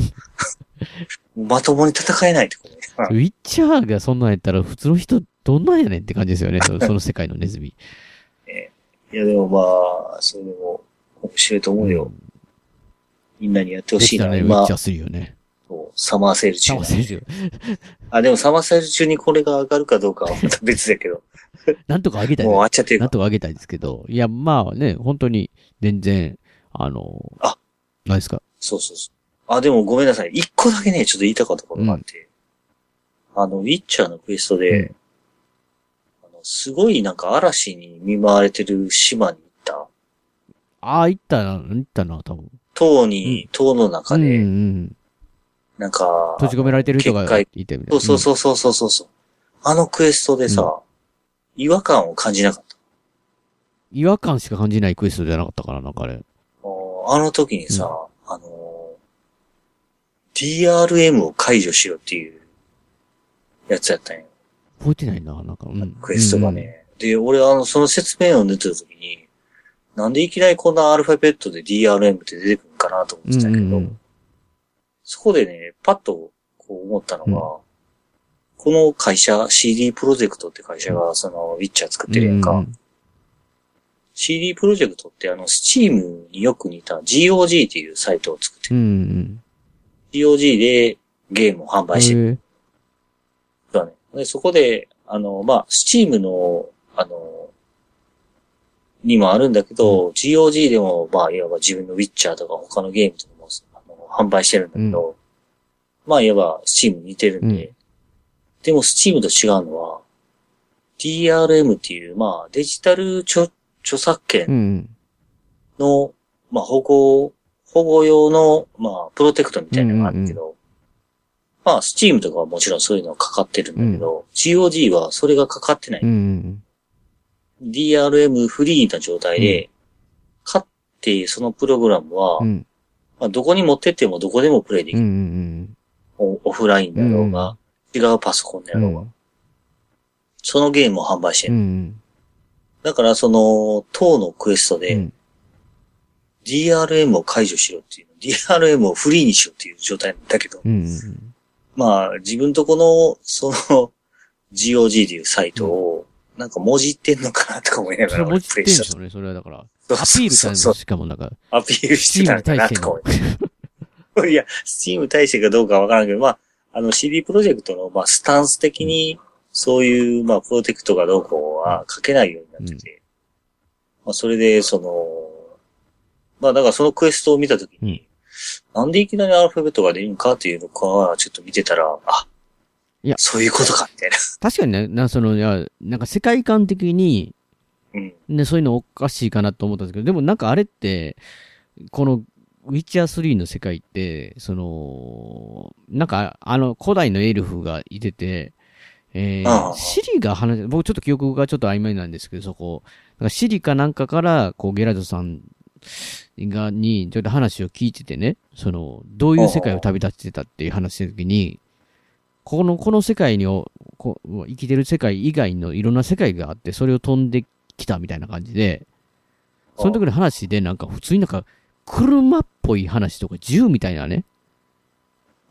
まともに戦えないってことね。ウィッチャーがそんなんやったら普通の人どんなんやねんって感じですよね。そ その世界のネズミ。いやでもまあ、それでも面白いと思うよ。みんなにやってほしいな。できたらね、ウィ今ッチャーするよね。サマーセール中サマーセールあ、でもサマーセール中にこれが上がるかどうかはまた別だけど。なんとか上げたい。もう終わっちゃってるなんとか上げたいですけど。いや、まあね、本当に、全然、あの、あ、何ですか？そうそうそう。あ、でもごめんなさい。一個だけね、ちょっと言いたかったことがあって。あの、ウィッチャーのクエストで、あのすごいなんか嵐に見舞われてる島に行った。ああ、行ったな、行ったな、多分。塔に、塔の中で、うんうん。なんか、閉じ込められてる人がいてみたいな。そうそうそうそうそうそう。あのクエストでさ、違和感を感じなかった？違和感しか感じないクエストじゃなかったから、なんかあれ。あの時にさ、あの、DRM を解除しろっていうやつやったんよ。覚えてないな、なんか。うん。クエストがね。で、俺あの、その説明を出てた時に、なんでいきなりこんなアルファベットで DRM って出てくるんかなと思うん。ってたけど、うんんうん。そこでね、パッとこう思ったのが、この会社、CD プロジェクトって会社が、その、ウィッチャー作ってるやんか。うん CD プロジェクトってあの、スチームによく似た GOG っていうサイトを作ってうんうん。GOG でゲームを販売してる。そうだね。で、そこで、あの、まあ、スチームの、あの、にもあるんだけど、GOG でも、まあ、いわば自分のウィッチャーとか他のゲームとかも、あの、販売してるんだけど、まあ、いわばスチームに似てるんで、でもスチームと違うのは、DRM っていう、まあ、デジタル著著作う権ん。の、まあ、保護、保護用の、まあ、プロテクトみたいなのがあるけど、まあ、スチームとかはもちろんそういうのがかかってるんだけど、GOG はそれがかかってない。うん。DRM フリーな状態で、買ってそのプログラムは、うん。まあ、どこに持ってってもどこでもプレイできる。うんうんオオフラインだろうが、違うパソコンだろうが、そのゲームを販売してうん。うる。ん。だからその、当のクエストで、DRM を解除しろっていう、DRM をフリーにしろっていう状態だけど、うん。まあ、自分とこの、その、GOG っていうサイトを、なんか文字ってんのかなとか思いながらそれ文字ってんでプレイしたしょうね、それはだから。アピールさそうそうしかもなんか。アピールしてたんだなとか思い いや、スチーム対してかどうかわからんけど、まあ、あの CD プロジェクトの、まあ、スタンス的に、そういう、まあ、プロテクトがどうこうは書けないようになってて、まあ、それで、その、まあ、だからそのクエストを見たときに、なんでいきなりアルファベットが出るんかっていうのかは、ちょっと見てたら、あ、いや、そういうことか、みたいな。確かにね、な、その、いや、なんか世界観的に、うん。ね、そういうのおかしいかなと思ったんですけど、でもなんかあれって、この、ウィッチャー3の世界って、その、なんか、あの、古代のエルフがいてて、えー、シリが話、僕ちょっと記憶がちょっと曖昧なんですけど、そこ、なんかシリかなんかから、こう、ゲラルトさんが、に、ちょっと話を聞いててね、その、どういう世界を旅立ってたっていう話した時に、この、この世界にお、こう生きてる世界以外のいろんな世界があって、それを飛んできたみたいな感じで、その時の話でなんか普通になんか、車っぽい話とか銃みたいなね。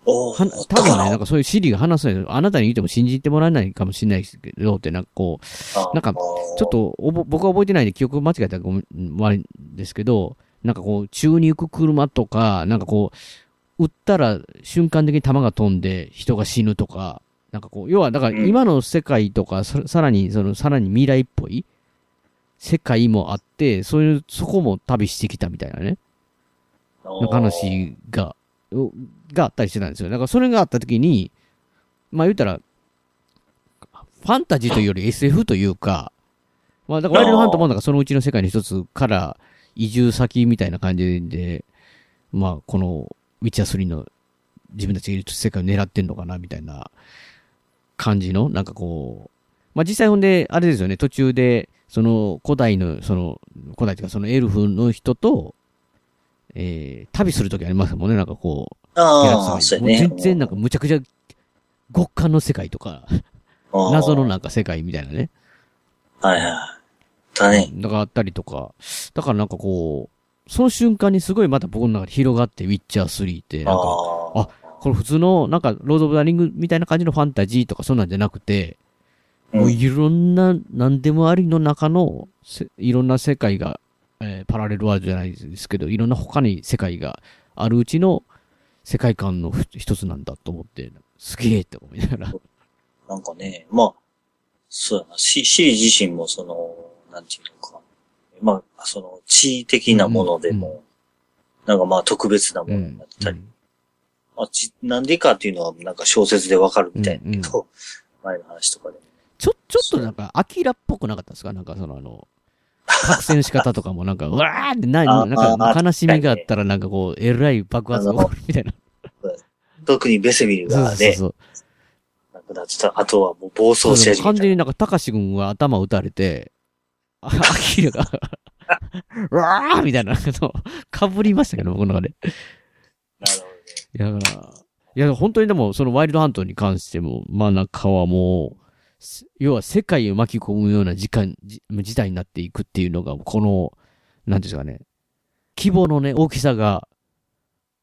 多分ね、なんかそういうシリが話すのあなたに言っても信じてもらえないかもしれないですけど、ってなんかこう、なんか、ちょっとおぼ、僕は覚えてないんで記憶間違えたらごめん、悪いんですけど、なんかこう、宙に行く車とか、なんかこう、撃ったら瞬間的に弾が飛んで人が死ぬとか、なんかこう、要はだから今の世界とか、ささらに、その、さらに未来っぽい世界もあって、そういう、そこも旅してきたみたいなね。なんか話が、うがあったりしてたんですよ。だからそれがあった時に、まあ言ったら、ファンタジーというより SF というか、まあだからワイルドハントもなんかそのうちの世界の一つから移住先みたいな感じで、まあこのウィッチャー3の自分たちがいる世界を狙ってんのかなみたいな感じの、なんかこう、まあ実際ほんで、あれですよね、途中で、その古代の、その、古代というかそのエルフの人と、えー、旅するときありますもんね、なんかこう。あーギャラクシーそうやねも全然なんかむちゃくちゃ極寒の世界とか、謎のなんか世界みたいなね。はいはい。だね。だからあったりとか、だからなんかこう、その瞬間にすごいまた僕の中で広がって、ウィッチャー3って、なんか、あこれ普通の、なんか、ロード・オブ・ザ・リングみたいな感じのファンタジーとかそんなんじゃなくて、もういろんな、なんでもありの中の、せいろんな世界が、えーパラレルワールドじゃないですけど、いろんな他に世界があるうちの世界観のふ一つなんだと思って、すげえって思いながら。なんかね、まあ、そうやな、シシリ自身もその、なんていうのか、まあ、その、地位的なものでも、なんかまあ特別なものになってたり、まあ、ちなんでかっていうのはなんか小説でわかるみたいだけど、前の話とかで。ちょ、ちょっとなんか、アキラっぽくなかったですか？なんかそのあの、覚醒の仕方とかもなんか、うわーってな、あなんかあ悲しみがあったらなんかこう、えらい爆発が起こるみたいな。特にベセミルそうがね、そうそう。亡くなってた。あとはもう暴走し始め完全になんか、高志君は頭打たれて、あアキラが、うわーみたいなの、かぶりましたけど、僕の中で。いや、だから、いや、本当にでも、そのワイルドハントに関しても、まあ中はもう、す要は世界を巻き込むような時間、じ事態になっていくっていうのが、この、なんですかね、規模のね、大きさが、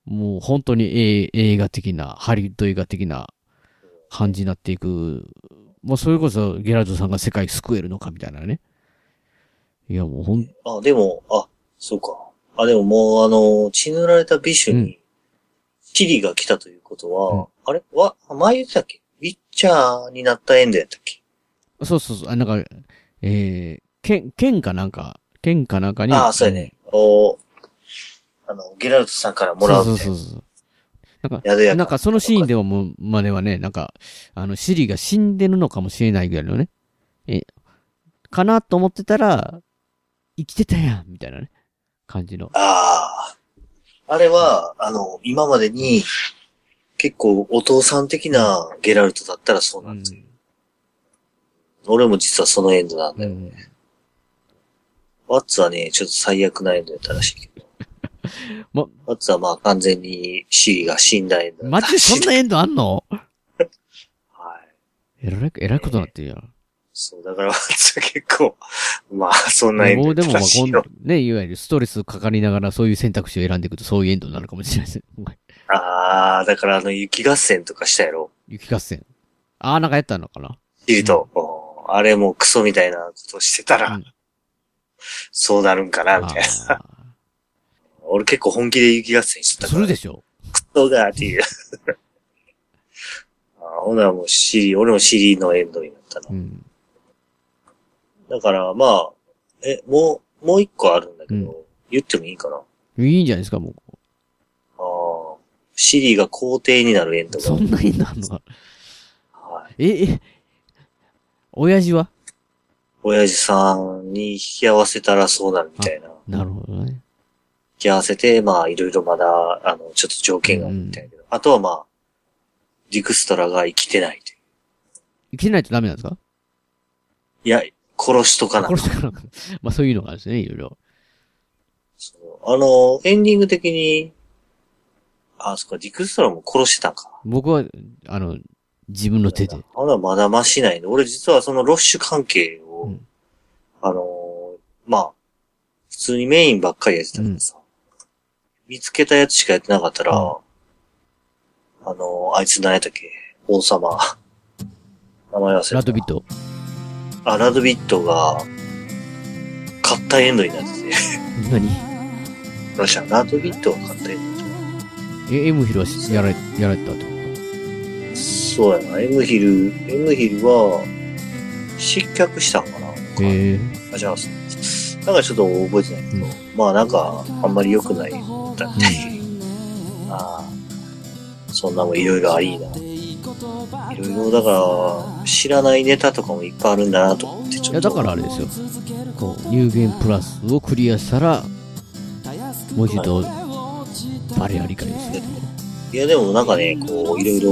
もう本当に映映画的な、ハリウッド映画的な感じになっていく。もうそれこそゲラルドさんが世界救えるのかみたいなね。いや、もうほん、あ、でも、あ、そうか。あ、でももうあの、血塗られたビッシュに、シリが来たということは、あれ？わ、前言ってたっけ？ウィッチャーになったエンドやったっけ？そうそうそう、あ、なんか、えー、剣、剣かなんか、剣かなんかに。ああ、そうやね。おあの、ゲラルトさんからもらう。そうそうそう。なんか、なんかそのシーンでももう、まではね、なんか、あの、シリが死んでるのかもしれないぐらいのね、え、かなと思ってたら、生きてたやんみたいなね、感じの。ああ。あれは、あの、今までに、結構お父さん的なゲラルトだったらそうなんですよ。俺も実はそのエンドなんだよね。ワッツはね、ちょっと最悪なエンドやったらしいけど。ま、ワッツはまあ完全にシリが死んだエンドだったマジでそんなエンドあんの？はい。えらい、えらいことになってるやん。そう、だからワッツは結構、まあ、そんなエンドでも、まあ。ね、いわゆるストレスかかりながらそういう選択肢を選んでいくとそういうエンドになるかもしれないですね。ああ、だからあの雪合戦とかしたやろ？雪合戦。ああ、なんかやったのかな？シリと、おあれもクソみたいなことしてたら、そうなるんかな、みたいな。俺結構本気で雪合戦してたから。するでしょ？クソがっていう。あほなもうシリ、俺もシリのエンドになったな。うん。だからまあ、え、もう、もう一個あるんだけど、言ってもいいかな？いいんじゃないですか、もう。シリが皇帝になるエンドが。そんなエンドあんのか。え、え、親父は？親父さんに引き合わせたらそうなるみたいな。なるほどね。き合わせて、まあ、いろいろまだ、あの、ちょっと条件があるみたいだけど、あとはまあ、ディクストラが生きてないという。生きてないとダメなんですか？いや、殺しとかな。殺しとかな。まあそういうのがあるんですね、いろいろ。あの、エンディング的に、あ、そっか、ディクストラも殺してたんか。僕は、あの、自分の手で。あら、まだましないの。俺実はそのロッシュ関係を、あのーまあ、普通にメインばっかりやってたからさ、見つけたやつしかやってなかったら、あのーあいつ何やったっけ？王様。名前忘れた。ラドビット？あ、ラドビットが、勝ったエンドになってて。何？どうしたラドビットが勝ったエンえ、エムヒルはしやられ、やられたと？ド。そうやな。エムヒル、エムヒルは、失脚したんかなへえ。あ、じゃあ、なんかちょっと覚えてないけど、まあなんか、あんまり良くないだったみたい。ああ、そんなもんいろいろありな。いろいろ、だから、知らないネタとかもいっぱいあるんだなと思って、ちょっと。いや、だからあれですよ。こう、有限プラスをクリアしたら、もう一度、バレア理解ですね。いや、でもなんかね、こう、いろいろ、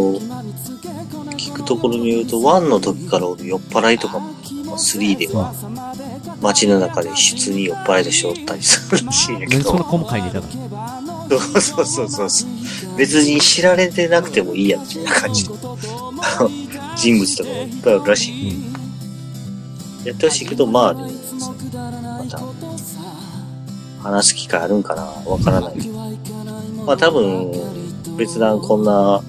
聞くところによると、1の時からおる酔っ払いとかも、まあ3では、街の中で普通に酔っ払いとしておったりするらしいんやけど。何そんな細かいネタが。そうそうそうそう。別に知られてなくてもいいや、みたいな感じ。人物とかもいっぱいあるらしい。やってほしいけど、まあ、でもまた、話す機会あるんかなわからないけど。まあ多分、別段こんな、あ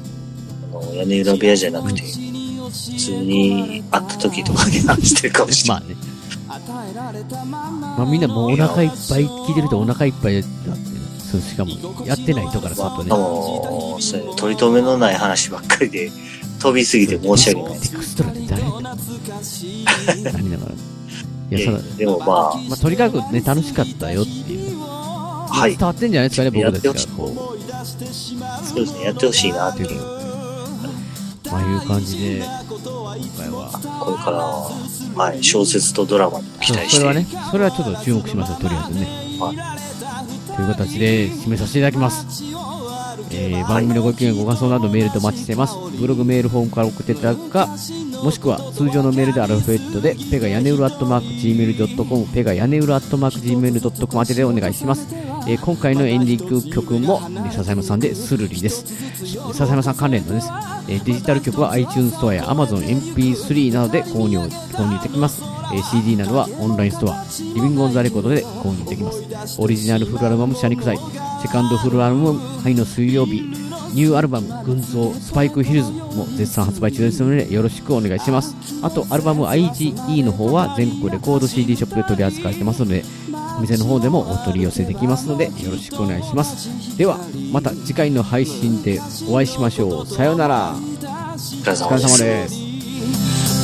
の、屋根裏部屋じゃなくて、普通に会った時とかに話してるかもしれない。まあね。まあみんなもうお腹いっぱい聞いてるとお腹いっぱいだって、そう、しかも、やってない人からするとね。もう、それ取り留めのない話ばっかりで、飛びすぎて申し訳ない。エクストラって誰何だから。いや、いやその、でもまあ、まあ、とにかくね、楽しかったよっていう。はい伝わってんじゃないですかね、僕たちが。こそうですね、やってほしいなっていう。う、まあいう感じで、今回は。これから、はい、小説とドラマに期待して。それはね、それはちょっと注目しますよ、とりあえずね。という形で締めさせていただきます。えー、番組のご意見、ご感想などメールでお待ちしています。ブログメールフォームから送っていただくか、もしくは通常のメールでアルファベットで、ペガ屋根裏アットマーク Gmail.com、ペガ屋根裏アットマーク Gmail.com 宛てでお願いします。えー今回のエンディング曲も、えー笹山さんでスルリです。笹山さん関連のです。えーデジタル曲は iTunes ストアや Amazon MP3 などで購入、購入できます。えー CD などはオンラインストア、リビングオンザレコードで購入できます。オリジナルフルアルバム、シャニクサイ、セカンドフルアルバム、愛の水曜日、ニューアルバム、群像、スパイクヒルズも絶賛発売中ですので、よろしくお願いします。あと、アルバム IGE の方は全国レコード CD ショップで取り扱ってますので、お店の方でもお取り寄せできますので、よろしくお願いします。では、また次回の配信でお会いしましょう。さようなら。お疲れお疲れ様です。